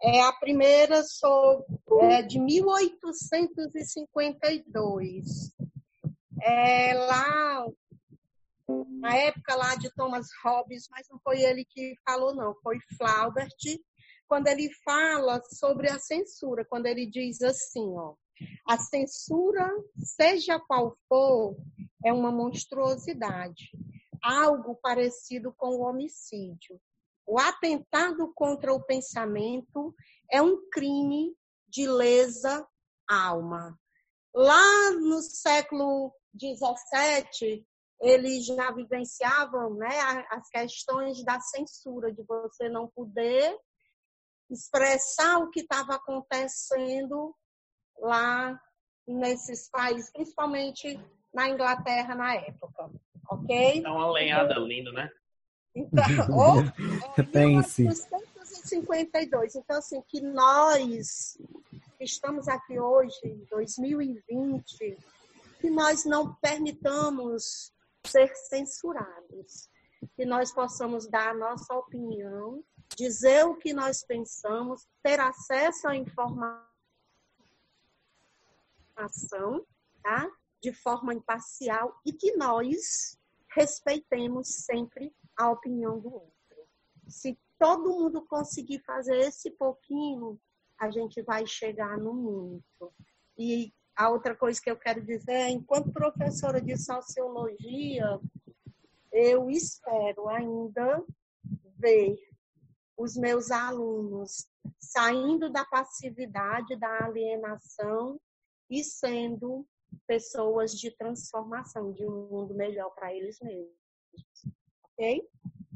É, a primeira sou, é, de 1852 é, lá na época lá de Thomas Hobbes, mas não foi ele que falou, não, foi Flaubert, quando ele fala sobre a censura, quando ele diz assim, ó, a censura, seja qual for, é uma monstruosidade, algo parecido com o homicídio. O atentado contra o pensamento é um crime de lesa alma. Lá no século 17, eles já vivenciavam né, as questões da censura, de você não poder expressar o que estava acontecendo lá nesses países, principalmente na Inglaterra na época. Ok? É uma lenhada linda, né? Então, oh, oh, 1952. Então, assim, que nós estamos aqui hoje, em 2020, que nós não permitamos ser censurados, que nós possamos dar a nossa opinião, dizer o que nós pensamos, ter acesso à informação, tá? De forma imparcial e que nós respeitemos sempre a opinião do outro. Se todo mundo conseguir fazer esse pouquinho, a gente vai chegar no muito. E a outra coisa que eu quero dizer é, enquanto professora de sociologia, eu espero ainda ver os meus alunos saindo da passividade, da alienação e sendo pessoas de transformação de um mundo melhor para eles mesmos. Ok?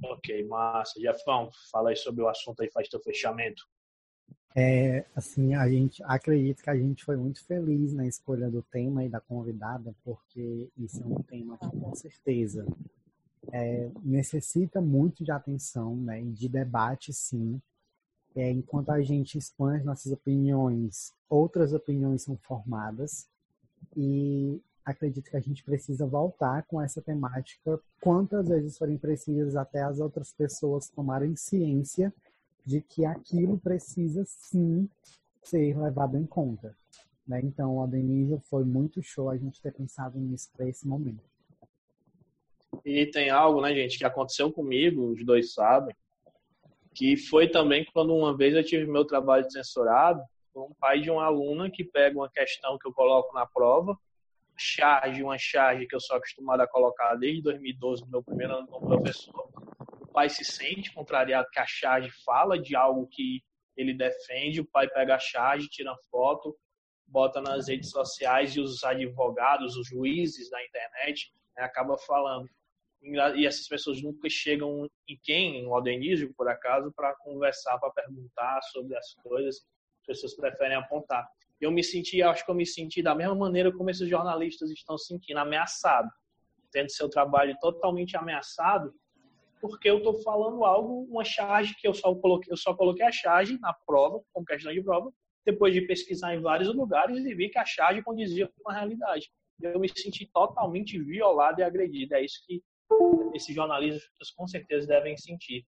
Ok, massa. Jefão, fala aí sobre o assunto aí, faz teu fechamento. É, assim, a gente acredita que a gente foi muito feliz na escolha do tema e da convidada, porque isso é um tema que, com certeza, é, necessita muito de atenção, né, e de debate, sim. É, enquanto a gente expõe as nossas opiniões, outras opiniões são formadas, e acredito que a gente precisa voltar com essa temática quantas vezes forem precisas até as outras pessoas tomarem ciência de que aquilo precisa sim ser levado em conta. Né? Então, a Denise foi muito show a gente ter pensado nisso para esse momento. E tem algo, né, gente, que aconteceu comigo, os dois sabem, que foi também quando uma vez eu tive meu trabalho censurado, com um pai de uma aluna que pega uma questão que eu coloco na prova, charge, uma charge que eu sou acostumado a colocar desde 2012, no meu primeiro ano como professor. Pai se sente contrariado que a charge fala de algo que ele defende, o pai pega a charge, tira foto, bota nas redes sociais e os advogados, os juízes da internet, né, acaba falando. E essas pessoas nunca chegam em quem, no Aldenísio, por acaso, para conversar, para perguntar sobre as coisas. As pessoas preferem apontar eu me senti, acho que eu me senti da mesma maneira como esses jornalistas estão se sentindo, ameaçado, tendo seu trabalho totalmente ameaçado, porque eu estou falando algo, uma charge que eu só coloquei, eu só coloquei a charge na prova, como questão de prova, depois de pesquisar em vários lugares e vi que a charge condizia com a realidade. Eu me senti totalmente violado e agredido. É isso que esses jornalistas com certeza devem sentir.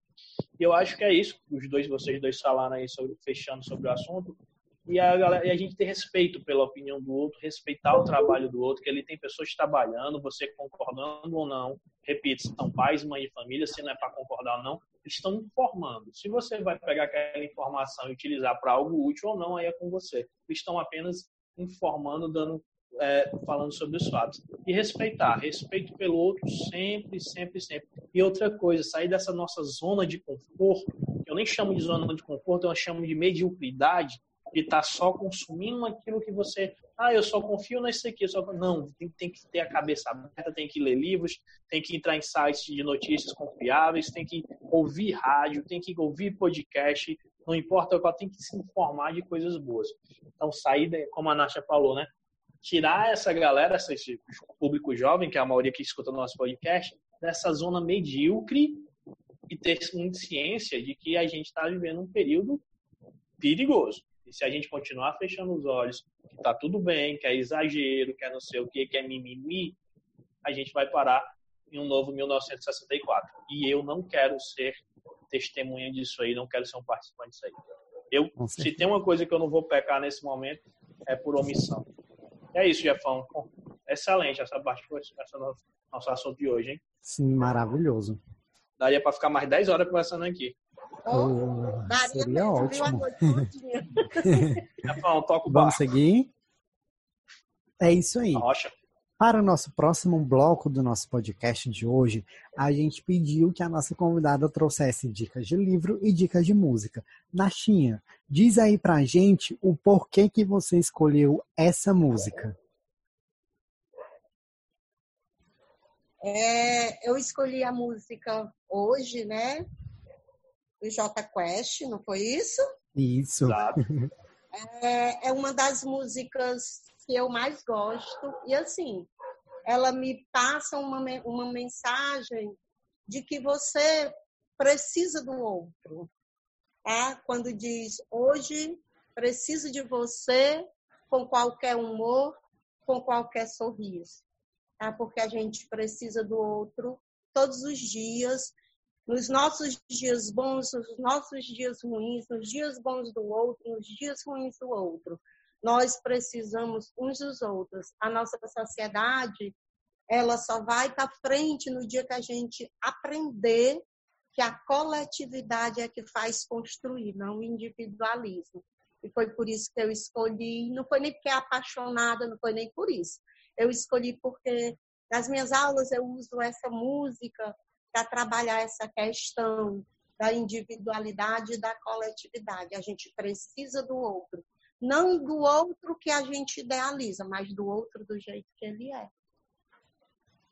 E eu acho que é isso, os dois, vocês dois falaram aí sobre, fechando sobre o assunto, e a, galera, e a gente ter respeito pela opinião do outro, respeitar o trabalho do outro, que ele tem pessoas trabalhando, você concordando ou não. Repito, são pais, mãe e família, se não é para concordar ou não, estão informando. Se você vai pegar aquela informação e utilizar para algo útil ou não, aí é com você. Estão apenas informando, dando, é, falando sobre os fatos. E respeitar, respeito pelo outro sempre, sempre, sempre. E outra coisa, sair dessa nossa zona de conforto, eu nem chamo de zona de conforto, eu chamo de mediocridade, de estar tá só consumindo aquilo que você. Ah, eu só confio nesse aqui. Só... Não, tem, tem, que ter a cabeça aberta, tem que ler livros, tem que entrar em sites de notícias confiáveis, tem que ouvir rádio, tem que ouvir podcast, não importa qual, tem que se informar de coisas boas. Então, sair, como a Nasha falou, né? Tirar essa galera, esse público jovem, que é a maioria que escuta o nosso podcast, dessa zona medíocre e ter ciência de que a gente está vivendo um período perigoso. Se a gente continuar fechando os olhos, que tá tudo bem, que é exagero, que é não sei o que, que é mimimi, a gente vai parar em um novo 1964. E eu não quero ser testemunha disso aí, não quero ser um participante disso aí. Eu, se tem uma coisa que eu não vou pecar nesse momento, é por omissão. É isso, Jefão. Excelente essa parte, essa nosso, nosso assunto de hoje, hein? Sim, maravilhoso. Daria para ficar mais 10 horas conversando aqui. Oh, seria ótimo. o Vamos seguir? É isso aí. Rocha. Para o nosso próximo bloco do nosso podcast de hoje, a gente pediu que a nossa convidada trouxesse dicas de livro e dicas de música. Nachinha, diz aí pra gente o porquê que você escolheu essa música. É, eu escolhi a música hoje, né? Do J Quest, não foi isso? Isso. É, é uma das músicas que eu mais gosto. E assim, ela me passa uma, uma mensagem de que você precisa do outro. Tá? Quando diz, hoje preciso de você com qualquer humor, com qualquer sorriso. Tá? Porque a gente precisa do outro todos os dias nos nossos dias bons, nos nossos dias ruins, nos dias bons do outro, nos dias ruins do outro. Nós precisamos uns dos outros. A nossa sociedade, ela só vai para frente no dia que a gente aprender que a coletividade é que faz construir, não o individualismo. e foi por isso que eu escolhi. Não foi nem porque é apaixonada, não foi nem por isso. Eu escolhi porque nas minhas aulas eu uso essa música para trabalhar essa questão da individualidade e da coletividade. A gente precisa do outro. Não do outro que a gente idealiza, mas do outro do jeito que ele é.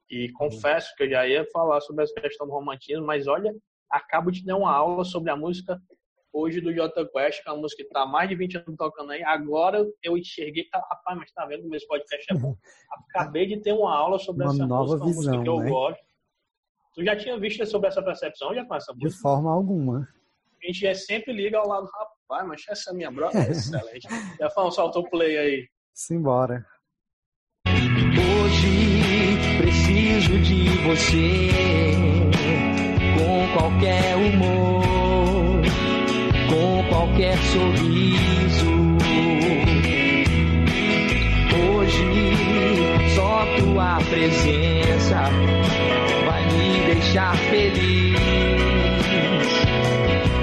E confesso que eu já ia falar sobre essa questão do romantismo, mas olha, acabo de dar uma aula sobre a música hoje do J Quest, que é uma música que está há mais de 20 anos tocando aí. Agora eu enxerguei, tá, rapaz, mas tá vendo como esse podcast é bom. Acabei de ter uma aula sobre uma essa nova música, visão, música que eu né? gosto. Tu já tinha visto sobre essa percepção já com essa De música? forma alguma. A gente é sempre liga ao lado, rapaz, mas essa minha brother é excelente. Já falou, solta o play aí. Simbora. Hoje preciso de você com qualquer humor, com qualquer sorriso. Hoje só tua presença deixar feliz.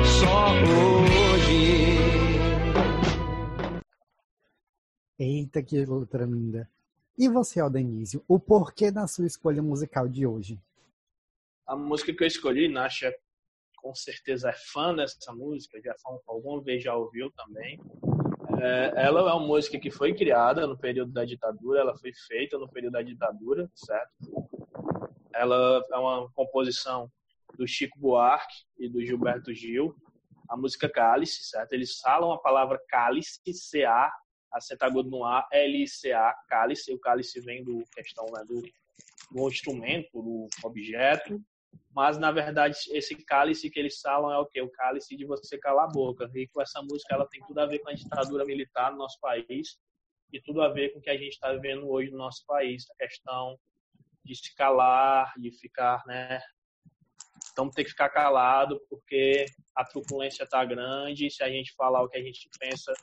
Só hoje. Eita, que letra linda. E você, Aldenísio, o porquê da sua escolha musical de hoje? A música que eu escolhi, Nasha com certeza é fã dessa música, já alguma vez já ouviu também. É, ela é uma música que foi criada no período da ditadura, ela foi feita no período da ditadura, certo? Ela é uma composição do Chico Buarque e do Gilberto Gil. A música Cálice, certo? Eles falam a palavra cálice, C-A, acento no A, L-I-C-A, cálice. O cálice vem do questão né, do, do instrumento, do objeto. Mas, na verdade, esse cálice que eles falam é o quê? O cálice de você calar a boca. E com essa música, ela tem tudo a ver com a ditadura militar no nosso país e tudo a ver com o que a gente está vivendo hoje no nosso país. A questão de se calar, de ficar, né? Então, tem que ficar calado porque a truculência está grande. Se a gente falar o que a gente pensa,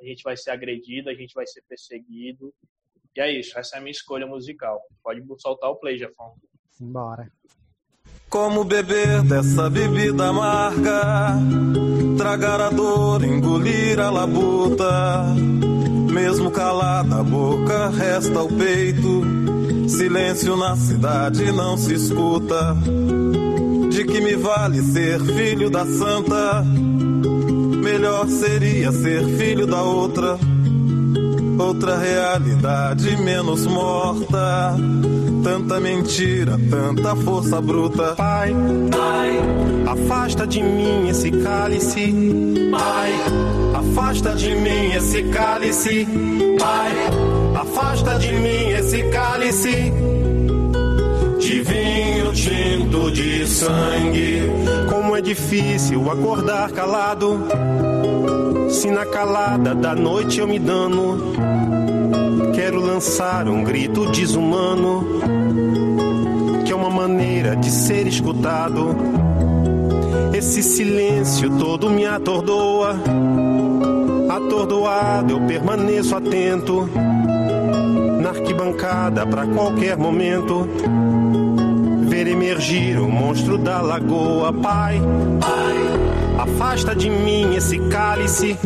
a gente vai ser agredido, a gente vai ser perseguido. E é isso, essa é a minha escolha musical. Pode soltar o play, Jefão. Simbora. Como beber dessa bebida amarga, tragar a dor, engolir a labuta. Mesmo calada a boca, resta o peito. Silêncio na cidade não se escuta. De que me vale ser filho da santa? Melhor seria ser filho da outra. Outra realidade menos morta. Tanta mentira, tanta força bruta. Pai, Pai, afasta de mim esse cálice. Pai, afasta de mim esse cálice. Pai, afasta de mim esse cálice. De vinho tinto de sangue. Como é difícil acordar calado. Se na calada da noite eu me dano. Quero lançar um grito desumano, que é uma maneira de ser escutado. Esse silêncio todo me atordoa. Atordoado eu permaneço atento, na arquibancada pra qualquer momento. Ver emergir o monstro da lagoa, Pai, Pai, afasta de mim esse cálice,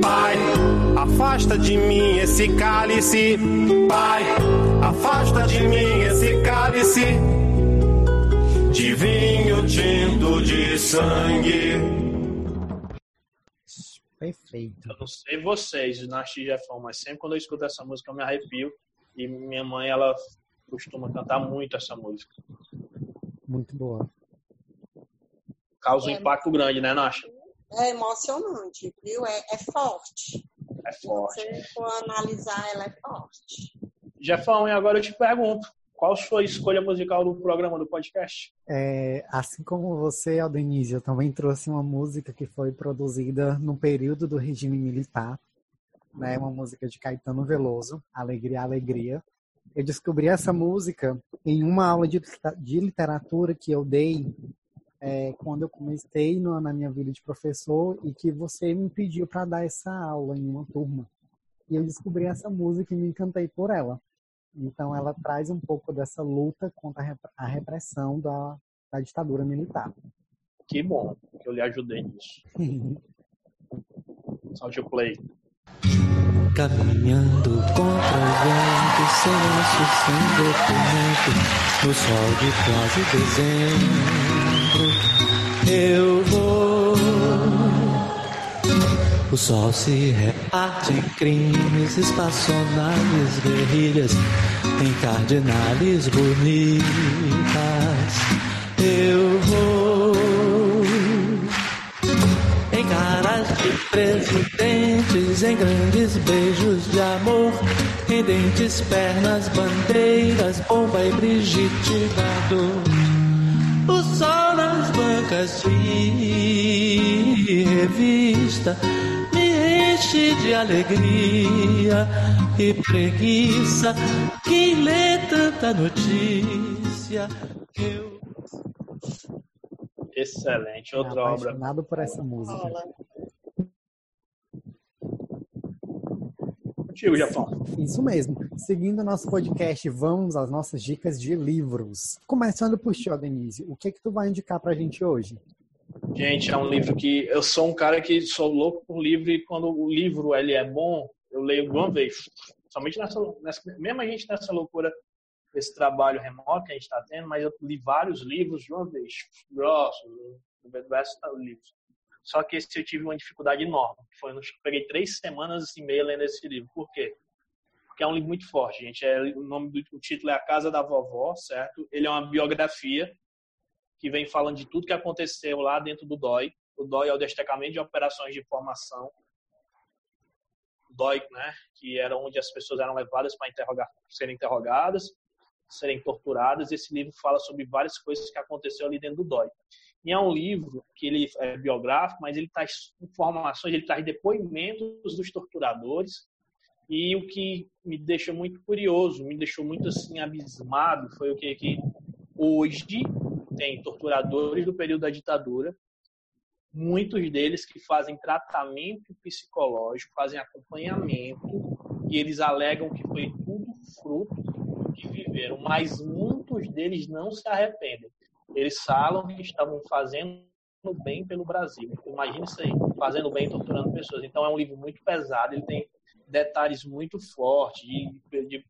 Pai, afasta de mim esse cálice, Pai, afasta de mim esse cálice de vinho tinto de sangue. Perfeito. Eu não sei vocês, Nath e Jefão, mas sempre quando eu escuto essa música eu me arrepio. E minha mãe, ela costuma cantar muito essa música. Muito boa. Causa um É. impacto grande, né, Nath? É emocionante, viu? É, é forte. É Se forte. você for analisar, ela é forte. Jefão, e agora eu te pergunto, qual sua escolha musical do programa, do podcast? É, assim como você, Aldenise, eu também trouxe uma música que foi produzida no período do regime militar, né? Uma música de Caetano Veloso, Alegria, Alegria. Eu descobri essa música em uma aula de, de literatura que eu dei é, quando eu comecei no- na minha vida de professor e que você me pediu para dar essa aula em uma turma. E eu descobri essa música e me encantei por ela. Então, ela traz um pouco dessa luta contra a rep- a repressão da, da ditadura militar. Que bom que eu lhe ajudei nisso. Solte o play. Caminhando contra o vento, sem laço, sem documento, no sol de quase dezembro, eu vou. O sol se reparte em crimes, espaçonaves, guerrilhas, em cardinales bonitas. Eu presidentes, em grandes beijos de amor, em dentes, pernas, bandeiras, bomba e Brigitte Bardot. O sol nas bancas de revista me enche de alegria e preguiça. Quem lê tanta notícia? Eu Excelente. Outra obra. apaixonado por essa música. Rola. Contigo, Japão. Isso mesmo. Seguindo o nosso podcast, vamos às nossas dicas de livros. Começando por ti, Denise. O que é que tu vai indicar pra gente hoje? Gente, é um livro que eu sou um cara que sou louco por livro e quando o livro ele é bom, eu leio de uma vez. Somente nessa, nessa mesmo a gente nessa loucura desse trabalho remoto que a gente está tendo, mas eu li vários livros de uma vez, grossos, diversos livros. Só que esse eu tive uma dificuldade enorme. Foi, eu peguei três semanas e meia lendo esse livro. Por quê? Porque é um livro muito forte, gente. É, o nome do o título é A Casa da Vovó, certo? Ele é uma biografia que vem falando de tudo que aconteceu lá dentro do DOI. O DOI é o Destacamento de Operações de Informação. O DOI, né? Que era onde as pessoas eram levadas para interrogar, serem interrogadas, serem torturadas. Esse livro fala sobre várias coisas que aconteceu ali dentro do DOI. E é um livro que ele é biográfico, mas ele traz informações, ele traz depoimentos dos torturadores. E o que me deixou muito curioso, me deixou muito assim abismado, foi o que, que hoje tem torturadores do período da ditadura, muitos deles que fazem tratamento psicológico, fazem acompanhamento, e eles alegam que foi tudo fruto do que viveram, mas muitos deles não se arrependem. Eles falam que estavam fazendo bem pelo Brasil. Imagina isso aí, fazendo bem, torturando pessoas. Então é um livro muito pesado, ele tem detalhes muito fortes de, de,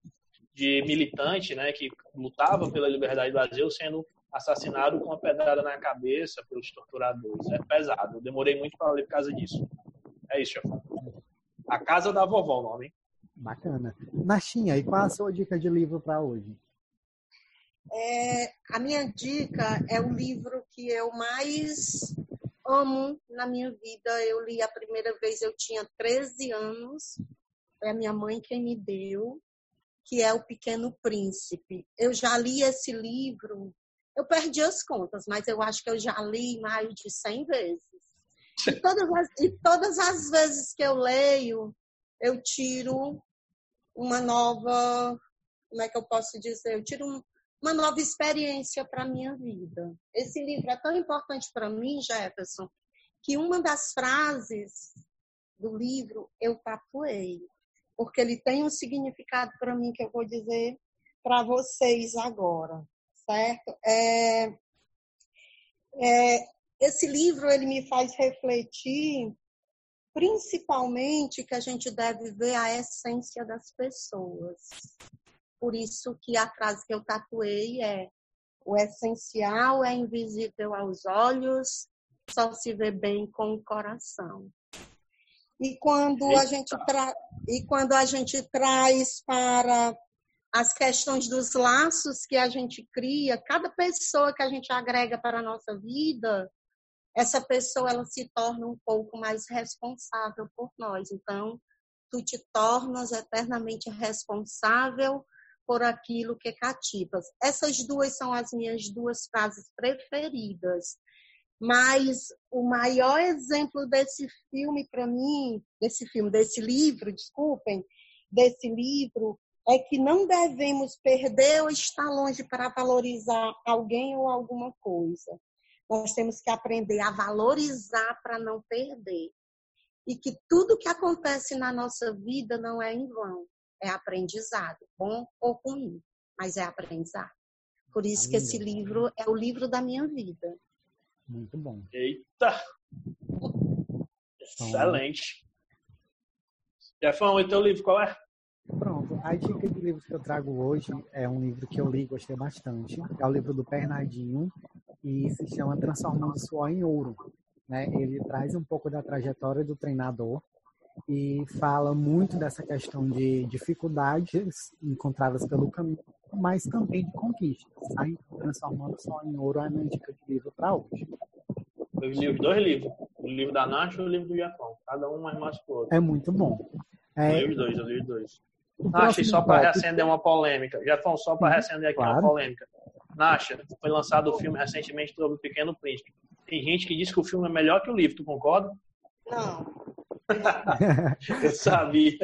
de militante, né, que lutava pela liberdade do Brasil, sendo assassinado com uma pedrada na cabeça pelos torturadores. É pesado. Eu demorei muito para ler por causa disso. É isso, chefão. A Casa da Vovó, o nome. Bacana. Nachinha, e qual a sua dica de livro para hoje? É, a minha dica é o livro que eu mais amo na minha vida. Eu li a primeira vez, eu tinha 13 anos. Foi a minha mãe quem me deu, que é O Pequeno Príncipe. Eu já li esse livro, eu perdi as contas, mas eu acho que eu já li mais de 100 vezes. E todas as, e todas as vezes que eu leio, eu tiro uma nova, como é que eu posso dizer? Eu tiro um, uma nova experiência para a minha vida. Esse livro é tão importante para mim, Jefferson, que uma das frases do livro eu tatuei, porque ele tem um significado para mim que eu vou dizer para vocês agora, certo? É, é, esse livro ele me faz refletir, principalmente que a gente deve ver a essência das pessoas. Por isso que a frase que eu tatuei é o essencial é invisível aos olhos, só se vê bem com o coração. E quando a gente tra... e quando a gente traz para as questões dos laços que a gente cria, cada pessoa que a gente agrega para a nossa vida, essa pessoa ela se torna um pouco mais responsável por nós. Então, tu te tornas eternamente responsável por aquilo que cativas. Essas duas são as minhas duas frases preferidas. Mas o maior exemplo desse filme para mim, desse filme, desse livro, desculpem, desse livro, é que não devemos perder ou estar longe para valorizar alguém ou alguma coisa. Nós temos que aprender a valorizar para não perder. E que tudo que acontece na nossa vida não é em vão, é aprendizado, bom ou ruim, mas é aprendizado. Por isso que esse livro é o livro da minha vida. Muito bom. Eita! Excelente. Jefão, e teu livro qual é? Pronto, a dica de livro que eu trago hoje é um livro que eu li e gostei bastante. É o livro do Bernardinho e se chama Transformando Suor em Ouro. Né? Ele traz um pouco da trajetória do treinador e fala muito dessa questão de dificuldades encontradas pelo caminho, mas também de conquistas. Aí, Transformando Suor em Ouro é a minha dica de livro para hoje. Eu li os dois livros. O livro da Nath e o livro do Jefão. Cada um mais mais que o outro. É muito bom. Eu É, li os dois, eu li os dois. Nath, só para tópico- reacender uma polêmica. Jefão, só para reacender aqui uma claro. polêmica. Nath, foi lançado o filme recentemente sobre o Pequeno Príncipe. Tem gente que diz que o filme é melhor que o livro, tu concorda? Não, Eu sabia.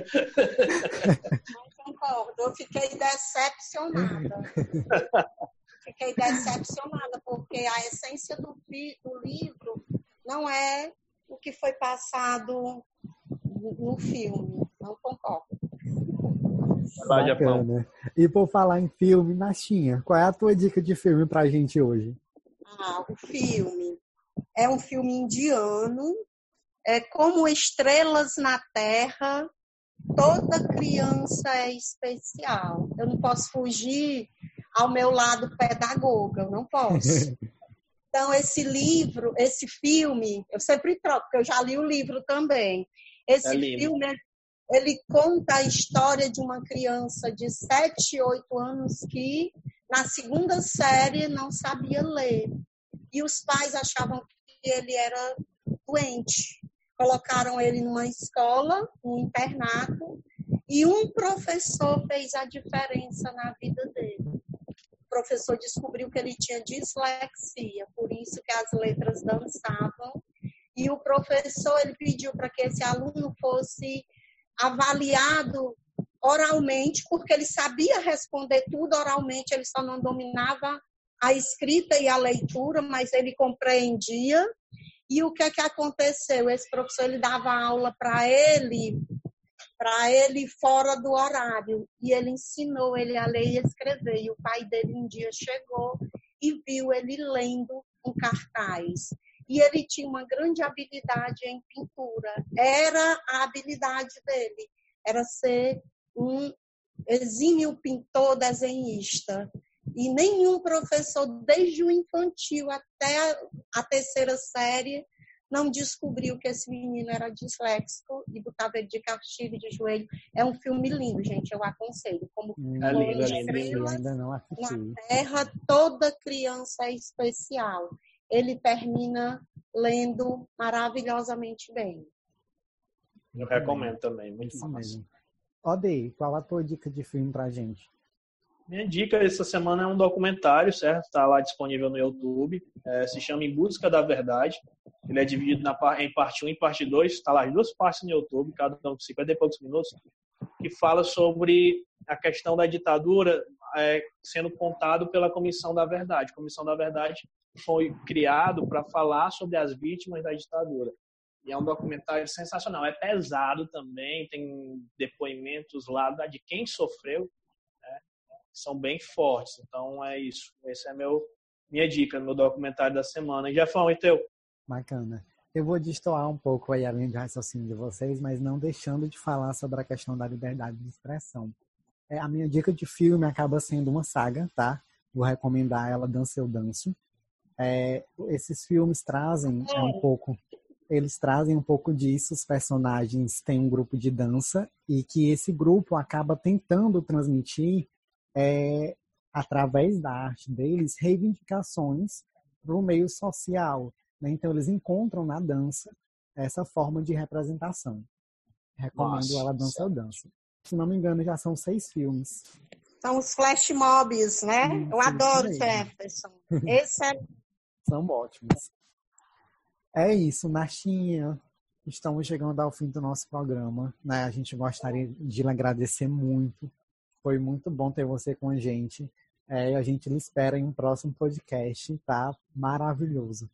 não concordo. Eu fiquei decepcionada. Fiquei decepcionada, porque a essência do, do livro não é o que foi passado no filme. Não concordo. Bacana. E por falar em filme, Nachinha, qual é a tua dica de filme pra gente hoje? Ah, o filme é um filme indiano, é como estrelas na Terra. Toda criança é especial. Eu não posso fugir ao meu lado pedagoga, eu não posso. Então, esse livro, esse filme, eu sempre troco, porque eu já li o livro também. Esse É filme, ele conta a história de uma criança de 7, 8 anos que, na segunda série, não sabia ler. E os pais achavam que ele era doente. Colocaram ele numa escola, um internato, e um professor fez a diferença na vida dele. O professor descobriu que ele tinha dislexia, por isso que as letras dançavam. E o professor ele pediu para que esse aluno fosse avaliado oralmente, porque ele sabia responder tudo oralmente, ele só não dominava a escrita e a leitura, mas ele compreendia. E o que é que aconteceu? Esse professor ele dava aula para ele, para ele fora do horário, e ele ensinou ele a ler e escrever. E o pai dele um dia chegou e viu ele lendo um cartaz. E ele tinha uma grande habilidade em pintura. Era a habilidade dele, era ser um exímio pintor desenhista. E nenhum professor, desde o infantil até a terceira série, não descobriu que esse menino era disléxico e botava ele de castigo e de joelho. É um filme lindo, gente, eu aconselho. Como É lindo, é lindo, Eu estrelas ainda não na. Terra, toda criança é especial. Ele termina lendo maravilhosamente bem. Eu recomendo também, muito Isso massa. mesmo. Odei, qual a tua dica de filme pra gente? Minha dica essa semana é um documentário, certo? Está lá disponível no YouTube. É, se chama Em Busca da Verdade. Ele é dividido na, em parte 1 e parte 2. Está lá as duas partes no YouTube, cada um com 50 e poucos minutos, que fala sobre a questão da ditadura é, sendo contado pela Comissão da Verdade. A Comissão da Verdade foi criado para falar sobre as vítimas da ditadura. E é um documentário sensacional. É pesado também, tem depoimentos lá de quem sofreu são bem fortes. Então é isso. Esse é meu minha dica, meu documentário da semana. Jefão, e teu? Bacana. Eu vou destoar um pouco aí a linha de raciocínio de vocês, mas não deixando de falar sobre a questão da liberdade de expressão. É, a minha dica de filme acaba sendo uma saga, tá? Vou recomendar ela Dança Eu Danço. É, esses filmes trazem é, um pouco, eles trazem um pouco disso. Os personagens têm um grupo de dança e que esse grupo acaba tentando transmitir, é, através da arte deles, reivindicações para o meio social. Né? Então, eles encontram na dança essa forma de representação. Recomendo Nossa, ela Dança Eu Danço. Se não me engano, já são seis filmes. São os flash mobs, né? Isso, Eu adoro. Jefferson. Esse é São ótimos. É isso, Nachinha. Estamos chegando ao fim do nosso programa. Né? A gente gostaria de lhe agradecer muito. Foi muito bom ter você com a gente. É, e a gente lhe espera em um próximo podcast, tá? Maravilhoso.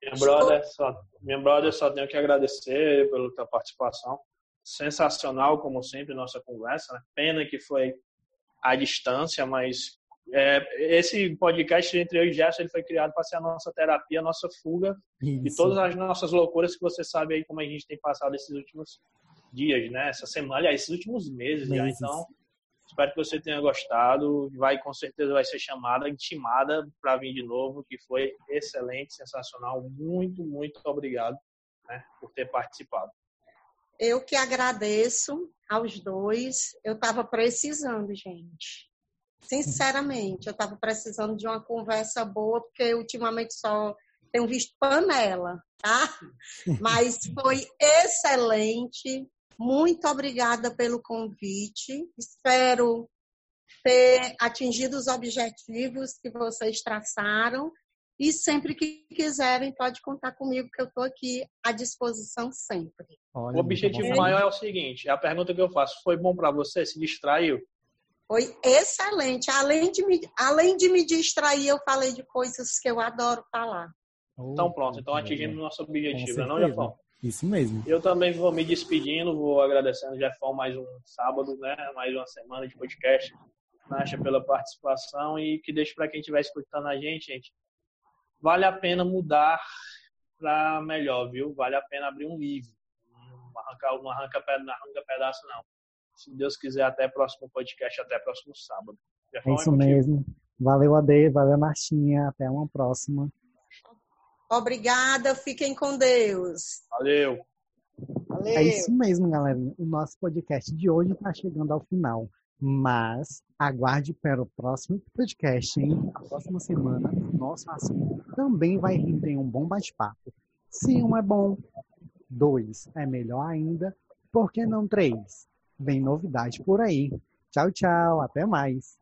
Minha brother, só, minha brother, só tenho que agradecer pela tua participação. Sensacional, como sempre, nossa conversa. Né? Pena que foi à distância, mas é, esse podcast entre eu e Gerson ele foi criado para ser a nossa terapia, a nossa fuga Isso. todas as nossas loucuras que você sabe aí como a gente tem passado esses últimos dias, né? Essa semana, aliás, esses últimos meses, já. Meses. Então, espero que você tenha gostado. Vai, com certeza, vai ser chamada, intimada para vir de novo, que foi excelente, sensacional. Muito, muito obrigado né, por ter participado. Eu que agradeço aos dois. Eu estava precisando, gente. Sinceramente, eu estava precisando de uma conversa boa, porque ultimamente só tenho visto panela, tá? Mas foi excelente. Muito obrigada pelo convite. Espero ter atingido os objetivos que vocês traçaram. E sempre que quiserem, pode contar comigo, que eu estou aqui à disposição sempre. Olha, O objetivo maior é o seguinte: a pergunta que eu faço foi bom para você? Se distraiu? Foi excelente. Além de, me, além de me distrair, eu falei de coisas que eu adoro falar. Então, pronto. Então, atingimos o nosso objetivo, não, certeza. Isso mesmo. Eu também vou me despedindo, vou agradecendo o Jefão mais um sábado, né? Mais uma semana de podcast. Nacha pela participação e que deixe para quem estiver escutando a gente, gente. Vale a pena mudar para melhor, viu? Vale a pena abrir um livro. Não arranca, não arranca, peda- não arranca pedaço, não. Se Deus quiser, até próximo podcast, até próximo sábado. Jefão, É isso contigo. mesmo. Valeu, Ade. Valeu, Martinha. Até uma próxima. Obrigada, fiquem com Deus. Valeu. Valeu. É isso mesmo, galera. O nosso podcast de hoje está chegando ao final. Mas aguarde para o próximo podcast, hein? A próxima semana, o nosso assunto também vai render um bom bate-papo. Se um é bom, dois é melhor ainda, por que não três? Vem novidade por aí. Tchau, tchau. Até mais.